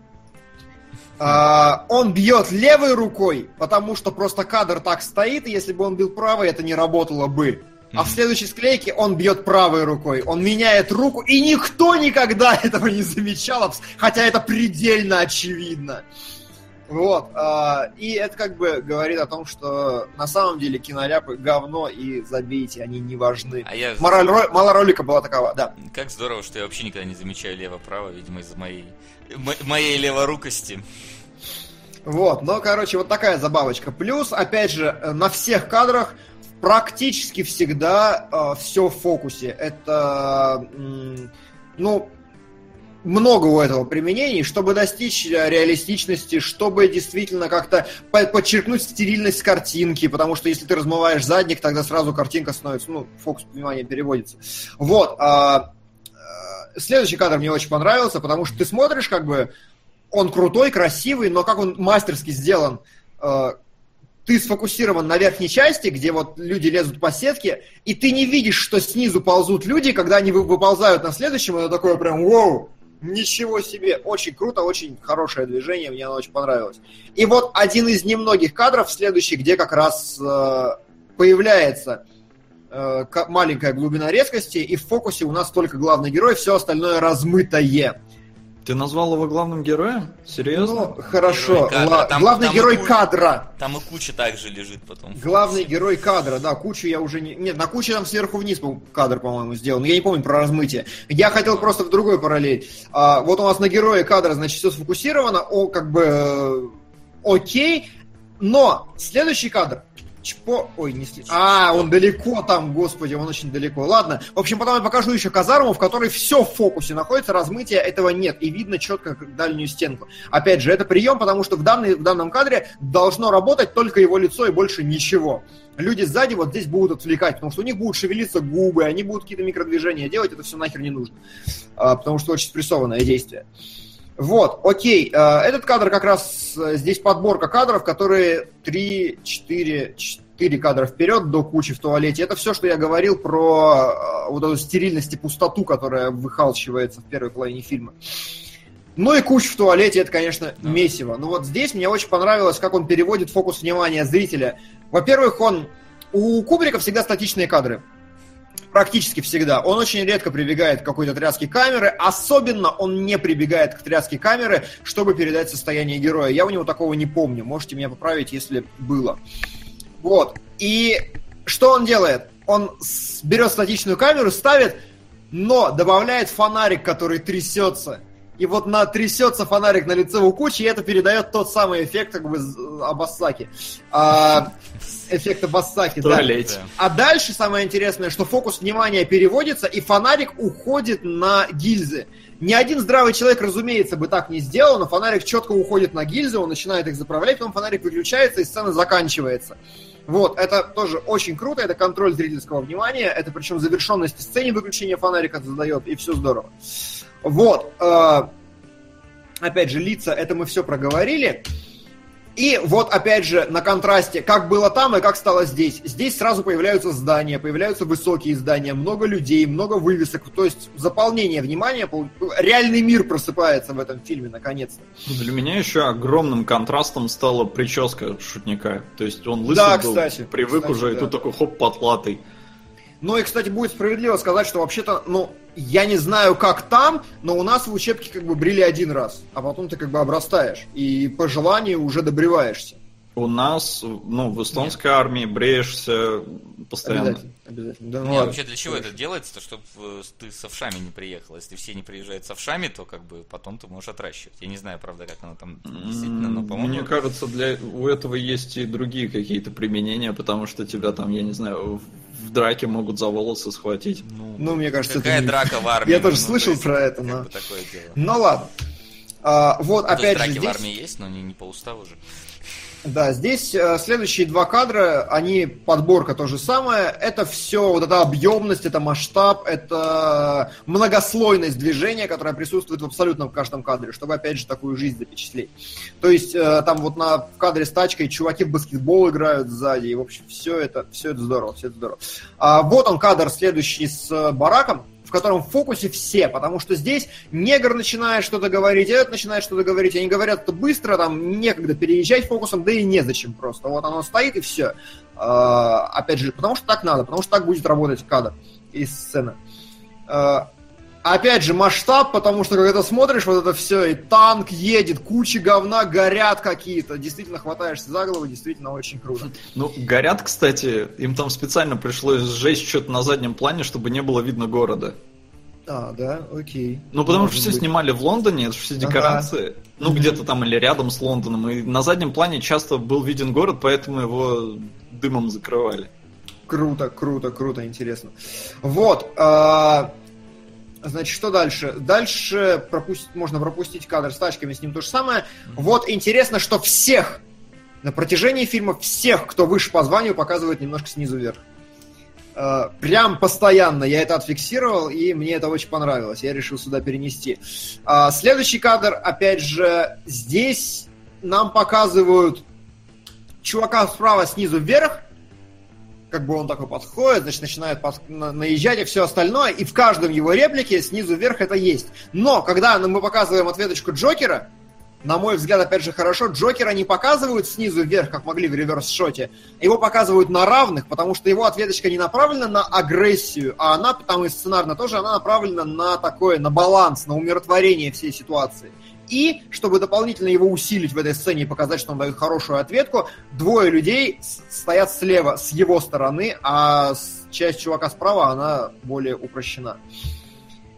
S3: А, он бьет левой рукой, потому что просто кадр так стоит, и если бы он бил правой, это не работало бы. А в следующей склейке он бьет правой рукой. Он меняет руку, и никто никогда этого не замечал, хотя это предельно очевидно. Вот. а, и это как бы говорит о том, что на самом деле киноляпы говно и забейте, они не важны.
S2: А я...
S3: Мораль, ро- мораль ролика была такова, да.
S2: Как здорово, что я вообще никогда не замечаю лево-право, видимо, из-за моей, мо- моей леворукости.
S3: Вот, но, короче, вот такая забавочка. Плюс, опять же, э, на всех кадрах практически всегда все в фокусе. Это, м, ну, много у этого применений, чтобы достичь э, реалистичности, чтобы действительно как-то по- подчеркнуть стерильность картинки, потому что если ты размываешь задник, тогда сразу картинка становится, ну, фокус внимания переводится. Вот. а, э, Следующий кадр мне очень понравился, потому что ты смотришь, как бы, он крутой, красивый, но как он мастерски сделан. Ты сфокусирован на верхней части, где вот люди лезут по сетке, и ты не видишь, что снизу ползут люди, когда они вы- выползают на следующем, это такое прям вау, ничего себе, очень круто, очень хорошее движение, мне оно очень понравилось. И вот один из немногих кадров следующий, где как раз э, появляется э, ка- маленькая глубина резкости, и в фокусе у нас только главный герой, все остальное размытое.
S4: Ты назвал его главным героем? Серьезно?
S3: Ну, хорошо.
S2: Герой кадра.
S3: Ла-
S2: Там-
S3: главный
S2: там
S3: герой
S2: куча-
S3: кадра.
S2: Там и куча также лежит потом.
S3: Главный герой кадра, да, кучу я уже не... Нет, на куче там сверху вниз кадр, по-моему, сделан. Я не помню про размытие. Я хотел просто в другой параллель. А, вот у нас на герое кадра, значит, все сфокусировано, о, как бы, э, окей, но следующий кадр, Чпо... Ой, не сли- А, он далеко там, господи, он очень далеко. Ладно. В общем, потом я покажу еще казарму, в которой все в фокусе находится, размытия этого нет, и видно четко дальнюю стенку. Опять же, это прием, потому что в, данный, в данном кадре должно работать только его лицо и больше ничего. Люди сзади вот здесь будут отвлекать, потому что у них будут шевелиться губы, они будут какие-то микродвижения делать, это все нахер не нужно. А, потому что очень спрессованное действие. Вот, окей. э, Этот кадр как раз э, здесь подборка кадров, которые 3, 4, 4 кадра вперед до кучи в туалете. Это все, что я говорил про э, вот эту стерильность и пустоту, которая выхалчивается в первой половине фильма. Ну и куча в туалете, это, конечно, месиво. Но вот здесь мне очень понравилось, как он переводит фокус внимания зрителя. Во-первых, он... У Кубрика всегда статичные кадры. Практически всегда. Он очень редко прибегает к какой-то тряске камеры. Особенно он не прибегает к тряске камеры, чтобы передать состояние героя. Я у него такого не помню. Можете меня поправить, если было. Вот. И что он делает? Он берет статичную камеру, ставит, но добавляет фонарик, который трясется. И вот на трясется фонарик на лице у кучи, и это передает тот самый эффект как бы Абассаки. А, эффект Абассаки, да. А дальше самое интересное, что фокус внимания переводится, и фонарик уходит на гильзы. Ни один здравый человек, разумеется, бы так не сделал, но фонарик четко уходит на гильзы, он начинает их заправлять, потом фонарик выключается, и сцена заканчивается. Вот, это тоже очень круто, это контроль зрительского внимания, это причем завершенность сцене выключения фонарика задает, и все здорово. Вот, э, опять же, лица, это мы все проговорили. И вот опять же на контрасте, как было там и как стало здесь. Здесь сразу появляются здания, появляются высокие здания, много людей, много вывесок. То есть заполнение внимания, реальный мир просыпается в этом фильме наконец-то.
S4: Для меня еще огромным контрастом стала прическа шутника. То есть он лысый
S3: Да,
S4: был,
S3: кстати.
S4: привык
S3: Кстати,
S4: уже, и
S3: да.
S4: тут такой хоп, потлатый.
S3: Ну и, кстати, будет справедливо сказать, что вообще-то, ну, я не знаю, как там, но у нас в учебке как бы брили один раз, а потом ты как бы обрастаешь, и по желанию уже добриваешься.
S4: У нас, ну, в эстонской армии бреешься постоянно.
S3: Обязательно, обязательно. Да, ну
S2: Не,
S3: ладно.
S2: вообще для чего это делается-то, чтобы ты с овшами не приехал. Если все не приезжают с овшами, то как бы потом ты можешь отращивать. Я не знаю, правда, как оно там действительно, но, по-моему...
S4: Мне кажется, для у этого есть и другие какие-то применения, потому что тебя там, я не знаю, в, драке могут за волосы схватить.
S3: Ну, мне кажется,
S2: Какая
S3: это
S2: драка в армии?
S3: Я тоже
S2: Ну,
S3: слышал
S2: есть,
S3: про это, но...
S2: такое дело.
S3: Ну ладно. А, вот,
S2: Ну, то есть
S3: опять
S2: драки
S3: же,
S2: в
S3: здесь...
S2: армии есть, но не, не по уставу же.
S3: Да, здесь э, следующие два кадра, они подборка то же самое. Это все, вот эта объемность, это масштаб, это многослойность движения, которая присутствует в абсолютно в каждом кадре, чтобы опять же такую жизнь запечатлеть. То есть э, там вот на в кадре с тачкой чуваки в баскетбол играют сзади, и в общем все это, все это здорово, все это здорово. А, вот он кадр следующий с э, бараком, в котором в фокусе все, потому что здесь негр начинает что-то говорить, этот начинает что-то говорить, они говорят это быстро, там некогда переезжать фокусом, да и незачем просто. Вот оно стоит и все. опять же, потому что так надо, потому что так будет работать кадр и сцена. Опять же, масштаб, потому что когда ты смотришь вот это все, и танк едет, куча говна, горят какие-то, действительно хватаешься за голову, действительно очень круто.
S4: Ну, горят, кстати, им там специально пришлось сжечь что-то на заднем плане, чтобы не было видно города.
S3: А, да, окей.
S4: Ну, потому
S3: Может
S4: что все
S3: быть.
S4: снимали в Лондоне, это же все
S3: Ага.
S4: декорации. Ну, где-то там или рядом с Лондоном. И на заднем плане часто был виден город, поэтому его дымом закрывали.
S3: Круто, круто, круто, интересно. Вот. а, Значит, что дальше? Дальше пропустить, можно пропустить кадр с тачками, с ним то же самое. Вот интересно, что всех на протяжении фильма всех, кто выше по званию, показывают немножко снизу вверх. Э, Прям постоянно я это отфиксировал, и мне это очень понравилось. Я решил сюда перенести. А, Следующий кадр, опять же, здесь нам показывают чувака справа снизу вверх, как бы он такой подходит, значит, начинает под- на- наезжать и все остальное, и в каждом его реплике снизу вверх это есть. Но, когда мы показываем ответочку Джокера, на мой взгляд, опять же, хорошо, Джокера не показывают снизу вверх, как могли в реверс-шоте. Его показывают на равных, потому что его ответочка не направлена на агрессию, а она, там и сценарно тоже, она направлена на такое, на баланс, на умиротворение всей ситуации. И, чтобы дополнительно его усилить в этой сцене и показать, что он дает хорошую ответку, двое людей стоят слева, с его стороны, а часть чувака справа, она более упрощена.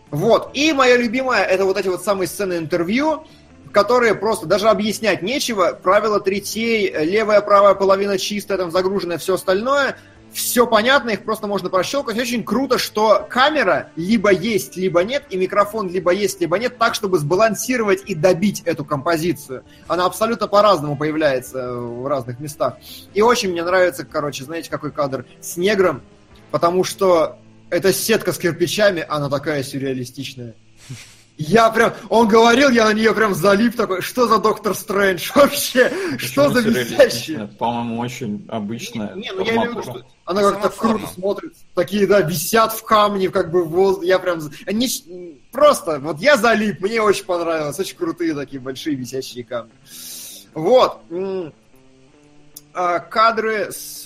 S3: Вот. И моя любимая, это вот эти вот самые сцены интервью, которые просто даже объяснять нечего. Правило третей, левая, правая половина чистая, там загруженное все остальное. Все понятно, их просто можно прощелкать. Очень круто, что камера либо есть, либо нет, и микрофон либо есть, либо нет, так, чтобы сбалансировать и добить эту композицию. Она абсолютно по-разному появляется в разных местах. И очень мне нравится, короче, знаете, какой кадр с негром, потому что эта сетка с кирпичами, она такая сюрреалистичная. Я прям, он говорил, я на нее прям залип такой, что за Доктор Стрэндж вообще? Что
S4: Почему
S3: за
S4: сюрреалистичная?
S3: висящие?
S4: По-моему, очень обычная.
S3: Не, ну я имею в виду, что она как-то круто смотрится. Такие, да, висят в камне, как бы в воздухе. Я прям... Они просто, вот я залип, мне очень понравилось. Очень крутые такие большие висящие камни. Вот. А, Кадры с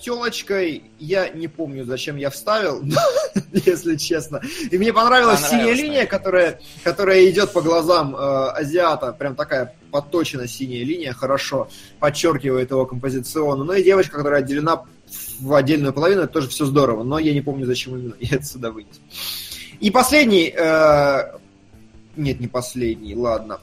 S3: телочкой я не помню, зачем я вставил, если честно. И мне понравилась синяя линия, которая, которая идет по глазам э, азиата. Прям такая подточена синяя линия, хорошо подчеркивает его композиционно. Ну и девочка, которая отделена в отдельную половину, это тоже все здорово. Но я не помню, зачем именно я это сюда вынес. И последний... э, Нет, не последний, ладно.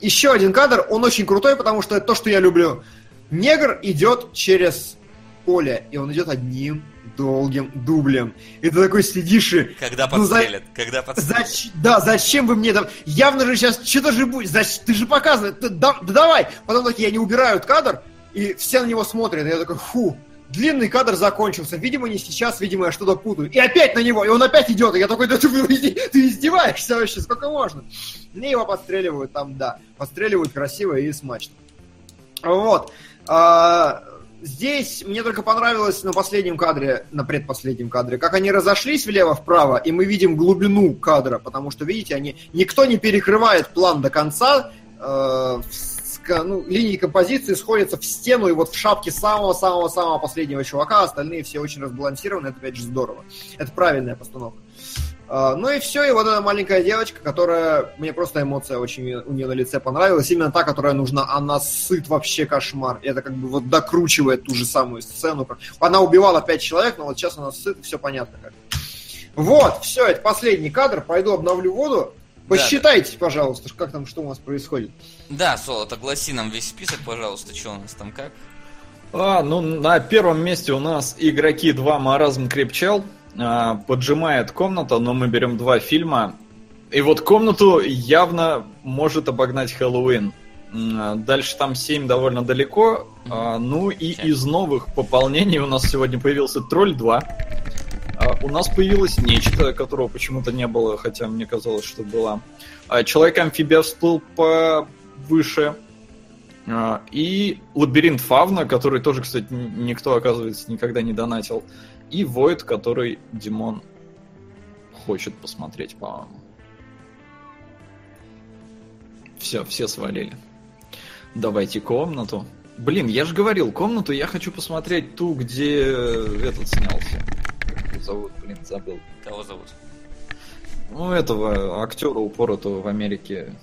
S3: Еще один кадр, он очень крутой, потому что это то, что я люблю. Негр идет через поле, и он идет одним долгим дублем. И ты такой сидишь и...
S2: Когда
S3: Ну, за-
S2: подстрелят, когда подстрелят.
S3: Зач- Да, зачем вы мне там... Явно же сейчас что-то же будет. Зач- Ты же показываешь. Ты- Да, да давай. Потом такие, они убирают кадр, и все на него смотрят. И я такой, фу, длинный кадр закончился. Видимо, не сейчас, видимо, я что-то путаю. И опять на него, и он опять идет. И я такой, да ты, ты издеваешься вообще, сколько можно? Мне его подстреливают там, да. Подстреливают красиво и смачно. Вот. А, Здесь мне только понравилось на последнем кадре, на предпоследнем кадре, как они разошлись влево-вправо, и мы видим глубину кадра, потому что, видите, они никто не перекрывает план до конца, э, ну, линии композиции сходятся в стену и вот в шапке самого-самого-самого последнего чувака, остальные все очень разбалансированы, это опять же здорово. Это правильная постановка. А, Ну и все, и вот эта маленькая девочка, которая, мне просто эмоция очень у нее на лице понравилась, именно та, которая нужна, она сыт вообще кошмар. И это как бы вот докручивает ту же самую сцену. как- Она убивала пять человек, но вот сейчас она сыт, все понятно как. Вот, все, это последний кадр, пойду обновлю воду.
S2: Да,
S3: Посчитайте, пожалуйста, как там, что у нас происходит.
S2: Да, Солод, огласи нам весь список, пожалуйста, что у нас там как.
S4: А, ну, на первом месте у нас игроки 2 Маразм Крепчал. А, поджимает комната, но мы берем два фильма. И вот комнату явно может обогнать Хэллоуин. А, Дальше там 7 довольно далеко. А, ну и из новых пополнений у нас сегодня появился Тролль 2. А, У нас появилось нечто, которого почему-то не было, хотя мне казалось, что была. А, Человек-амфибия всплыл повыше. И Лабиринт Фавна, который тоже, кстати, никто, оказывается, никогда не донатил. И Войд, который Димон хочет посмотреть, по-моему. Все, все свалили. Давайте комнату. Блин, я же говорил, комнату я хочу посмотреть ту, где этот снялся. Как его зовут, блин, забыл.
S2: Кого зовут?
S4: Ну, этого актера упоротого в Америке,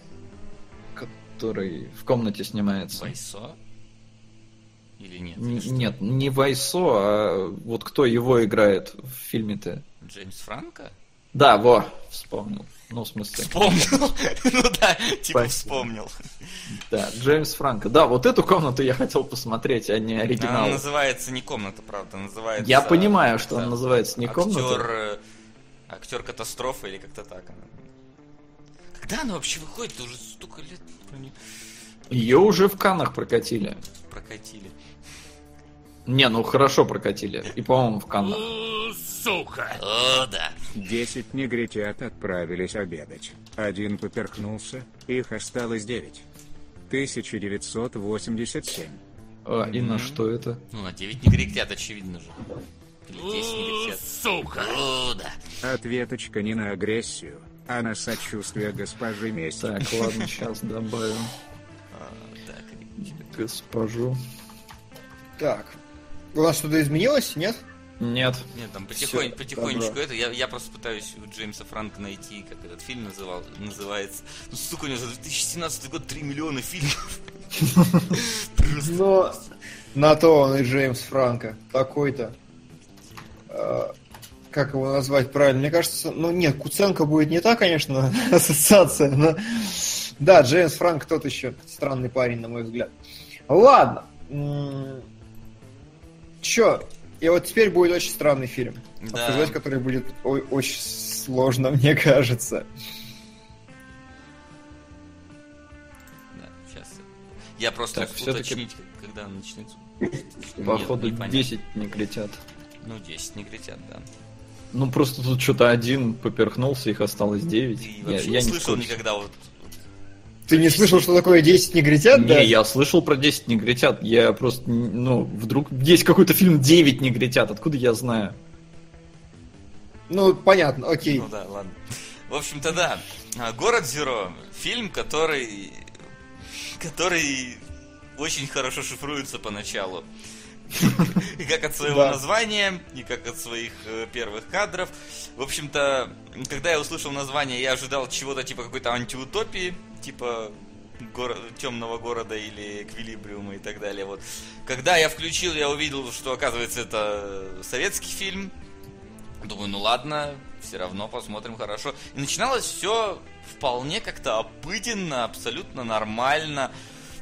S4: который в комнате снимается.
S2: Вайсо? Или нет? Или что?
S4: Нет, не Вайсо, а вот кто его играет в фильме-то.
S2: Джеймс Франко?
S4: Да, во, вспомнил. Ну, в смысле,
S2: Вспомнил. Ну да, типа вспомнил.
S4: да, Джеймс Франко. Да, вот эту комнату я хотел посмотреть, а не
S2: Она
S4: оригинал.
S2: называется не комната, правда, называется...
S4: Я понимаю, что
S2: да,
S4: она называется не комната.
S2: Актер... э, Актер катастрофы или как-то так. она. Когда она вообще выходит? Уже столько лет про
S4: Ее уже в Канах прокатили.
S2: прокатили.
S4: Не, ну хорошо прокатили. И, по-моему, в Каннах.
S1: Сука!
S2: О, да.
S5: Десять негритят отправились обедать. Один поперхнулся, их осталось девять. 1987.
S4: А, и на что это?
S2: Ну, на 9 негритят, очевидно же. Или 10 негритят.
S1: Сука!
S2: О, да.
S5: Ответочка не на агрессию, а на сочувствие госпожи Месси.
S4: Так, ладно, сейчас добавим
S2: А, так,
S4: госпожу.
S3: Так. У нас что-то изменилось, нет?
S4: Нет.
S2: Нет, там потихонь,
S3: Всё,
S2: потихонечку
S3: добро.
S2: это. Я, я просто пытаюсь у Джеймса Франка найти, как этот фильм называл, называется. Ну, сука, у него за 2017 год 3 миллиона фильмов.
S3: Но на то он и Джеймс Франко. Такой-то. Э, Как его назвать правильно? Мне кажется, ну нет, Куценко будет не та, конечно, ассоциация, но... Да, Джеймс Франк тот еще странный парень, на мой взгляд. Ладно. Чё? И вот теперь будет очень странный фильм.
S2: Да.
S3: Обсуждать, который будет очень сложно, мне кажется.
S2: Да, сейчас. Я просто
S4: Так,
S2: уточнить, когда начнется.
S4: Походу,
S2: Нет, непонятно.
S4: 10 негритят.
S2: Ну, 10 негритят, да.
S4: Ну, просто тут что-то один поперхнулся, их осталось 9.
S2: Ты
S4: Я,
S2: вообще
S4: я
S2: не
S4: не
S2: слышал никогда вот...
S3: Ты не слышал, что такое 10 негритят? да?
S4: Не, я слышал про 10 негритят. Я просто, ну, вдруг есть какой-то фильм 9 негритят. Откуда я знаю?
S3: Ну, понятно, окей.
S2: Ну да, ладно. В общем-то, да. А, Город Зеро. Фильм, который... Который очень хорошо шифруется поначалу. И как от своего
S3: Да.
S2: названия, и как от своих э, первых кадров. В общем-то, когда я услышал название, я ожидал чего-то типа какой-то антиутопии, типа горо- темного города или эквилибриума и так далее. Вот. Когда я включил, я увидел, что оказывается это советский фильм. Думаю, ну ладно, все равно посмотрим хорошо. И начиналось все вполне как-то обыденно, абсолютно нормально.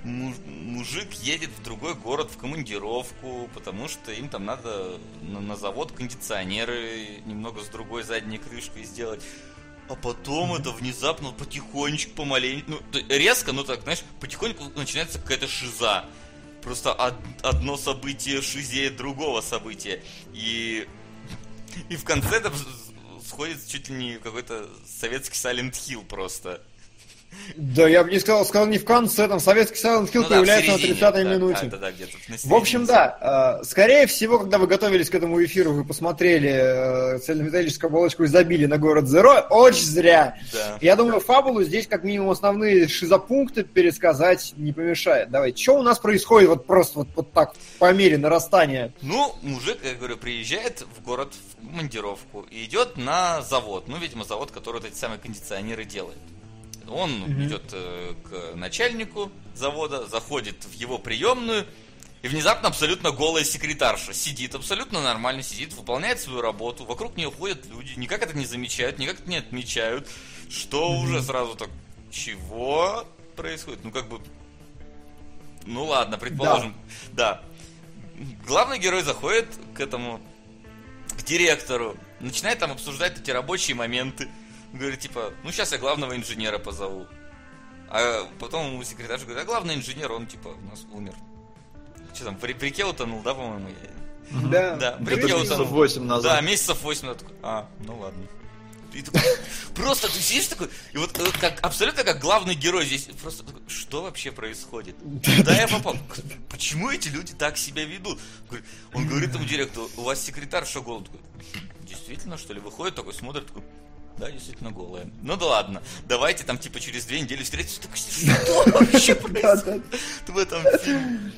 S2: Му- Мужик едет в другой город в командировку, потому что им там надо на, на завод кондиционеры немного с другой задней крышкой сделать. А потом это внезапно потихонечку, помаленьку, ну, резко, ну так, знаешь, потихоньку начинается какая-то шиза. Просто од- одно событие шизеет другого события. И и в конце это сходит чуть ли не какой-то советский Silent Hill просто.
S3: Да, я бы не сказал, сказал не в конце, там советский Silent Hill
S2: Ну да,
S3: появляется на
S2: середине,
S3: 30-й
S2: да,
S3: минуте.
S2: да, да, да, на
S3: В общем,
S2: середине.
S3: да, э, скорее всего, когда вы готовились к этому эфиру, вы посмотрели э, цельнометаллическую оболочку и забили на город Зеро, очень зря.
S2: Да.
S3: Я думаю, фабулу здесь как минимум основные шизопункты пересказать не помешает. Давай, что у нас происходит вот просто вот, вот так по мере нарастания?
S2: Ну, мужик, я говорю, приезжает в город в командировку и идет на завод. Ну, видимо, завод, который вот эти самые кондиционеры делает. Он идет э, к начальнику завода, заходит в его приемную, и внезапно абсолютно голая секретарша сидит, абсолютно нормально сидит, выполняет свою работу, вокруг нее ходят люди, никак это не замечают, никак это не отмечают, что уже сразу так, чего происходит? Ну, как бы, ну ладно, предположим, да. Главный герой заходит к этому, к директору, начинает там обсуждать эти рабочие моменты. Говорит, типа, ну сейчас я главного инженера позову. А потом ему секретарь говорит, а главный инженер, он типа у нас умер. Что там, в реке утонул, да, по-моему? Я-
S3: Да,
S2: Да, в
S4: Где-то
S2: реке
S4: месяцев
S2: утонул.
S4: 8
S2: Да,
S4: назад.
S2: месяцев 8 я такой, а, ну ладно. И такой, просто ты сидишь такой, и вот как, абсолютно как главный герой здесь, просто такой, что вообще происходит? Да, я попал. Почему эти люди так себя ведут? Он говорит этому директору, у вас секретарь что голод? Такой, Действительно, что ли? Выходит такой, смотрит, такой, да, действительно голая. Ну да ладно, давайте там типа через две недели встретимся. Так, Что вообще происходит в этом фильме?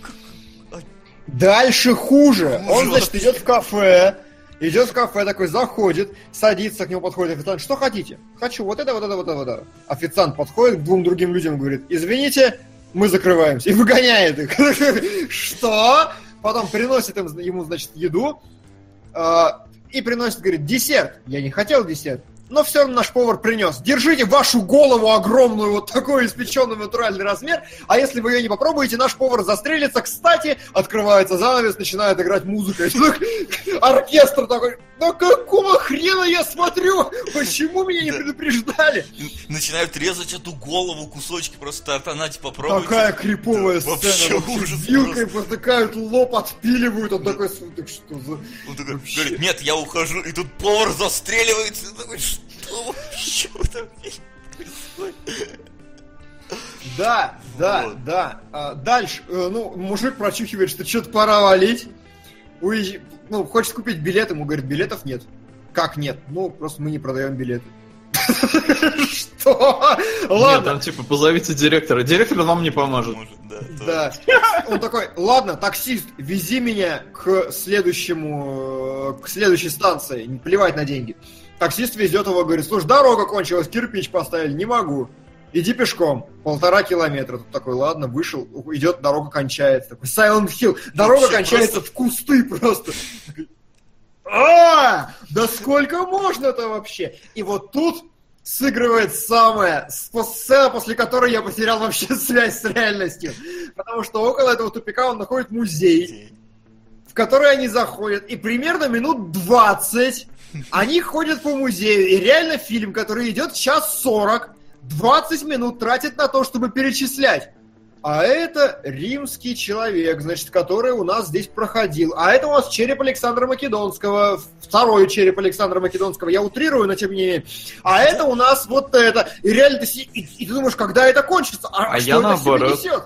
S3: Дальше хуже. Он, значит, идет в кафе, идет в кафе, такой заходит, садится, к нему подходит официант. Что хотите? Хочу вот это, вот это, вот это, вот это. Официант подходит к двум другим людям говорит, извините, мы закрываемся. И выгоняет их. Что? Потом приносит им, ему, значит, еду. э, И приносит, говорит, десерт. Я не хотел десерт. Но все равно наш повар принес. Держите вашу голову огромную, вот такой испеченный натуральный размер. А если вы ее не попробуете, наш повар застрелится. Кстати, открывается занавес, начинает играть музыка. Оркестр такой, ну какого хрена я смотрю? Почему меня не
S2: Да.
S3: предупреждали?
S2: Начинают резать эту голову, кусочки просто артанать, попробуйте.
S3: Какая криповая
S2: Да,
S3: сцена.
S2: вообще ужас
S3: Вилкой протыкают лоб, отпиливают. Он такой, так что за...
S2: Он такой
S3: Вообще.
S2: говорит, нет, я ухожу, и тут повар застреливается. Такой, что вообще в этом фильме происходит?
S3: Да, да, да. А, дальше, э, ну, мужик прочухивает, что что-то пора валить. Уезж- Ну, хочет купить билет, ему говорит, билетов нет. Как нет? Ну, просто мы не продаем билеты. Что?
S4: Нет,
S3: Ладно.
S4: там типа позовите директора. Директор вам не поможет.
S2: Да.
S3: Он такой, ладно, таксист, вези меня к следующему, э, к следующей станции, не плевать на деньги. Таксист везет его, говорит, слушай, дорога кончилась, кирпич поставили, не могу. Иди пешком, полтора километра. Тут такой, ладно, вышел, идет, дорога кончается. Такой, Silent Hill, дорога
S2: Вообще
S3: кончается в кусты просто. А, да сколько можно-то вообще? И вот тут сыгрывает спо- сцена, после которой я потерял вообще связь с реальностью. Потому что около этого тупика он находит музей, в который они заходят, и примерно минут 20 они ходят по музею, и реально фильм, который идет час 40, 20 минут тратит на то, чтобы перечислять. А это римский человек, значит, который у нас здесь проходил. А это у нас череп Александра Македонского, второй череп Александра Македонского. Я утрирую, но тем не менее. А это у нас вот это. И реально ты, и, и ты думаешь, когда это кончится? А,
S4: А
S3: что
S4: я
S3: это в себе
S4: наоборот.
S3: несет?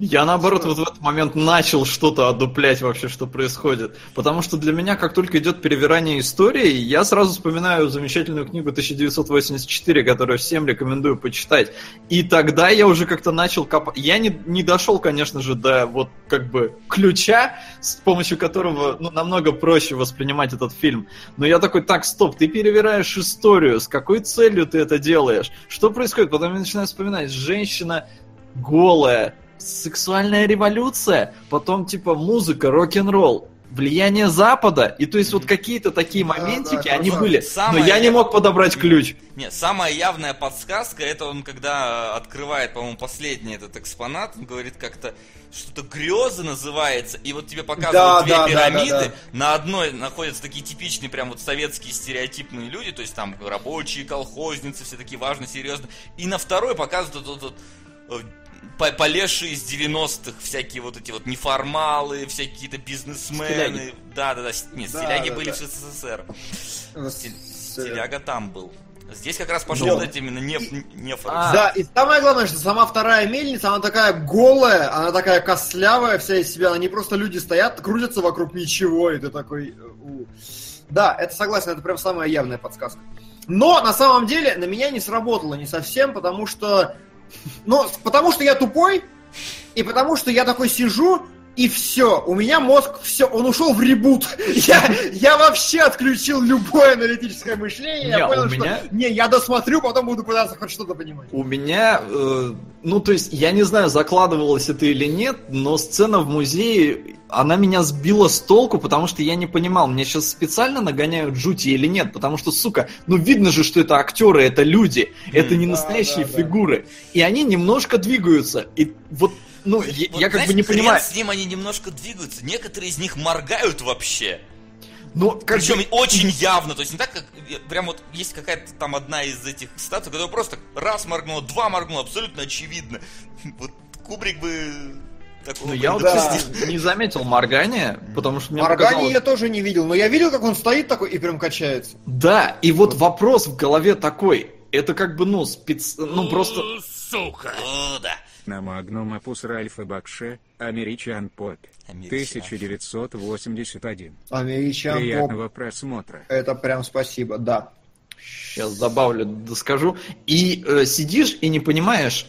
S4: Я наоборот вот в этот момент начал что-то одуплять вообще, что происходит. Потому что для меня, как только идет перевирание истории, я сразу вспоминаю замечательную книгу 1984, которую всем рекомендую почитать. И тогда я уже как-то начал копать. Я не, не дошел, конечно же, до вот как бы ключа, с помощью которого ну, намного проще воспринимать этот фильм. Но я такой, так, стоп, ты перевираешь историю, с какой целью ты это делаешь? Что происходит? Потом я начинаю вспоминать, женщина голая, сексуальная революция, потом типа музыка, рок-н-ролл, влияние Запада, и то есть вот какие-то такие
S3: Да,
S4: моментики,
S3: да,
S4: они
S3: красавчик.
S4: были,
S2: Самое
S4: но я не
S2: я-
S4: мог подобрать ключ.
S2: Нет, самая явная подсказка, это он когда открывает, по-моему, последний этот экспонат, он говорит как-то, что-то грезы называется, и вот тебе показывают
S3: Да,
S2: две
S3: да, да,
S2: пирамиды,
S3: да, да.
S2: на одной находятся такие типичные прям вот советские стереотипные люди, то есть там рабочие, колхозницы, все такие важные, серьезные, и на второй показывают вот, вот, вот, э, полезшие из 90-х, всякие вот эти вот неформалы, всякие какие-то бизнесмены.
S4: Стиляги.
S2: Да, да, да. с- Нет,
S3: Да,
S2: стиляги
S3: да,
S2: были
S3: да.
S2: в СССР. Стиль- Стиляга там был. Здесь как раз пошел
S3: Ну.
S2: вот эти именно не, не
S4: А.
S3: Да, и самое главное, что сама вторая мельница, она такая голая, она такая костлявая вся из себя, они просто люди стоят, крутятся вокруг ничего, и ты такой... Да, это согласен, это прям самая явная подсказка. Но на самом деле на меня не сработало не совсем, потому что... Ну, потому что я тупой, и потому что я такой сижу, и все, у меня мозг, все, он ушел в ребут. Я, я вообще отключил любое аналитическое мышление.
S4: Не,
S3: я понял,
S4: у
S3: что
S4: меня-
S3: не, я досмотрю, потом буду пытаться хоть что-то понимать.
S4: У меня, э, ну то есть, я не знаю, закладывалось это или нет, но сцена в музее, она меня сбила с толку, потому что я не понимал, мне сейчас специально нагоняют жути или нет, потому что, сука, ну видно же, что это актеры, это люди, это не
S3: Да,
S4: настоящие
S3: да, да.
S4: фигуры, и они немножко двигаются, и вот, ну, я,
S2: Вот,
S4: я как
S2: знаешь,
S4: бы не понимаю,
S2: с ним они немножко двигаются. Некоторые из них моргают вообще.
S4: ну, как
S2: Причем
S4: бы-
S2: очень явно. То есть не так, как э, прям вот есть какая-то там одна из этих статуй, которая просто раз моргнула, два моргнула, абсолютно очевидно. Вот Кубрик бы такого
S4: Ну, я вот,
S3: Да.
S4: не заметил моргания, потому что мне
S3: Моргани
S4: показалось-
S3: я тоже не видел, но я видел, как он стоит такой и прям качается.
S4: Да, и вот вопрос в голове такой, это как бы, ну, спец... ну, просто...
S1: Сука.
S2: О, да.
S5: На Magnum Opus Ральфа Бакши, American Pop,
S2: American.
S5: 1981.
S3: American Pop.
S5: Приятного просмотра.
S3: Это прям спасибо, да.
S4: Сейчас добавлю, доскажу. И э, сидишь и не понимаешь,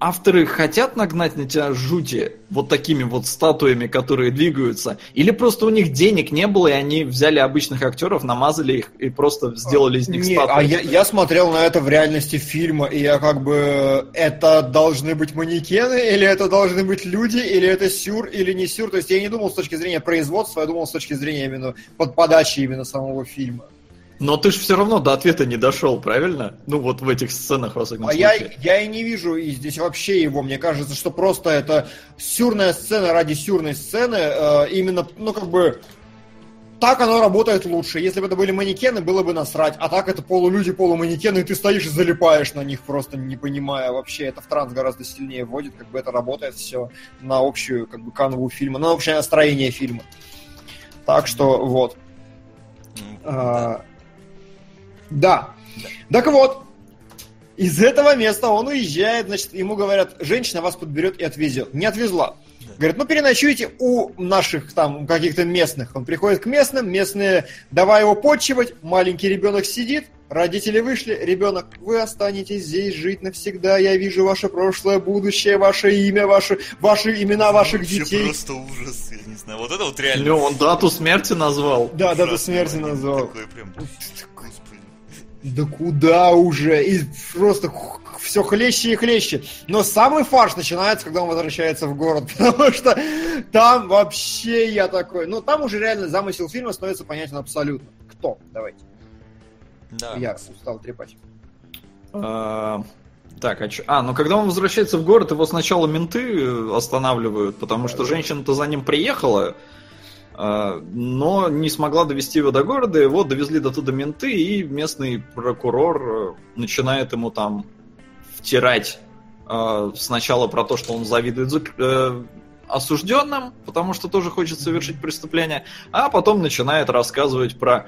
S4: авторы хотят нагнать на тебя жути вот такими вот статуями, которые двигаются, или просто у них денег не было, и они взяли обычных актеров, намазали их и просто сделали из них
S3: Не,
S4: статуи.
S3: а я, я смотрел на это в реальности фильма, и я как бы... Это должны быть манекены, или это должны быть люди, или это сюр, или не сюр. То есть я не думал с точки зрения производства, я думал с точки зрения именно под подачи именно самого фильма.
S4: Но ты же все равно до ответа не дошел, правильно? Ну вот в этих сценах, во всяком
S3: А я,
S4: случае.
S3: я и не вижу и здесь вообще его. Мне кажется, что просто это сюрная сцена ради сюрной сцены. э, именно, ну как бы, так оно работает лучше. Если бы это были манекены, было бы насрать. А так это полулюди, полуманекены, и ты стоишь и залипаешь на них, просто не понимая вообще. Это в транс гораздо сильнее вводит, как бы это работает все на общую как бы канву фильма, на общее настроение фильма. Так что вот.
S2: Ну,
S3: А, Да. Так вот, из этого места он уезжает, значит, ему говорят, женщина вас подберет и отвезет. Не отвезла. Говорит, ну переночуйте у наших там каких-то местных. Он приходит к местным, местные, давай его подчивать, маленький ребенок сидит, родители вышли, ребенок, вы останетесь здесь жить навсегда, я вижу ваше прошлое, будущее, ваше имя, ваши, ваши имена ваших
S2: Вообще
S3: детей.
S2: просто ужас, я не знаю. Вот это вот реально.
S4: Ну, он дату смерти назвал.
S3: Да, дату
S2: ужасный
S3: смерти
S2: момент.
S3: назвал.
S2: Такой прям.
S3: Да куда уже? И просто все хлеще и хлеще. Но самый фарш начинается, когда он возвращается в город, потому что там вообще я такой... Ну, там уже реально замысел фильма становится понятен абсолютно. Кто? Давайте.
S2: Да.
S3: Я устал трепать.
S4: А, Так, а чё- А, ну когда он возвращается в город, его сначала менты э, останавливают, потому что женщина-то за ним приехала, но не смогла довести его до города, его довезли до туда менты, и местный прокурор э, начинает ему там втирать э, сначала про то, что он завидует э, осужденным, потому что тоже хочет совершить преступление, а потом начинает рассказывать про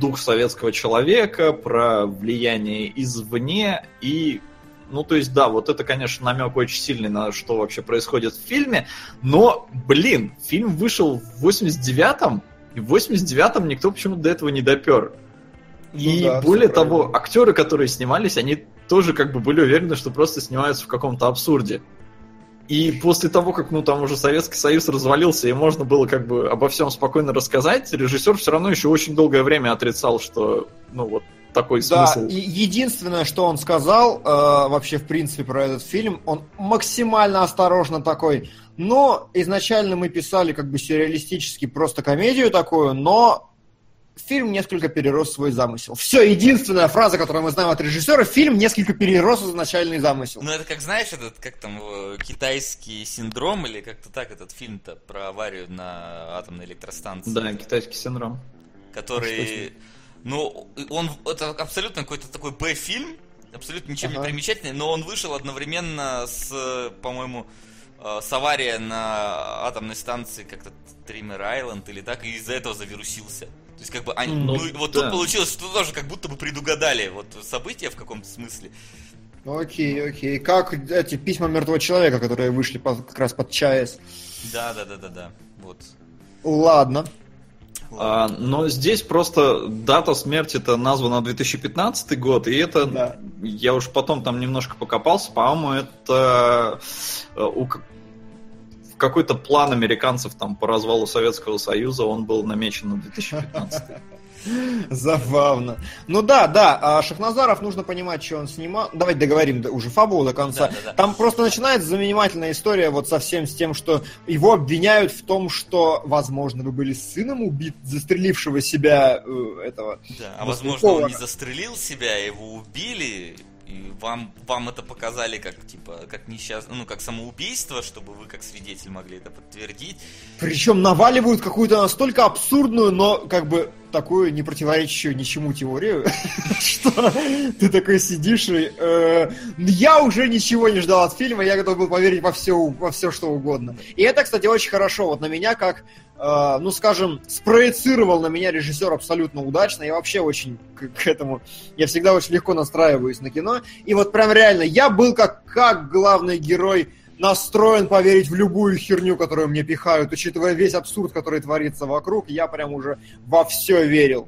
S4: дух советского человека, про влияние извне и ну, то есть, да, вот это, конечно, намек очень сильный на что вообще происходит в фильме, но, блин, фильм вышел в 89-м, и в 89-м никто почему-то до этого не допер. И
S3: Ну да,
S4: более того,
S3: правильно.
S4: актеры, которые снимались, они тоже как бы были уверены, что просто снимаются в каком-то абсурде. И после того, как, ну, там уже Советский Союз развалился, и можно было как бы обо всем спокойно рассказать, режиссер все равно еще очень долгое время отрицал, что, ну, вот такой
S3: Да,
S4: смысл.
S3: и единственное, что он сказал э, вообще в принципе про этот фильм, он максимально осторожно такой. Но изначально мы писали как бы сюрреалистически просто комедию такую, но фильм несколько перерос свой замысел. Все, единственная фраза, которую мы знаем от режиссера, фильм несколько перерос изначальный замысел.
S2: Ну это как, знаешь, этот, как там, э, китайский синдром, или как-то так этот фильм-то про аварию на атомной электростанции.
S4: Да, китайский синдром.
S2: Который, ну, он, это абсолютно какой-то такой Б-фильм, абсолютно ничем
S3: Ага.
S2: не примечательный, но он вышел одновременно с, по-моему, э, с авария на атомной станции как-то Триммер Айленд или так, и из-за этого завирусился. То То есть, как бы, они,
S4: Ну,
S2: ну, вот
S4: да.
S2: тут получилось, что тоже как будто бы предугадали вот события в каком-то смысле.
S3: Окей, окей. Как эти письма мертвого человека, которые вышли под- как раз под ЧАЭС.
S2: Да, да, да, да, да. Вот.
S3: Ладно.
S4: А, но здесь просто дата смерти-то названа 2015 год, и это,
S3: Да.
S4: я уж потом там немножко покопался, по-моему, это э, у какой-то план американцев там по развалу Советского Союза он был намечен на 2015.
S3: Забавно. Ну да, да, а Шахназаров нужно понимать, что он снимал. Давайте договорим до- уже фабулу до конца.
S2: Да, да, да.
S3: Там просто начинается занимательная история вот совсем с тем, что его обвиняют в том, что, возможно, вы были сыном убит, застрелившего себя э, этого.
S2: Да, а возможно, он не застрелил себя, его убили, и вам, вам это показали как, типа, как несчастное, ну, как самоубийство, чтобы вы как свидетель могли это подтвердить.
S3: Причем наваливают какую-то настолько абсурдную, но как бы такую не противоречащую ничему теорию, что ты такой сидишь и... э, я уже ничего не ждал от фильма, я готов был поверить во все, во все что угодно. И это, кстати, очень хорошо. Вот на меня как, э, ну скажем, спроецировал на меня режиссер абсолютно удачно. Я вообще очень к, к этому... Я всегда очень легко настраиваюсь на кино. И вот прям реально, я был как, как главный герой настроен поверить в любую херню, которую мне пихают, учитывая весь абсурд, который творится вокруг, я прям уже во все верил.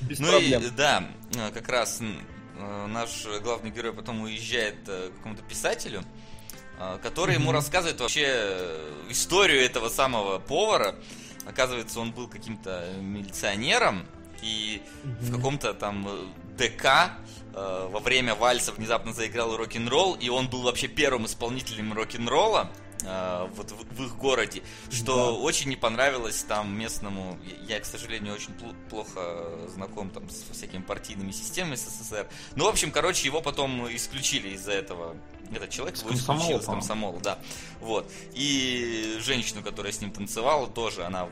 S3: Без
S2: ну
S3: проблем.
S2: и да, как раз э, наш главный герой потом уезжает э, к какому-то писателю, э, который ему рассказывает вообще историю этого самого повара. Оказывается, он был каким-то милиционером, и в каком-то там ДК э, во время вальса внезапно заиграл рок-н-ролл, и он был вообще первым исполнителем рок-н-ролла э, вот в, в их городе, что
S3: Да.
S2: очень не понравилось там местному. Я, я, к сожалению, очень пл- плохо знаком там с всякими партийными системами СССР. Ну, в общем, короче, его потом исключили из-за этого. Этот человек
S4: С
S2: его исключил с комсомола, да. Вот. И женщину, которая с ним танцевала, тоже она вы-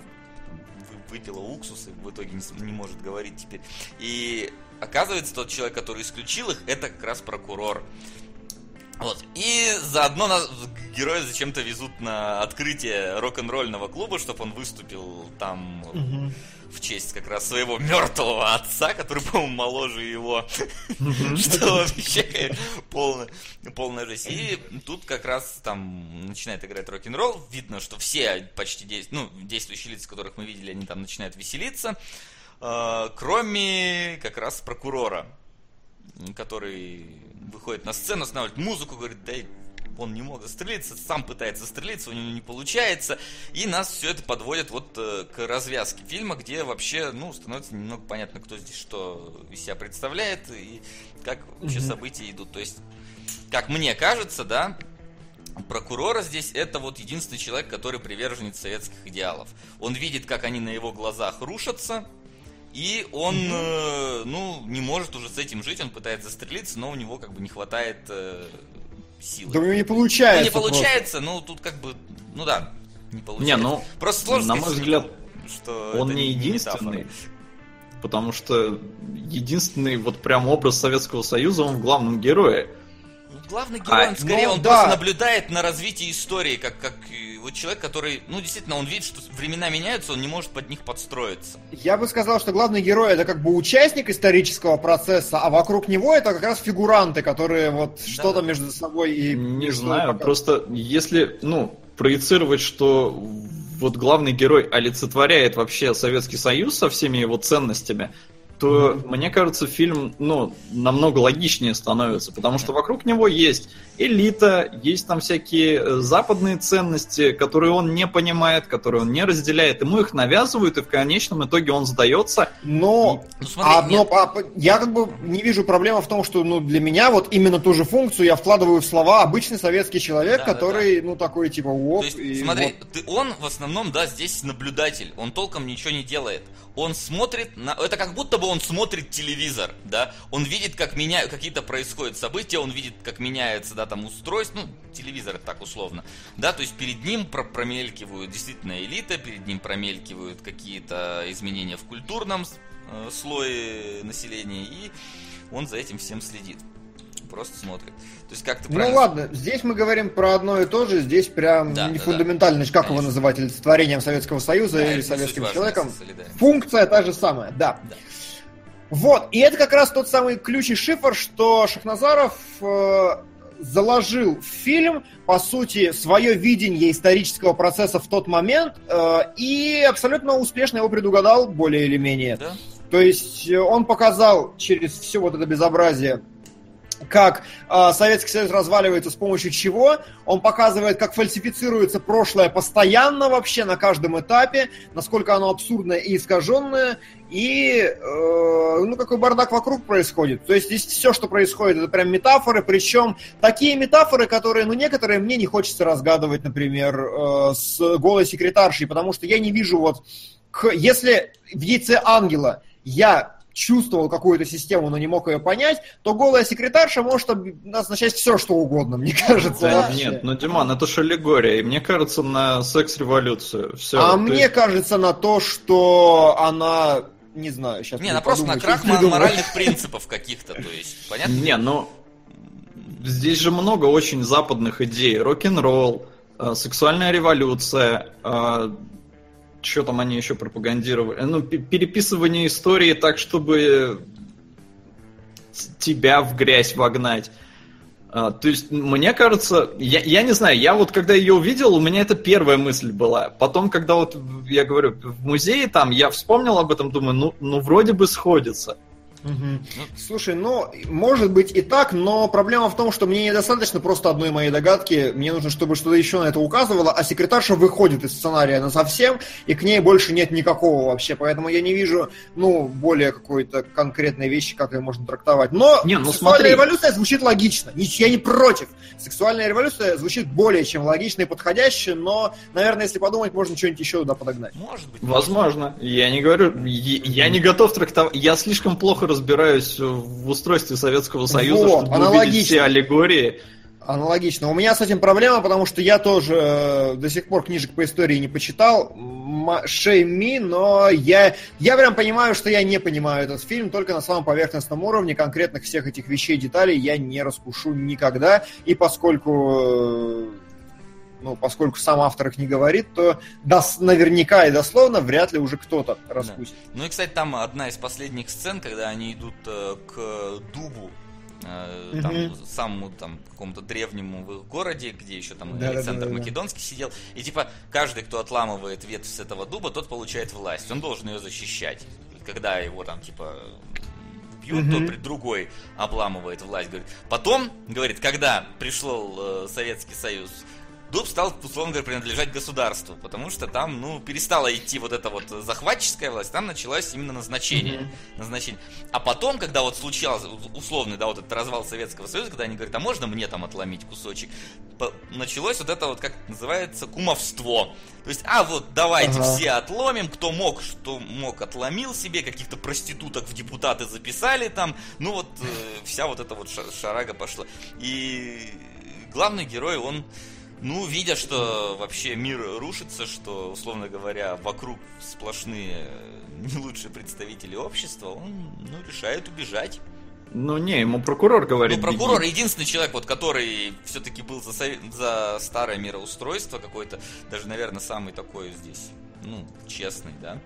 S2: выпила уксус и в итоге не, не может говорить теперь. И оказывается, тот человек, который исключил их, это как раз прокурор. Вот. И заодно нас героя зачем-то везут на открытие рок-н-ролльного клуба, чтобы он выступил там
S3: Мгм.
S2: в честь как раз своего мертвого отца, который, по-моему, моложе его. Что вообще полная, жесть. И тут как раз там начинает играть рок-н-ролл. Видно, что все почти ну, действующие лица, которых мы видели, они там начинают веселиться. Э, Кроме как раз прокурора, который выходит на сцену, останавливает музыку, говорит, да он не мог застрелиться, сам пытается застрелиться, у него не получается. И нас все это подводит вот э, к развязке фильма, где вообще, ну, становится немного понятно, кто здесь что из себя представляет и как вообще события идут. То есть, как мне кажется, да, прокурора здесь это вот единственный человек, который приверженец советских идеалов. Он видит, как они на его глазах рушатся, и он, э, ну, не может уже с этим жить, он пытается застрелиться, но у него как бы не хватает э, силы.
S3: Да у него не
S2: Ну,
S3: получается.
S2: не
S3: просто.
S2: получается, ну, тут как бы, ну да, не
S4: Не,
S2: получается.
S4: ну,
S2: Просто сложно
S4: на мой взгляд,
S2: не- что
S4: он не
S2: метафора.
S4: единственный. Потому что единственный вот прям образ Советского Союза, он в главном герое.
S2: Ну, Главный герой,
S4: А,
S2: он скорее,
S3: ну,
S2: он
S3: да.
S2: просто наблюдает на развитии истории, как, как вот человек, который, ну, действительно, он видит, что времена меняются, он не может под них подстроиться.
S3: Я бы сказал, что главный герой это как бы участник исторического процесса, а вокруг него это как раз фигуранты, которые вот что-то между собой и...
S4: Не знаю,
S3: собой
S4: просто если, ну, проецировать, что вот главный герой олицетворяет вообще Советский Союз со всеми его ценностями, то, мне кажется, фильм, ну, намного логичнее становится, потому что вокруг него есть элита, есть там всякие э, западные ценности, которые он не понимает, которые он не разделяет, ему их навязывают, и в конечном итоге он сдается.
S3: Но
S2: Ну, смотри,
S3: одно, а, я как бы не вижу проблемы в том, что ну, для меня вот именно ту же функцию я вкладываю в слова обычный советский человек,
S2: Да, да,
S3: который, ну, такой типа, оп,
S2: То есть,
S3: и
S2: смотри,
S3: вот.
S2: ты, он в основном, да, здесь наблюдатель. Он толком ничего не делает. Он смотрит на... Это как будто бы он смотрит телевизор, да. Он видит, как меня... какие-то происходят события, он видит, как меняется, да, там устройство, ну, телевизор так условно. Да, то есть перед ним про- промелькивают действительно элита, перед ним промелькивают какие-то изменения в культурном э, слое населения, и он за этим всем следит. Просто смотрят. То есть как-то
S3: Ну
S2: правильно-
S3: ладно, здесь мы говорим про одно и то же, здесь прям
S2: Да,
S3: не
S2: да,
S3: фундаментально, значит, как его
S2: Конечно.
S3: называть, олицетворением Советского Союза
S2: Да,
S3: или советским человеком. Функция та же самая, да.
S2: Да.
S3: Вот, и это как раз тот самый ключ и шифр, что Шахназаров э, заложил в фильм, по сути, свое видение исторического процесса в тот момент э, и абсолютно успешно его предугадал, более или менее.
S2: Да?
S3: То есть э, он показал через все вот это безобразие, как э, Советский Союз разваливается с помощью чего. Он показывает, как фальсифицируется прошлое постоянно вообще на каждом этапе, насколько оно абсурдное и искаженное, и э, ну какой бардак вокруг происходит. То есть здесь все, что происходит, это прям метафоры, причем такие метафоры, которые, ну некоторые мне не хочется разгадывать, например, э, с голой секретаршей, потому что я не вижу вот, к, если в яйце ангела я чувствовал какую-то систему, но не мог ее понять, то голая секретарша может означать все, что угодно, мне кажется.
S4: Да
S3: вообще.
S4: нет, ну Диман, это ж аллегория, и мне кажется, на секс-революцию. Все.
S3: а мне кажется на то, что она, не знаю, сейчас...
S2: Не, она просто на крах мо- моральных принципов каких-то, то есть, понятно?
S4: Не, ну здесь же много очень западных идей. Рок-н-ролл, э, сексуальная революция, что там они еще пропагандировали? Ну, пе- переписывание истории так, чтобы тебя в грязь вогнать. А, то есть, мне кажется, я, я не знаю, я вот когда ее увидел, у меня это первая мысль была. Потом, когда вот, я говорю, в музее там, я вспомнил об этом, думаю, ну, ну вроде бы сходится.
S3: Мгм. Слушай, ну, может быть и так, но проблема в том, что мне недостаточно просто одной моей догадки. Мне нужно, чтобы что-то еще на это указывало, а секретарша выходит из сценария на совсем, и к ней больше нет никакого вообще. Поэтому я не вижу, ну, более какой-то конкретной вещи, как ее можно трактовать. Но
S4: Не, ну
S3: сексуальная
S4: смотри.
S3: революция звучит логично. Я не против. Сексуальная революция звучит более чем логично и подходяще, но, наверное, если подумать, можно что-нибудь еще туда подогнать.
S2: Может быть.
S4: Возможно. Я не говорю, я, я не готов трактовать. Я слишком плохо разбираюсь в устройстве Советского Союза,
S3: Вот,
S4: чтобы
S3: аналогично.
S4: увидеть все аллегории.
S3: Аналогично. У меня с этим проблема, потому что я тоже э, до сих пор книжек по истории не почитал. Шейми, но я, я прям понимаю, что я не понимаю этот фильм, только на самом поверхностном уровне конкретных всех этих вещей, деталей я не раскушу никогда. И поскольку э, ну, поскольку сам автор их не говорит, то дос- наверняка и дословно вряд ли уже кто-то раскусит.
S2: Ну и, кстати, там одна из последних сцен, когда они идут э, к дубу, э, там, самому там какому-то древнему в их городе, где еще там
S3: Да-да-да-да-да.
S2: Александр Македонский сидел, и типа каждый, кто отламывает ветвь с этого дуба, тот получает власть, он должен ее защищать. Когда его там типа бьют,
S3: Мгм.
S2: то при- другой обламывает власть. Говорит. Потом, говорит, когда пришел э, Советский Союз, Дуб стал, условно говоря, принадлежать государству, потому что там, ну, перестала идти вот эта вот захватческая власть, там началось именно назначение. назначение. А потом, когда вот случался условный, да, вот этот развал Советского Союза, когда они говорят, а можно мне там отломить кусочек, началось вот это вот, как называется, кумовство. То есть, а вот давайте
S3: Ага.
S2: все отломим, кто мог, что мог, отломил себе, каких-то проституток в депутаты записали там, ну вот э, вся вот эта вот ша- шарага пошла. И главный герой, он ну, видя, что вообще мир рушится, что, условно говоря, вокруг сплошные э, не лучшие представители общества, он ну, решает убежать.
S4: Ну не, ему прокурор говорит.
S2: Ну, прокурор
S4: «Беги».
S2: единственный человек, вот, который все-таки был за, за старое мироустройство какой-то, даже, наверное, самый такой здесь, ну, честный, да,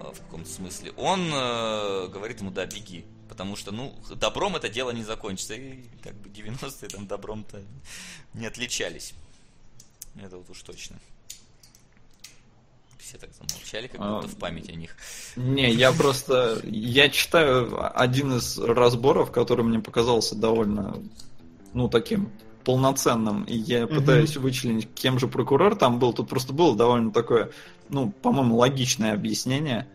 S2: э, в каком-то смысле. Он э, говорит ему, да, беги. Потому что, ну, добром это дело не закончится. И как бы 90-е там добром-то не отличались. Это вот уж точно. Все так замолчали, как будто
S4: А,
S2: в память о них.
S4: Не, я просто... Я читаю один из разборов, который мне показался довольно, ну, таким полноценным, и я пытаюсь вычленить, кем же прокурор там был. Тут просто было довольно такое, ну, по-моему, логичное объяснение.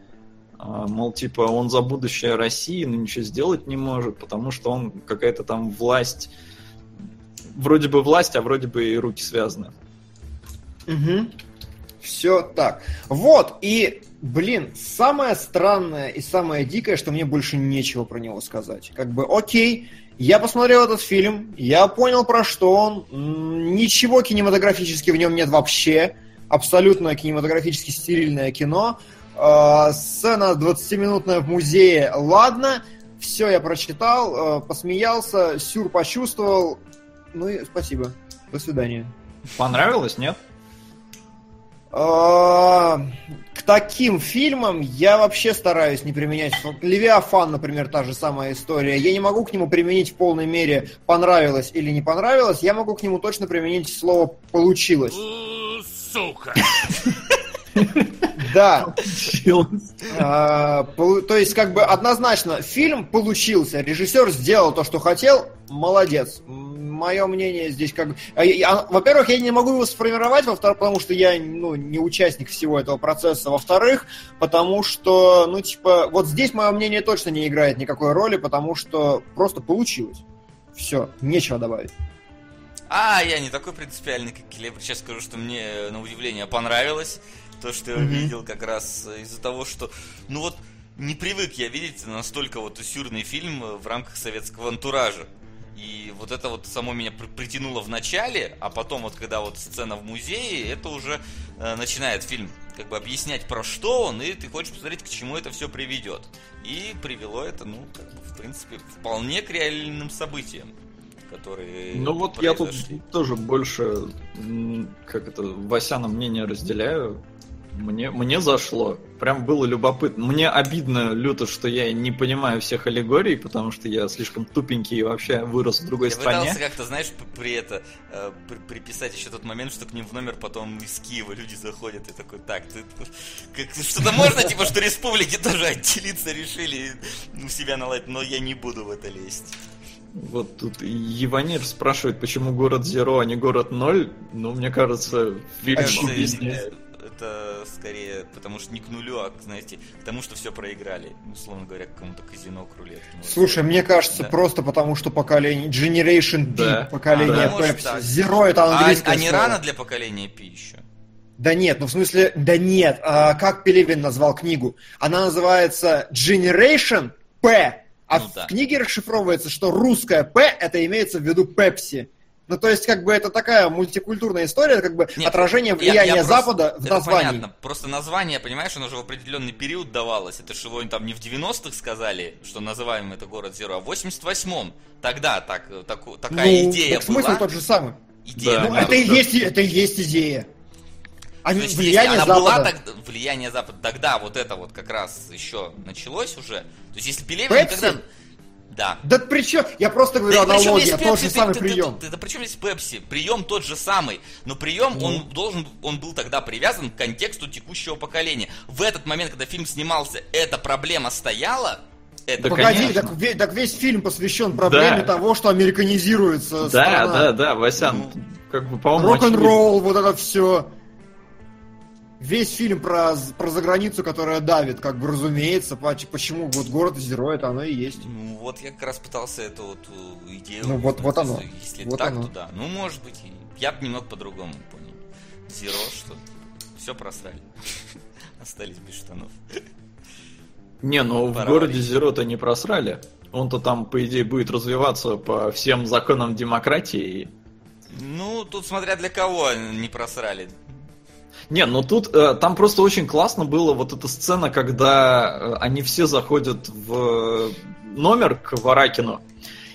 S4: А, Мол, типа, он за будущее России, но ничего сделать не может, потому что он какая-то там власть... Вроде бы власть, а вроде бы и руки связаны.
S3: Все так. Вот, и, блин, самое странное и самое дикое, что мне больше нечего про него сказать. Как бы, окей, я посмотрел этот фильм, я понял, про что он. Ничего кинематографически в нем нет вообще. Абсолютно кинематографически стерильное кино. Э, Сцена 20-минутная в музее, ладно. Все я прочитал, э, посмеялся, сюр почувствовал. Ну и спасибо. До свидания.
S4: Понравилось, нет?
S3: А, К таким фильмам я вообще стараюсь не применять. Вот Левиафан, например, та же самая история. Я не могу к нему применить в полной мере понравилось или не понравилось. Я могу к нему точно применить слово получилось.
S1: Сука.
S3: Да. А, То есть, как бы однозначно, фильм получился, режиссер сделал то, что хотел, молодец. Мое мнение здесь как бы... а, я- Во-первых, я не могу его сформировать, во-вторых, потому что я ну, не участник всего этого процесса. Во-вторых, потому что, ну, типа, вот здесь мое мнение точно не играет никакой роли, потому что просто получилось. Все, нечего добавить.
S2: А, я не такой принципиальный, как Келебр. Сейчас скажу, что мне, э, на удивление, понравилось. То, что я
S3: Мгм.
S2: видел как раз э, из-за того, что... Ну вот, не привык я видеть настолько вот усюрный фильм э, в рамках советского антуража. И вот это вот само меня при- притянуло в начале, а потом вот когда вот сцена в музее, это уже э, начинает фильм как бы объяснять про что он, и ты хочешь посмотреть, к чему это все приведет. И привело это, ну, как бы, в принципе, вполне к реальным событиям, которые
S4: Ну вот я тут
S2: произошли.
S4: тоже больше, как это, Васяна мнение разделяю. Мне, мне зашло. Прям было любопытно. Мне обидно люто, что я не понимаю всех аллегорий, потому что я слишком тупенький и вообще вырос в другой
S2: Я
S4: стране.
S2: пытался как-то, знаешь, при это э, при- приписать еще тот момент, что к ним в номер потом из Киева люди заходят и такой, так, ты как, что-то можно, типа, что республики тоже отделиться решили у себя наладить, но я не буду в это лезть.
S4: Вот тут Еванир спрашивает, почему город Зеро, а не город Ноль. Ну, мне кажется, фильм объясняет.
S2: Это скорее потому что не к нулю, а, знаете, к тому, что все проиграли. Условно говоря, к какому-то казино, к рулетке. может
S3: Слушай, мне кажется,
S2: Да.
S3: просто потому что поколение Generation P,
S4: Да.
S3: поколение
S2: А, может
S3: Pepsi. Zero это
S2: А,
S3: английское
S2: а не
S3: слово.
S2: рано для поколения Пи еще?
S3: Да нет, ну в смысле, да нет. А как Пелевин назвал книгу? Она называется Generation P, а
S2: Ну
S3: в
S2: да.
S3: книге расшифровывается, что русская P это имеется в виду Пепси. Ну, то есть, как бы это такая мультикультурная история, как бы
S2: Нет,
S3: отражение
S2: Я-
S3: влияния
S2: я просто-
S3: Запада в
S2: это
S3: названии.
S2: понятно. Просто название, понимаешь, оно же в определенный период давалось. Это же его там не в 90-х сказали, что называем это город Зеро, а в 88-м. Тогда так, таку- такая
S3: ну,
S2: идея
S3: так смысл
S2: была.
S3: тот же самый.
S2: Идея
S4: Да.
S3: Ну, это и есть, это и есть идея. А
S2: То есть, если
S3: влияние
S2: она
S3: Запада.
S2: была тогда, влияние Запада, тогда вот это вот как раз еще началось уже. То есть если Пелевин
S3: Пепси?
S2: когда... Да.
S3: Да при чем? Я просто говорю
S2: Да
S3: аналогия, тот же
S2: Пепси,
S3: самый
S2: ты- ты-
S3: прием.
S2: ты- Да причем здесь Пепси? Прием тот же самый. Но прием,
S3: Ну.
S2: он должен, он был тогда привязан к контексту текущего поколения. В этот момент, когда фильм снимался, эта проблема стояла. Это
S4: Да,
S3: Погоди,
S4: конечно.
S3: так, ве- так весь фильм посвящен проблеме
S4: Да.
S3: того, что американизируется
S4: Да,
S3: страна.
S4: да, да, Васян,
S2: Ну,
S4: как бы, по-моему, очевидно.
S3: Рок-н-ролл, вот это все. Весь фильм про, про заграницу, которая давит, как бы разумеется. поч- Почему вот город Зеро, это оно и есть.
S2: Ну, вот я как раз пытался эту вот э, идею...
S3: Ну, вот- вот оно.
S2: Если
S3: Вот
S2: так,
S3: оно.
S2: то да. Ну, может быть, и я бы немного по-другому понял. Зеро, что все просрали. Остались без штанов.
S4: Не, ну в городе. Зеро-то не просрали. Он-то там, по идее, будет развиваться по всем законам демократии.
S2: Ну, тут смотря для кого не просрали.
S4: Не, ну тут э, там просто очень классно было вот эта сцена, когда э, они все заходят в номер к Варакину.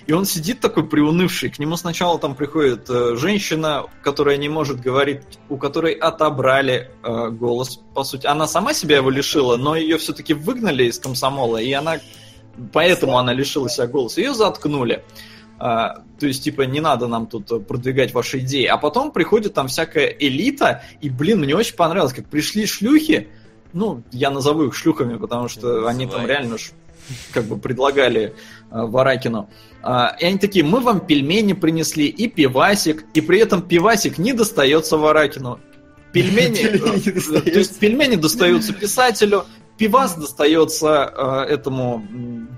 S4: И он сидит такой приунывший. К нему сначала там приходит э, женщина, которая не может говорить, у которой отобрали э, голос, по сути. Она сама себя его лишила, но ее все-таки выгнали из комсомола, и она поэтому она лишила себя голоса. Ее заткнули. А, то есть, типа, не надо нам тут э, продвигать ваши идеи. А потом приходит там всякая элита, и, блин, мне очень понравилось, как пришли шлюхи, ну, я назову их шлюхами, потому что
S2: Называй.
S4: они там реально ж, как бы предлагали э, Варакину. А, и они такие, мы вам пельмени принесли и пивасик, и при этом пивасик не достается Варакину. Пельмени, э, то есть пельмени достаются писателю, пивас достается э, этому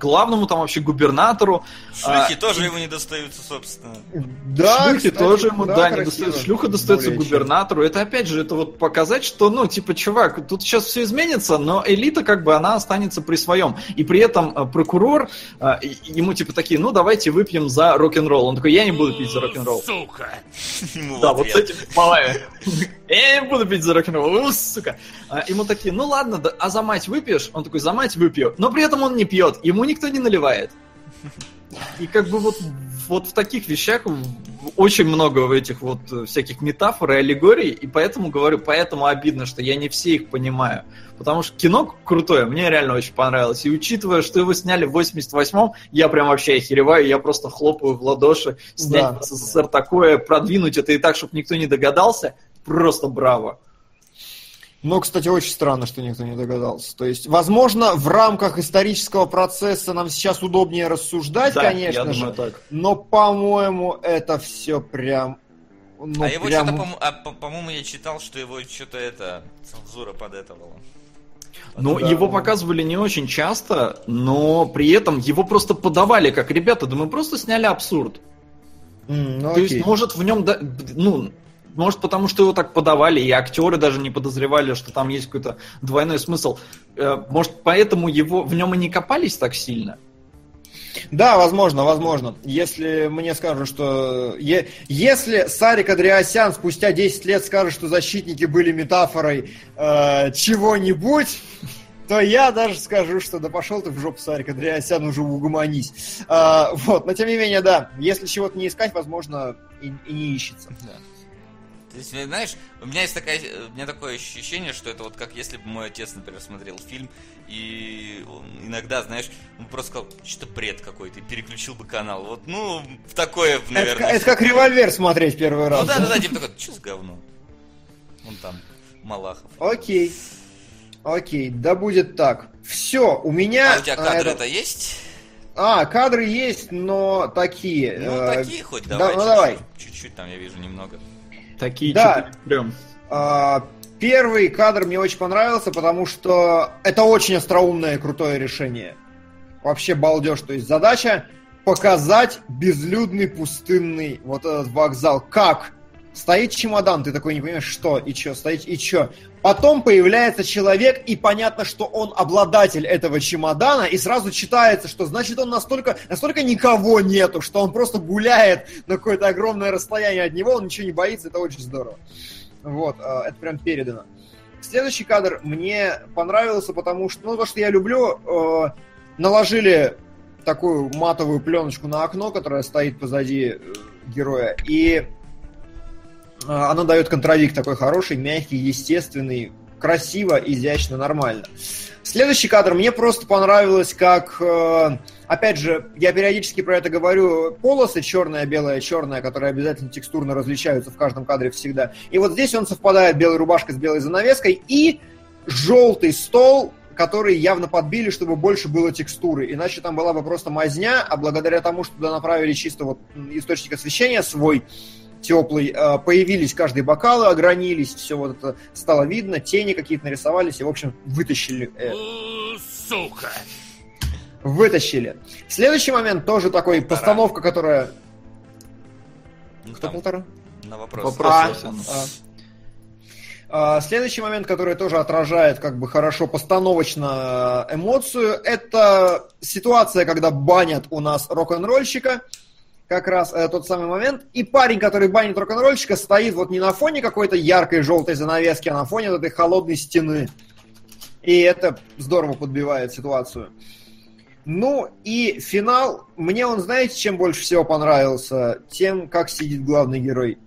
S4: главному там вообще губернатору,
S2: Шлюхи
S4: А,
S2: тоже ему не достаются, собственно.
S3: Да,
S4: Шлюхи
S3: кстати,
S4: тоже ему, да, не
S3: красиво.
S4: достаются. Шлюха достается
S3: Более чем.
S4: губернатору. Это опять же, это вот показать, что, ну, типа, чувак, тут сейчас все изменится, но элита, как бы, она останется при своем. И при этом э, прокурор, э, и- ему, типа, такие, ну, давайте выпьем за рок-н-ролл. Он такой, я не буду пить за рок-н-ролл.
S1: Сука.
S4: Да, вот с этим словами. Я не буду пить за рок-н-ролл, сука. А, Ему такие, ну ладно, а за мать мать выпьешь? Он такой, за мать выпью. Но при этом он не пьет, ему никто не наливает. И как бы вот, вот в таких вещах очень много этих вот всяких метафор и аллегорий, и поэтому говорю, поэтому обидно, что я не все их понимаю. Потому что кино крутое, мне реально очень понравилось. И учитывая, что его сняли в 88-м, я прям вообще охереваю, я просто хлопаю в ладоши. Снять да. в СССР такое, продвинуть это и так, чтобы никто не догадался, просто браво.
S3: Но, кстати, очень странно, что никто не догадался. То есть, возможно, в рамках исторического процесса нам сейчас удобнее рассуждать, да, конечно я же. так. Но, по-моему, это все прям.
S2: Ну, а его прям... что-то, а, по-моему, я читал, что его что-то это цензура подэтовала.
S4: Ну, да. его показывали не очень часто, но при этом его просто подавали как ребята, да мы просто сняли абсурд. Mm, ну, То окей. есть, может, в нем, да, ну, может, потому что его так подавали, и актеры даже не подозревали, что там есть какой-то двойной смысл. Э, может, поэтому его в нем и не копались так сильно?
S3: Да, возможно, возможно. Если мне скажут, что... Е... Если Сарик Андреасян спустя 10 лет скажет, что защитники были метафорой э, чего-нибудь, то я даже скажу, что да пошел ты в жопу, Сарик Андреасян, уже угомонись. А, вот, но тем не менее, да, если чего-то не искать, возможно, и, и не ищется. Да.
S2: Есть, знаешь, у меня есть такая, у меня такое ощущение, что это вот как если бы мой отец, например, смотрел фильм, и он иногда, знаешь, он просто сказал, что бред какой-то, и переключил бы канал. Вот, ну, в такое, наверное.
S3: Это, это как револьвер смотреть первый раз.
S2: Ну да, да, да, типа такой, что с говно? Он там, Малахов.
S3: Окей. Окей, да будет так. Все, у меня...
S2: А у тебя кадры это есть?
S3: А, кадры есть, но такие.
S2: Ну, э... такие хоть давай.
S3: Да, ну, давай.
S2: Чуть-чуть там, я вижу, немного.
S4: Такие да.
S3: прям. А, первый кадр мне очень понравился, потому что это очень остроумное и крутое решение. Вообще балдеж. То есть задача показать безлюдный пустынный вот этот вокзал. Как? Стоит чемодан, ты такой не понимаешь, что и что, стоит и что. Потом появляется человек, и понятно, что он обладатель этого чемодана, и сразу читается, что значит он настолько, настолько никого нету, что он просто гуляет на какое-то огромное расстояние от него, он ничего не боится, это очень здорово. Вот, а, это прям передано. Следующий кадр мне понравился, потому что, ну, то, что я люблю, э, наложили такую матовую пленочку на окно, которое стоит позади э, героя, и а, она дает контровик такой хороший, мягкий, естественный, красиво, изящно, нормально. Следующий кадр мне просто понравилось, как, э, опять же, я периодически про это говорю, полосы черная, белая, черная, которые обязательно текстурно различаются в каждом кадре всегда. И вот здесь он совпадает, белая рубашка с белой занавеской, и желтый стол, который явно подбили, чтобы больше было текстуры. Иначе там была бы просто мазня, а благодаря тому, что туда направили чисто вот источник освещения свой, теплый, а, появились каждые бокалы, огранились, все вот это стало видно, тени какие-то нарисовались, и, в общем, вытащили.
S1: Сука!
S3: Вытащили. Следующий момент тоже такой, полтора. постановка, которая...
S2: Ну, Кто полтора? На вопрос.
S3: Вопрос. А, а. А, следующий момент, который тоже отражает как бы хорошо постановочно эмоцию, это ситуация, когда банят у нас рок-н-ролльщика, как раз э, тот самый момент. И парень, который банит рок-н-ролльщика, стоит вот не на фоне какой-то яркой желтой занавески, а на фоне вот этой холодной стены. И это здорово подбивает ситуацию. Ну и финал, мне он, знаете, чем больше всего понравился? Тем, как сидит главный герой.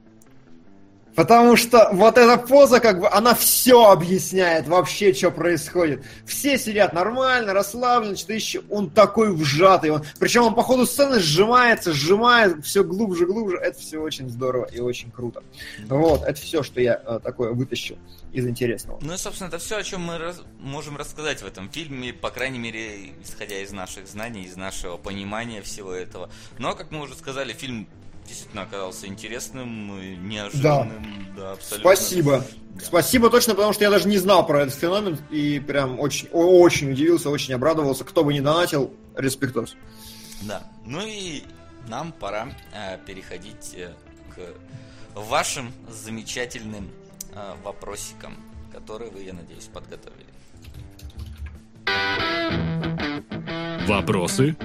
S3: Потому что вот эта поза, как бы, она все объясняет вообще, что происходит. Все сидят нормально, расслабленно, что еще. Он такой вжатый. Он... Причем он по ходу сцены сжимается, сжимает все глубже, глубже. Это все очень здорово и очень круто. Вот, это все, что я э, такое вытащил из интересного.
S2: Ну и, собственно, это все, о чем мы раз... можем рассказать в этом фильме, по крайней мере, исходя из наших знаний, из нашего понимания всего этого. Но, как мы уже сказали, фильм действительно оказался интересным, неожиданным.
S3: Да, да абсолютно. Спасибо. Да. Спасибо точно, потому что я даже не знал про этот феномен и прям очень, очень удивился, очень обрадовался. Кто бы не донатил, респектос.
S2: Да. Ну и нам пора э, переходить э, к вашим замечательным э, вопросикам, которые вы, я надеюсь, подготовили.
S1: Вопросы?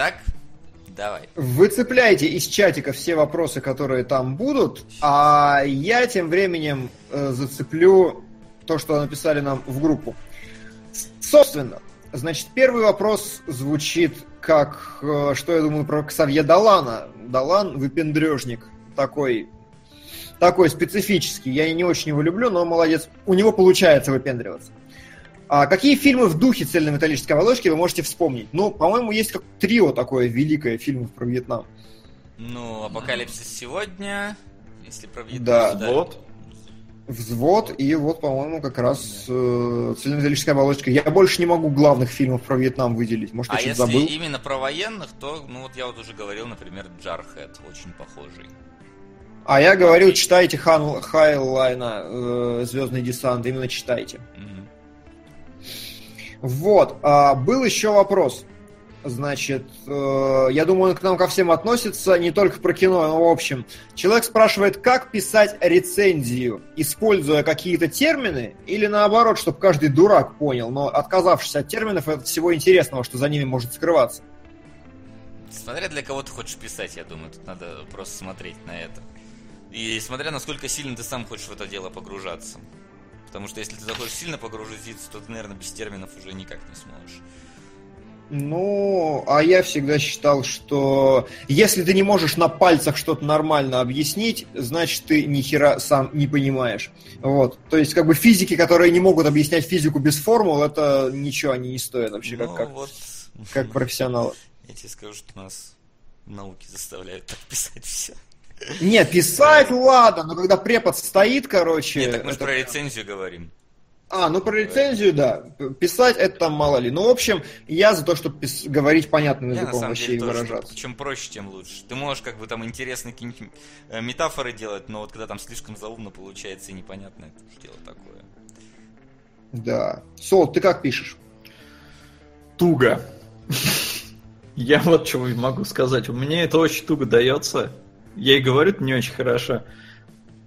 S2: Итак, Давай.
S3: Выцепляйте из чатика все вопросы, которые там будут, а я тем временем э, зацеплю то, что написали нам в группу. Собственно, значит, первый вопрос звучит как, э, что я думаю про Ксавье Далана. Далан выпендрежник такой, такой специфический. Я не очень его люблю, но молодец. У него получается выпендриваться. А какие фильмы в духе цельнометаллической оболочки вы можете вспомнить? Ну, по-моему, есть как трио такое великое фильмов про Вьетнам.
S2: Ну, Апокалипсис сегодня, если про
S3: Да,
S2: Вьетнам,
S4: Вот.
S3: Взвод и вот, по-моему, как раз э, цельнометаллическая оболочка. Я больше не могу главных фильмов про Вьетнам выделить. Может, я
S2: А если
S3: забыл?
S2: именно про военных, то, ну вот я вот уже говорил, например, Jarhead, очень похожий.
S3: А я говорил, читайте Хайнлайна э, Звездный десант, именно читайте.
S2: Мгм.
S3: Вот, а, был еще вопрос. Значит, э, я думаю, он к нам ко всем относится, не только про кино, но в общем. Человек спрашивает, как писать рецензию, используя какие-то термины, или наоборот, чтобы каждый дурак понял, но отказавшись от терминов от всего интересного, что за ними может скрываться.
S2: Смотря для кого ты хочешь писать, я думаю, тут надо просто смотреть на это. И смотря насколько сильно ты сам хочешь в это дело погружаться. Потому что если ты захочешь сильно погрузиться, то ты, наверное, без терминов уже никак не сможешь.
S3: Ну, а я всегда считал, что если ты не можешь на пальцах что-то нормально объяснить, значит ты ни хера сам не понимаешь. Вот. То есть, как бы физики, которые не могут объяснять физику без формул, это ничего они не стоят вообще, как,
S2: ну,
S3: как,
S2: вот,
S3: как профессионалы.
S2: я тебе скажу, что нас в науке заставляют так писать все.
S3: Не, писать, ладно, но когда препод стоит, короче...
S2: Нет, так мы же
S3: это
S2: про
S3: прям-
S2: рецензию говорим.
S3: А, ну про рецензию, да. Писать это там мало ли. Ну, в общем, я за то, чтобы говорить понятным
S2: Я на
S3: языком
S2: самом
S3: вообще
S2: деле
S3: и
S2: тоже.
S3: выражаться.
S2: Чем проще, тем лучше. Ты можешь как бы там интересные какие-нибудь э, метафоры делать, но вот когда там слишком заумно получается и непонятно, это уж дело такое.
S3: Да. Сол, ты как пишешь?
S4: Туго. Я вот чего и могу сказать. У меня это очень туго дается. Я и говорю, это не очень хорошо.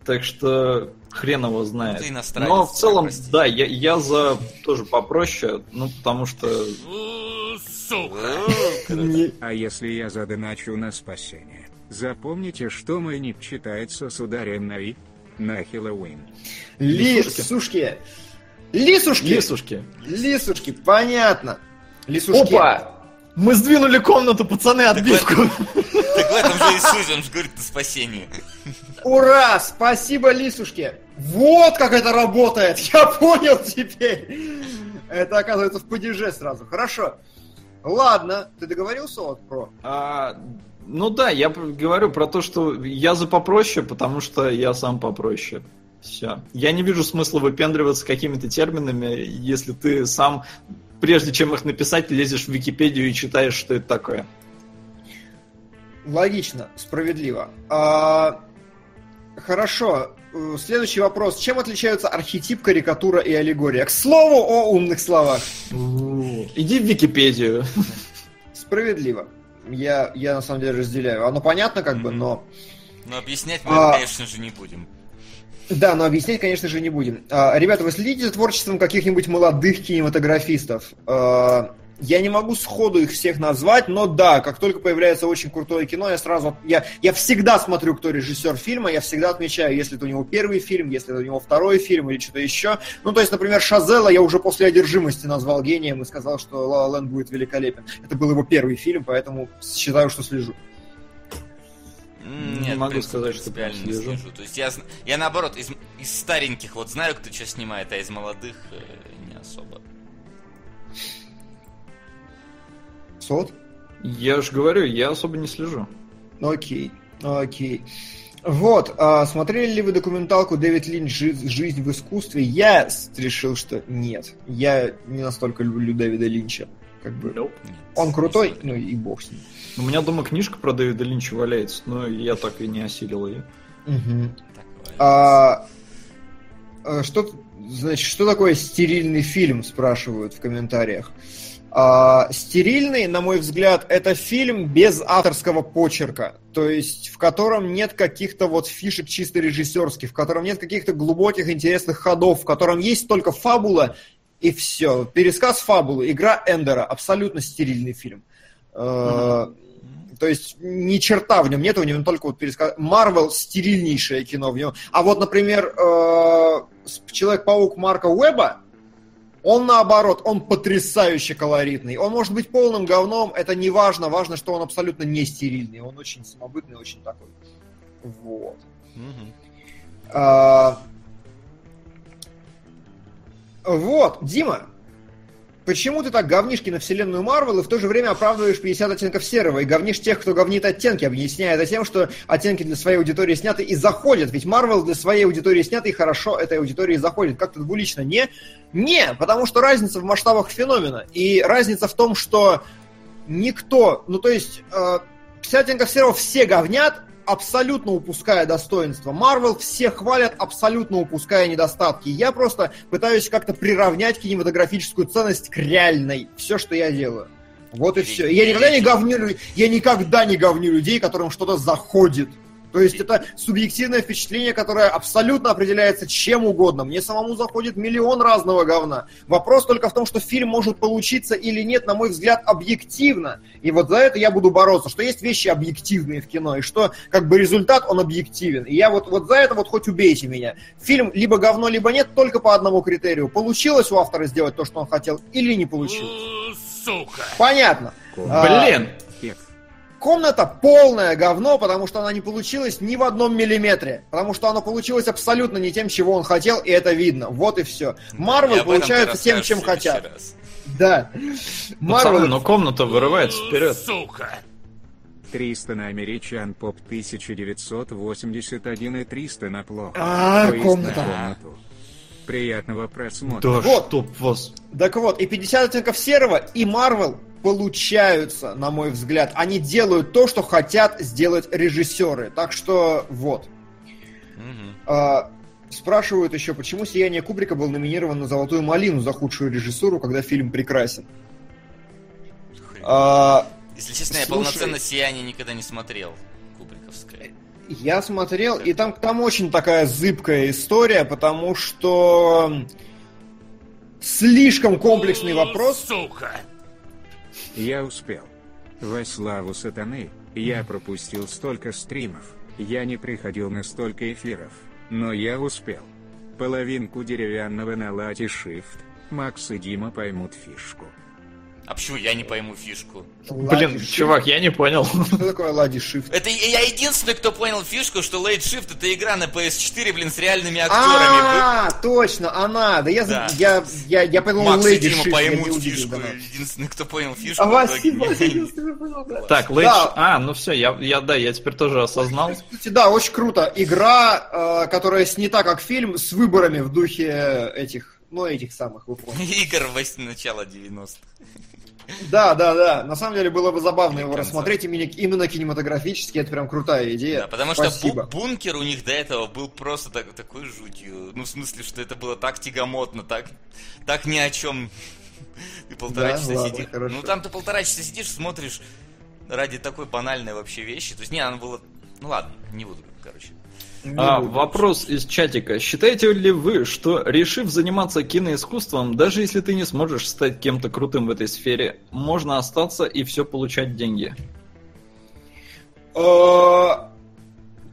S4: Так что хрен его знает.
S2: Ну, ты
S4: Но в целом,
S2: простите.
S4: да, я, я за тоже попроще, ну потому что
S1: Сука!
S5: А если я задоначу на спасение? Запомните, что мой ник читается с ударением на «и» на Хэллоуин.
S4: Лисушки.
S3: Лисушки. Лисушки.
S4: лисушки.
S3: Лисушки, понятно. Лисушки.
S4: Опа! Мы сдвинули комнату, пацаны, отбивку.
S2: Так в этом же и суть, он же говорит на спасение.
S3: Ура! Спасибо, лисушки. Вот как это работает. Я понял теперь. Это оказывается в падеже сразу. Хорошо. Ладно, ты договорился вот про?
S4: А, ну да, я говорю про то, что я за попроще, потому что я сам попроще. Все. Я не вижу смысла выпендриваться какими-то терминами, если ты сам, прежде чем их написать, лезешь в Википедию и читаешь, что это такое.
S3: Логично, справедливо. А, хорошо. Э, Следующий вопрос. Чем отличаются архетип, карикатура и аллегория? К слову о умных словах.
S4: Иди в Википедию.
S3: Справедливо. Я, я на самом деле разделяю. Оно понятно как бы,
S2: Мгм.
S3: но...
S2: Но объяснять мы,
S3: А.
S2: конечно же, не будем.
S3: Да, но объяснять, конечно же, не будем. А, ребята, вы следите за творчеством каких-нибудь молодых кинематографистов? А, я не могу сходу их всех назвать, но да, как только появляется очень крутое кино, я сразу... Я, я всегда смотрю, кто режиссер фильма, я всегда отмечаю, если это у него первый фильм, если это у него второй фильм или что-то еще. Ну, то есть, например, Шазела я уже после одержимости назвал гением и сказал, что Ла Ленд будет великолепен. Это был его первый фильм, поэтому считаю, что слежу.
S2: М,
S4: Не
S2: Нет,
S4: могу сказать, что прям
S2: не
S4: слежу.
S2: То есть я, я наоборот, из, из стареньких вот знаю, кто что снимает, а из молодых э, не особо.
S3: Сот?
S4: Я же говорю, я особо не слежу.
S3: Окей, окей. Вот, а смотрели ли вы документалку Дэвид Линч «Жи- «Жизнь в искусстве»? Я решил, что нет. Я не настолько люблю Дэвида Линча. Как бы.
S2: Нет,
S3: Он крутой, ну и бог с ним.
S4: У меня дома книжка про Дэвида Линча валяется, но я так и не осилил ее.
S3: А, а, что, значит, что такое стерильный фильм, спрашивают в комментариях. А, стерильный, на мой взгляд, это фильм без авторского почерка, то есть в котором нет каких-то вот фишек чисто режиссерских, в котором нет каких-то глубоких интересных ходов, в котором есть только фабула и все. Пересказ фабулы, игра Эндера, абсолютно стерильный фильм. Э, То есть ни черта в нем нет, у него только вот пересказ... Марвел стерильнейшее кино в нем. А вот, например, э, Человек-паук Марка Уэба, он наоборот, он потрясающе колоритный. Он может быть полным говном, это не важно. Важно, что он абсолютно не стерильный. Он очень самобытный, очень такой. Вот. А, Вот, Дима, почему ты так говнишь на вселенную Марвел и в то же время оправдываешь 50 оттенков серого и говнишь тех, кто говнит оттенки, объясняя это тем, что оттенки для своей аудитории сняты и заходят. Ведь Марвел для своей аудитории сняты и хорошо этой аудитории заходит. Как-то двулично не? Не, потому что разница в масштабах феномена. И разница в том, что никто, ну то есть, э, 50 оттенков серого все говнят, абсолютно упуская достоинства. Марвел все хвалят, абсолютно упуская недостатки. Я просто пытаюсь как-то приравнять кинематографическую ценность к реальной. Все, что я делаю. Вот и все. Я никогда не говню, я никогда не говню людей, которым что-то заходит. То есть это субъективное впечатление, которое абсолютно определяется чем угодно. Мне самому заходит миллион разного говна. Вопрос только в том, что фильм может получиться или нет, на мой взгляд, объективно. И вот за это я буду бороться, что есть вещи объективные в кино, и что как бы результат, он объективен. И я вот, вот за это вот хоть убейте меня. Фильм либо говно, либо нет, только по одному критерию. Получилось у автора сделать то, что он хотел, или не получилось.
S1: Сука.
S3: Понятно. А,
S4: Блин!
S5: Фех.
S3: Комната полное говно, потому что она не получилась ни в одном миллиметре. Потому что она получилась абсолютно не тем, чего он хотел, и это видно. Вот и все. Марвел получается тем, чем хотят.
S2: раз.
S3: Да. Марвел...
S4: но комната вырывается вперед.
S1: Сука.
S5: 300 на американ поп 1981 и 300 на плохо.
S3: А, комната.
S5: на комнату. Приятного просмотра.
S4: Да
S3: Вот.
S4: чтоб вас...
S3: Так вот, и 50 оттенков серого, и Марвел получаются, на мой взгляд. Они делают то, что хотят сделать режиссеры. Так что вот.
S2: Мгм.
S3: А, спрашивают еще, почему «Сияние Кубрика» был номинирован на «Золотую малину» за худшую режиссуру, когда фильм прекрасен.
S2: Хрень.
S3: А,
S2: Если честно, я
S3: слушай.
S2: полноценно «Сияние» никогда не смотрел.
S3: Я смотрел, и там, там очень такая зыбкая история, потому что слишком комплексный вопрос.
S1: Сука.
S5: Я успел. Во славу сатаны, я пропустил столько стримов, я не приходил на столько эфиров, но я успел. Половинку деревянного на лате Shift, Макс и Дима поймут фишку.
S2: А почему я не пойму фишку?
S4: Блин,
S3: Лади
S4: чувак, я не понял.
S3: Что такое Лади Shift?
S2: Это я единственный, кто понял фишку, что Late Shift это игра на PS4, блин, с реальными актерами.
S3: А, точно, она. Да я,
S2: Да.
S3: я, я, я подумал,
S2: Макс Дима
S3: Shift, я не
S2: поймут фишку. Единственный, кто понял фишку.
S3: А
S2: в
S3: Василий,
S2: итоге.
S3: единственный понял, да.
S4: Так.
S3: Да.
S4: А, ну все, я, я, да, я теперь тоже осознал.
S3: Кстати, Да, очень круто. Игра, э, которая снята как фильм, с выборами в духе этих, ну, этих самых, вы помните.
S2: Игр в начала 90-х.
S3: Да, да, да. На самом деле было бы забавно его рассмотреть именно, кинематографически. Это прям крутая идея.
S2: Да, потому что
S3: Спасибо.
S2: бункер у них до этого был просто так- такой жутью. Ну, в смысле, что это было так тягомотно, так, так ни о чем. Ты полтора
S3: Да,
S2: часа
S3: ладно,
S2: сидишь.
S3: хорошо.
S2: Ну, там ты полтора часа сидишь, смотришь ради такой банальной вообще вещи. То есть, не, оно было... Ну ладно, не буду, короче.
S4: А, вопрос из чатика. Считаете ли вы, что решив заниматься киноискусством, даже если ты не сможешь стать кем-то крутым в этой сфере, можно остаться и все получать деньги?
S3: Э,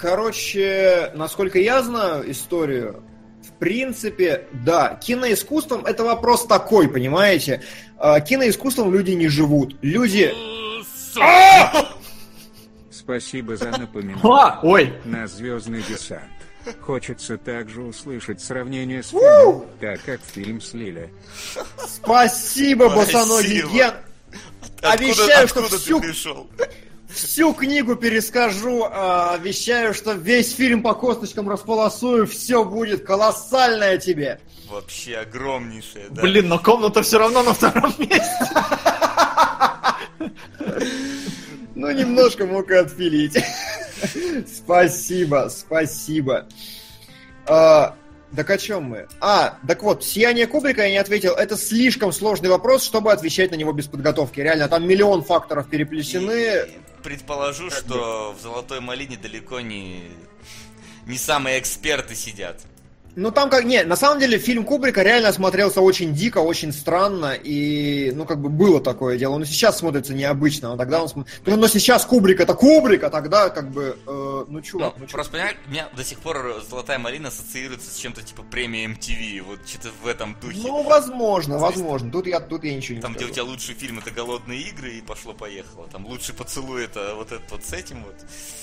S3: Короче, насколько я знаю историю, в принципе, да, киноискусством это вопрос такой, понимаете? Э, Киноискусством люди не живут. Люди...
S5: Спасибо за напоминание.
S4: Ой,
S5: На звездный десант. Хочется также услышать сравнение с фильмом, так как фильм слили.
S3: Спасибо, босоногий
S2: Спасибо.
S3: Ген. Обещаю, что всю-
S2: ты пришел?
S3: Всю книгу перескажу, а, обещаю, что весь фильм по косточкам располосую, все будет колоссальное тебе.
S2: Вообще огромнейшее, да.
S4: блин, но комната все равно на втором месте.
S3: Ну, немножко мог и отпилить. Спасибо, спасибо. А, так о чем мы? А, так вот, «Сияние Кубрика» я не ответил. Это слишком сложный вопрос, чтобы отвечать на него без подготовки. Реально, там миллион факторов переплесены.
S2: И предположу, что в Золотой Малине далеко не, не самые эксперты сидят.
S3: Ну там как... Не, на самом деле фильм Кубрика реально смотрелся очень дико, очень странно, и, ну, как бы было такое дело. Он и сейчас смотрится необычно, но тогда он... см- Ну, но сейчас Кубрик это Кубрик, а тогда, как бы, э, ну, чувак,
S2: Ну,
S3: ну,
S2: просто, понимаешь, у меня до сих пор «Золотая малина» ассоциируется с чем-то типа премии MTV, вот что-то в этом духе.
S3: Ну, возможно, возможно. Тут я, тут я ничего не
S2: Там, где у
S3: скажу.
S2: тебя лучший фильм это «Голодные игры» и пошло-поехало. Там лучший поцелуй это вот этот вот с этим вот.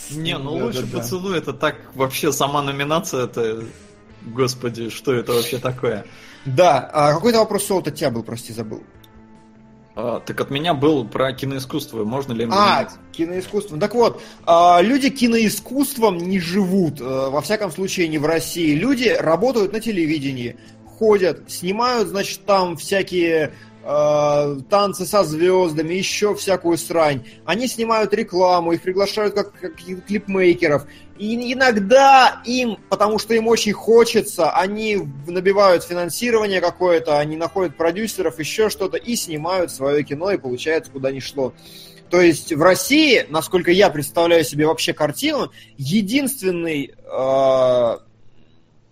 S4: Не, ну
S3: Да,
S4: лучше
S3: да, да.
S4: поцелуй, это так вообще сама номинация, это... Господи, что это вообще такое?
S3: Да, а какой-то вопрос Солт от тебя был, прости, забыл.
S4: А, так от меня был про киноискусство, можно ли
S3: А, киноискусство. Так вот, а, люди киноискусством не живут, э, во всяком случае не в России. Люди работают на телевидении, ходят, снимают, значит, там всякие э, танцы со звездами, еще всякую срань. Они снимают рекламу, их приглашают как, как клипмейкеров. И иногда им, потому что им очень хочется, они набивают финансирование какое-то, они находят продюсеров, еще что-то, и снимают свое кино, и получается, куда ни шло. То есть в России, насколько я представляю себе вообще картину, единственный, э,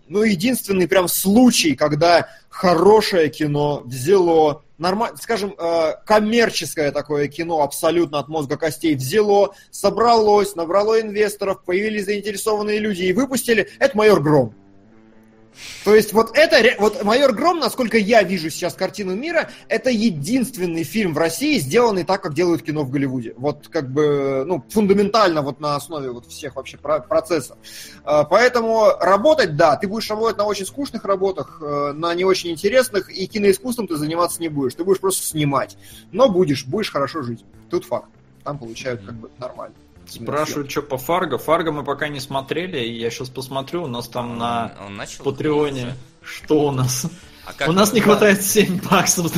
S3: ну единственный прям случай, когда хорошее кино взяло, нормально, скажем, э, коммерческое такое кино абсолютно от мозга костей взяло, собралось, набрало инвесторов, появились заинтересованные люди и выпустили, это «Майор Гром». То есть вот это, вот «Майор Гром», насколько я вижу сейчас картину мира, это единственный фильм в России, сделанный так, как делают кино в Голливуде. Вот как бы, ну, фундаментально вот на основе вот всех вообще про- процессов. А, Поэтому работать, да, ты будешь работать на очень скучных работах, э, на не очень интересных, и киноискусством ты заниматься не будешь. Ты будешь просто снимать. Но будешь, будешь хорошо жить. Тут факт. Там получают как бы нормально.
S4: Спрашивают, что по Фарго. Фарго мы пока не смотрели, и я сейчас посмотрю, у нас там на
S2: Он, он начал
S4: Патреоне. Что у нас?
S2: А как
S4: У нас не хватает 7 баксов.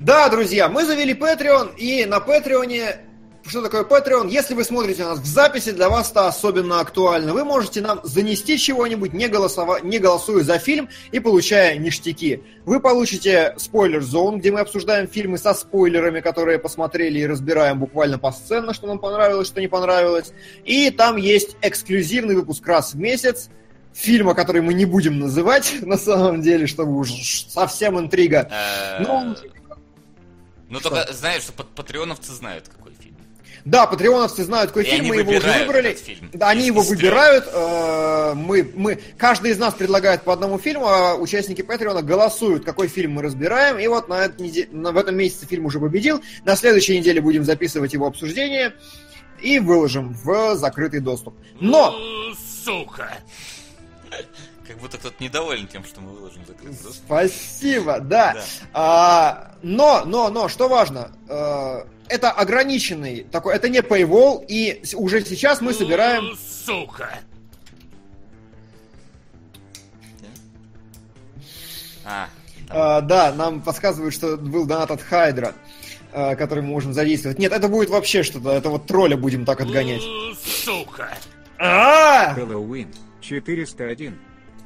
S3: Да, друзья, мы завели Patreon, и на Патреоне что такое Patreon? Если вы смотрите нас в записи, для вас это особенно актуально. Вы можете нам занести чего-нибудь, не, голосова... не голосуя за фильм и получая ништяки. Вы получите спойлер зон, где мы обсуждаем фильмы со спойлерами, которые посмотрели и разбираем буквально по сценам, что нам понравилось, что не понравилось. И там есть эксклюзивный выпуск раз в месяц, фильма, который мы не будем называть на самом деле, чтобы уж совсем интрига.
S2: Э,
S3: Ну,
S2: только знаешь, что пат- патреоновцы знают, какой.
S3: Да, патреоновцы знают, какой
S2: И
S3: фильм, мы его уже выбрали.
S2: фильм.
S3: Да, они его выбирают. э, Мы, мы, каждый из нас предлагает по одному фильму, а участники Патреона голосуют, какой фильм мы разбираем. И вот на, неде- на- в этом месяце фильм уже победил. На следующей неделе будем записывать его обсуждение и выложим в закрытый доступ. Но
S1: Э, Сука!
S2: Как будто кто-то недоволен тем, что мы выложим закрытый доступ.
S3: Спасибо, да.
S2: Да.
S3: А, но, но, но, что важно, э, это ограниченный такой, это не paywall, и уже сейчас мы собираем...
S1: Сука!
S2: А,
S3: А, да, нам подсказывают, что был донат от Хайдра, а, который мы можем задействовать. Нет, это будет вообще что-то, это вот тролля будем так отгонять.
S1: Сука!
S3: А!
S5: Хэллоуин 401.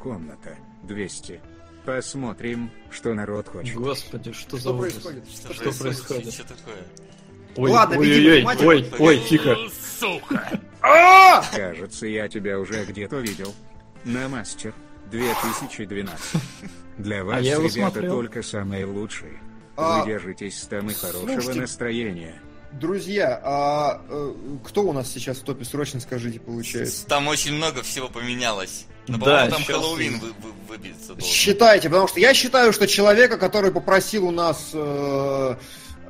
S5: Комната 200. Посмотрим, что народ хочет.
S4: Господи, что за
S3: Что
S4: ужас?
S3: происходит?
S2: что,
S4: Что происходит?
S2: Что такое?
S4: Ой,
S3: Ладно,
S4: ой,
S3: видимо,
S4: ой, ой, ой, тихо.
S1: Сука!
S3: А!
S5: Кажется, я тебя уже где-то видел. На Мастер 2012. Для вас,
S4: я его
S5: ребята,
S4: смотрел.
S5: только самые лучшие.
S3: А,
S5: Вы держитесь там и хорошего
S3: слушайте,
S5: настроения.
S3: Друзья, а э, кто у нас сейчас в топе, срочно скажите, получается?
S2: Там очень много всего поменялось. Но,
S4: Да,
S2: по-моему, там Хэллоуин вы, вы- выбиться должен.
S3: Считайте, потому что я считаю, что человека, который попросил у нас э,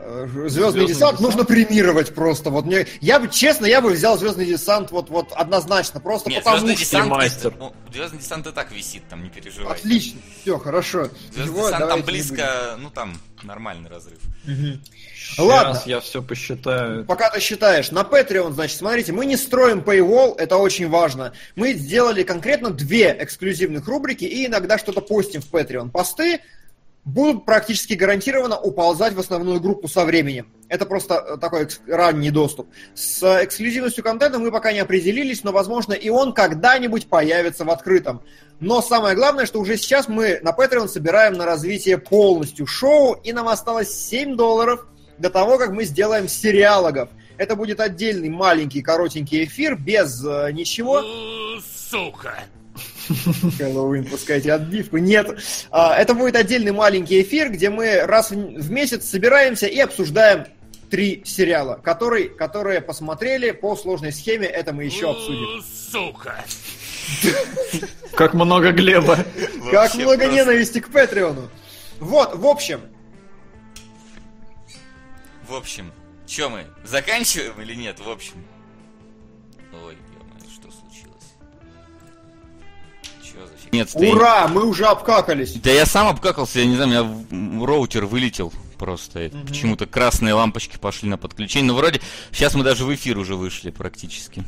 S3: Звездный,
S4: «Звездный
S3: десант,
S4: десант»?
S3: нужно премировать просто. Вот мне, я бы, честно, я бы взял Звездный десант вот, вот однозначно, просто
S2: Нет,
S3: потому
S2: Звездный
S3: что...
S2: десант,
S4: мастер.
S2: ну, Звездный десант и так висит, там не переживай.
S3: Отлично, все, хорошо.
S2: Звездный
S3: Его
S2: десант там близко, ну там нормальный разрыв.
S4: Сейчас
S3: Ладно.
S4: я все посчитаю.
S3: Пока ты считаешь, на Patreon, значит, смотрите, мы не строим paywall, это очень важно. Мы сделали конкретно две эксклюзивных рубрики и иногда что-то постим в Patreon. Посты будут практически гарантированно уползать в основную группу со временем. Это просто э, такой ранний доступ. С эксклюзивностью контента мы пока не определились, но, возможно, и он когда-нибудь появится в открытом. Но самое главное, что уже сейчас мы на Patreon собираем на развитие полностью шоу, и нам осталось 7 долларов до того, как мы сделаем сериалогов. Это будет отдельный маленький коротенький эфир без э, ничего.
S1: Сука!
S3: Хэллоуин, пускайте отбивку. Нет. А, Это будет отдельный маленький эфир, где мы раз в месяц собираемся и обсуждаем три сериала, которые, которые посмотрели по сложной схеме. Это мы еще обсудим.
S1: Сука.
S4: Как много Глеба.
S3: Как много ненависти к Патреону. Вот, в общем,
S2: В общем, что мы, заканчиваем или нет? В общем. Нет, ты-
S3: ура, мы уже обкакались.
S2: Да я сам обкакался, я не знаю, у меня роутер вылетел просто. Это Почему-то красные лампочки пошли на подключение. Ну, вроде, сейчас мы даже в эфир уже вышли практически.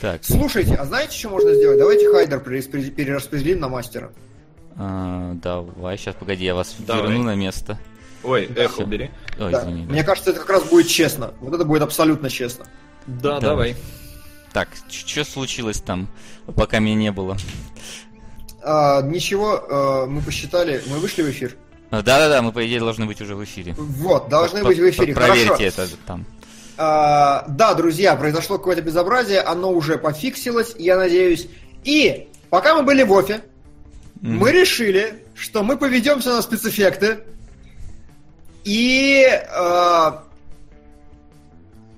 S2: Так,
S3: Слушайте, а знаете, что можно сделать? Давайте Хайдер перераспре- перераспределим на мастера.
S2: а, давай, сейчас, погоди, я вас
S4: Давай.
S2: верну на место.
S4: Ой, эхо
S2: Всё.
S4: бери.
S2: Ой,
S3: Да.
S2: извини. да.
S3: Мне кажется, это как раз будет честно. Вот это будет абсолютно честно.
S4: Да,
S2: Да.
S4: давай.
S2: Так, что случилось там, пока меня не было?
S3: А, ничего, а, мы посчитали, мы вышли в эфир.
S2: А, Да-да-да, мы, по идее, должны быть уже в эфире.
S3: Вот, должны быть в эфире.
S2: Проверьте
S3: Хорошо.
S2: это там.
S3: А, да, друзья, произошло какое-то безобразие, оно уже пофиксилось, я надеюсь. И пока мы были в офе,
S2: Мгм.
S3: мы решили, что мы поведемся на спецэффекты. И а,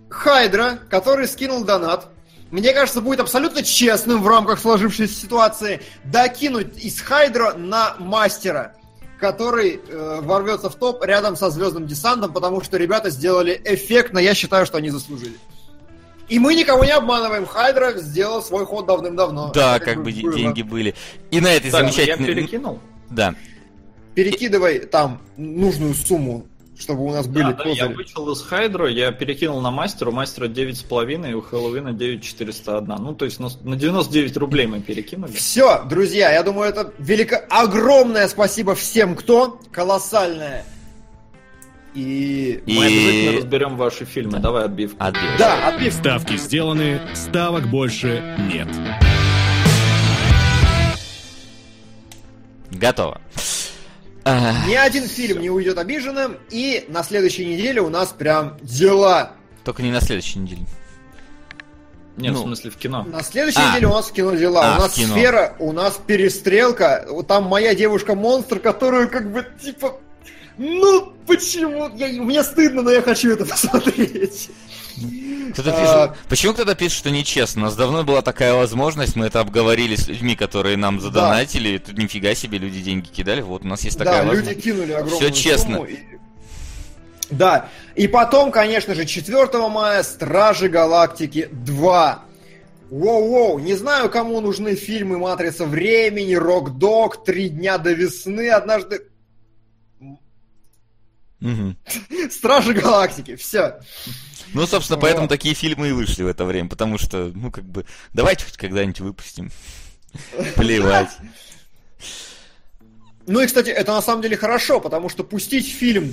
S3: Хайдра, который скинул донат, мне кажется, будет абсолютно честным в рамках сложившейся ситуации докинуть из Хайдра на мастера, который э, ворвется в топ рядом со звездным десантом, потому что ребята сделали эффектно, я считаю, что они заслужили. И мы никого не обманываем. Хайдра сделал свой ход давным-давно.
S2: Да,
S3: Это
S2: как бы
S3: было.
S2: деньги были. И на этой
S4: я
S2: замечательной...
S4: перекинул.
S2: Да.
S3: Перекидывай там нужную сумму, чтобы у нас были
S4: Да, да, я
S3: козыри.
S4: вычел из Хайдро, я перекинул на мастера, у мастера 9,5, и у Хэллоуина 9,401. Ну, то есть на на 99 рублей мы перекинули.
S3: Все, друзья, я думаю, это велико... огромное спасибо всем, кто. Колоссальное. И...
S4: Мы обязательно
S2: И...
S4: разберем ваши фильмы. Давай отбивку.
S2: Отбей.
S3: Да, отбив.
S6: Ставки сделаны, ставок больше нет.
S2: Готово.
S3: Ни один фильм не уйдет обиженным, и на следующей неделе у нас прям дела.
S2: Только не на следующей неделе.
S4: Нет,
S2: ну.
S4: в смысле в кино.
S3: На следующей
S2: А.
S3: неделе у нас в кино дела.
S2: А,
S3: у нас
S2: кино.
S3: сфера, у нас перестрелка. Там моя девушка-монстр, которую как бы типа... Ну, почему? Я, мне стыдно, но я хочу это посмотреть.
S2: Кто-то
S3: А.
S2: пишет... Почему кто-то пишет, что нечестно? У нас давно была такая возможность, мы это обговорили с людьми, которые нам задонатили. Тут нифига себе, люди деньги кидали. Вот у нас есть такая
S3: да, люди
S2: возможность.
S3: кинули огромную
S2: Всё честно.
S3: сумму и- Да, и потом, конечно же, 4 мая Стражи Галактики 2. Воу-воу, не знаю, кому нужны фильмы «Матрица времени», «Рок-дог», «Три дня до весны», «Однажды...»
S2: Мгм.
S3: Стражи Галактики, все.
S2: Ну, собственно,
S3: Вот.
S2: поэтому такие фильмы и вышли в это время, потому что, ну, как бы, давайте хоть когда-нибудь выпустим. Плевать.
S3: Ну и, кстати, это на самом деле хорошо, потому что пустить фильм,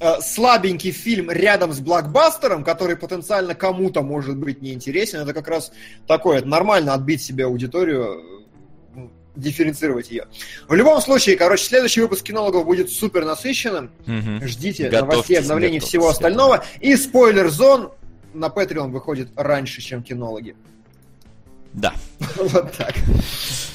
S3: э, слабенький фильм рядом с блокбастером, который потенциально кому-то может быть неинтересен, это как раз такое, это нормально отбить себе аудиторию, ну, дифференцировать ее. В любом случае, короче, следующий выпуск кинологов будет супер насыщенным.
S2: Мгм.
S3: Ждите
S2: Готовьтесь,
S3: новостей, обновлений,
S2: готовьтесь,
S3: всего остального. И спойлер-зон на Patreon выходит раньше, чем кинологи.
S2: Да.
S3: Вот так.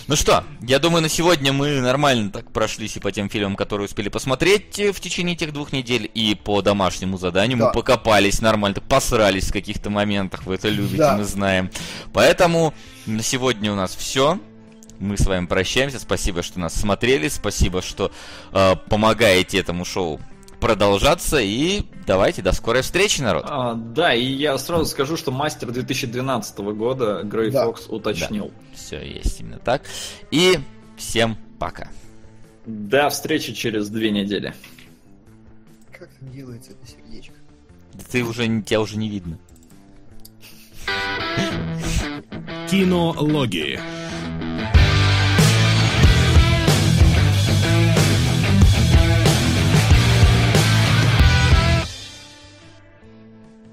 S2: Ну что, я думаю, на сегодня мы нормально так прошлись и по тем фильмам, которые успели посмотреть э, в течение этих двух недель, и по домашнему заданию
S3: Да.
S2: мы покопались нормально, посрались в каких-то моментах, вы это любите,
S3: Да.
S2: мы знаем. Поэтому на сегодня у нас все. Мы с вами прощаемся. Спасибо, что нас смотрели. Спасибо, что э, помогаете этому шоу продолжаться. И давайте до скорой встречи, народ.
S4: А, да, и я сразу скажу, что мастер 2012 года Грей
S3: Да.
S4: Фокс уточнил.
S2: Все есть именно так. И всем пока.
S4: До встречи через две недели.
S3: Как там делается это сердечко?
S2: Да Ты уже тебя уже не видно.
S6: Кинологии.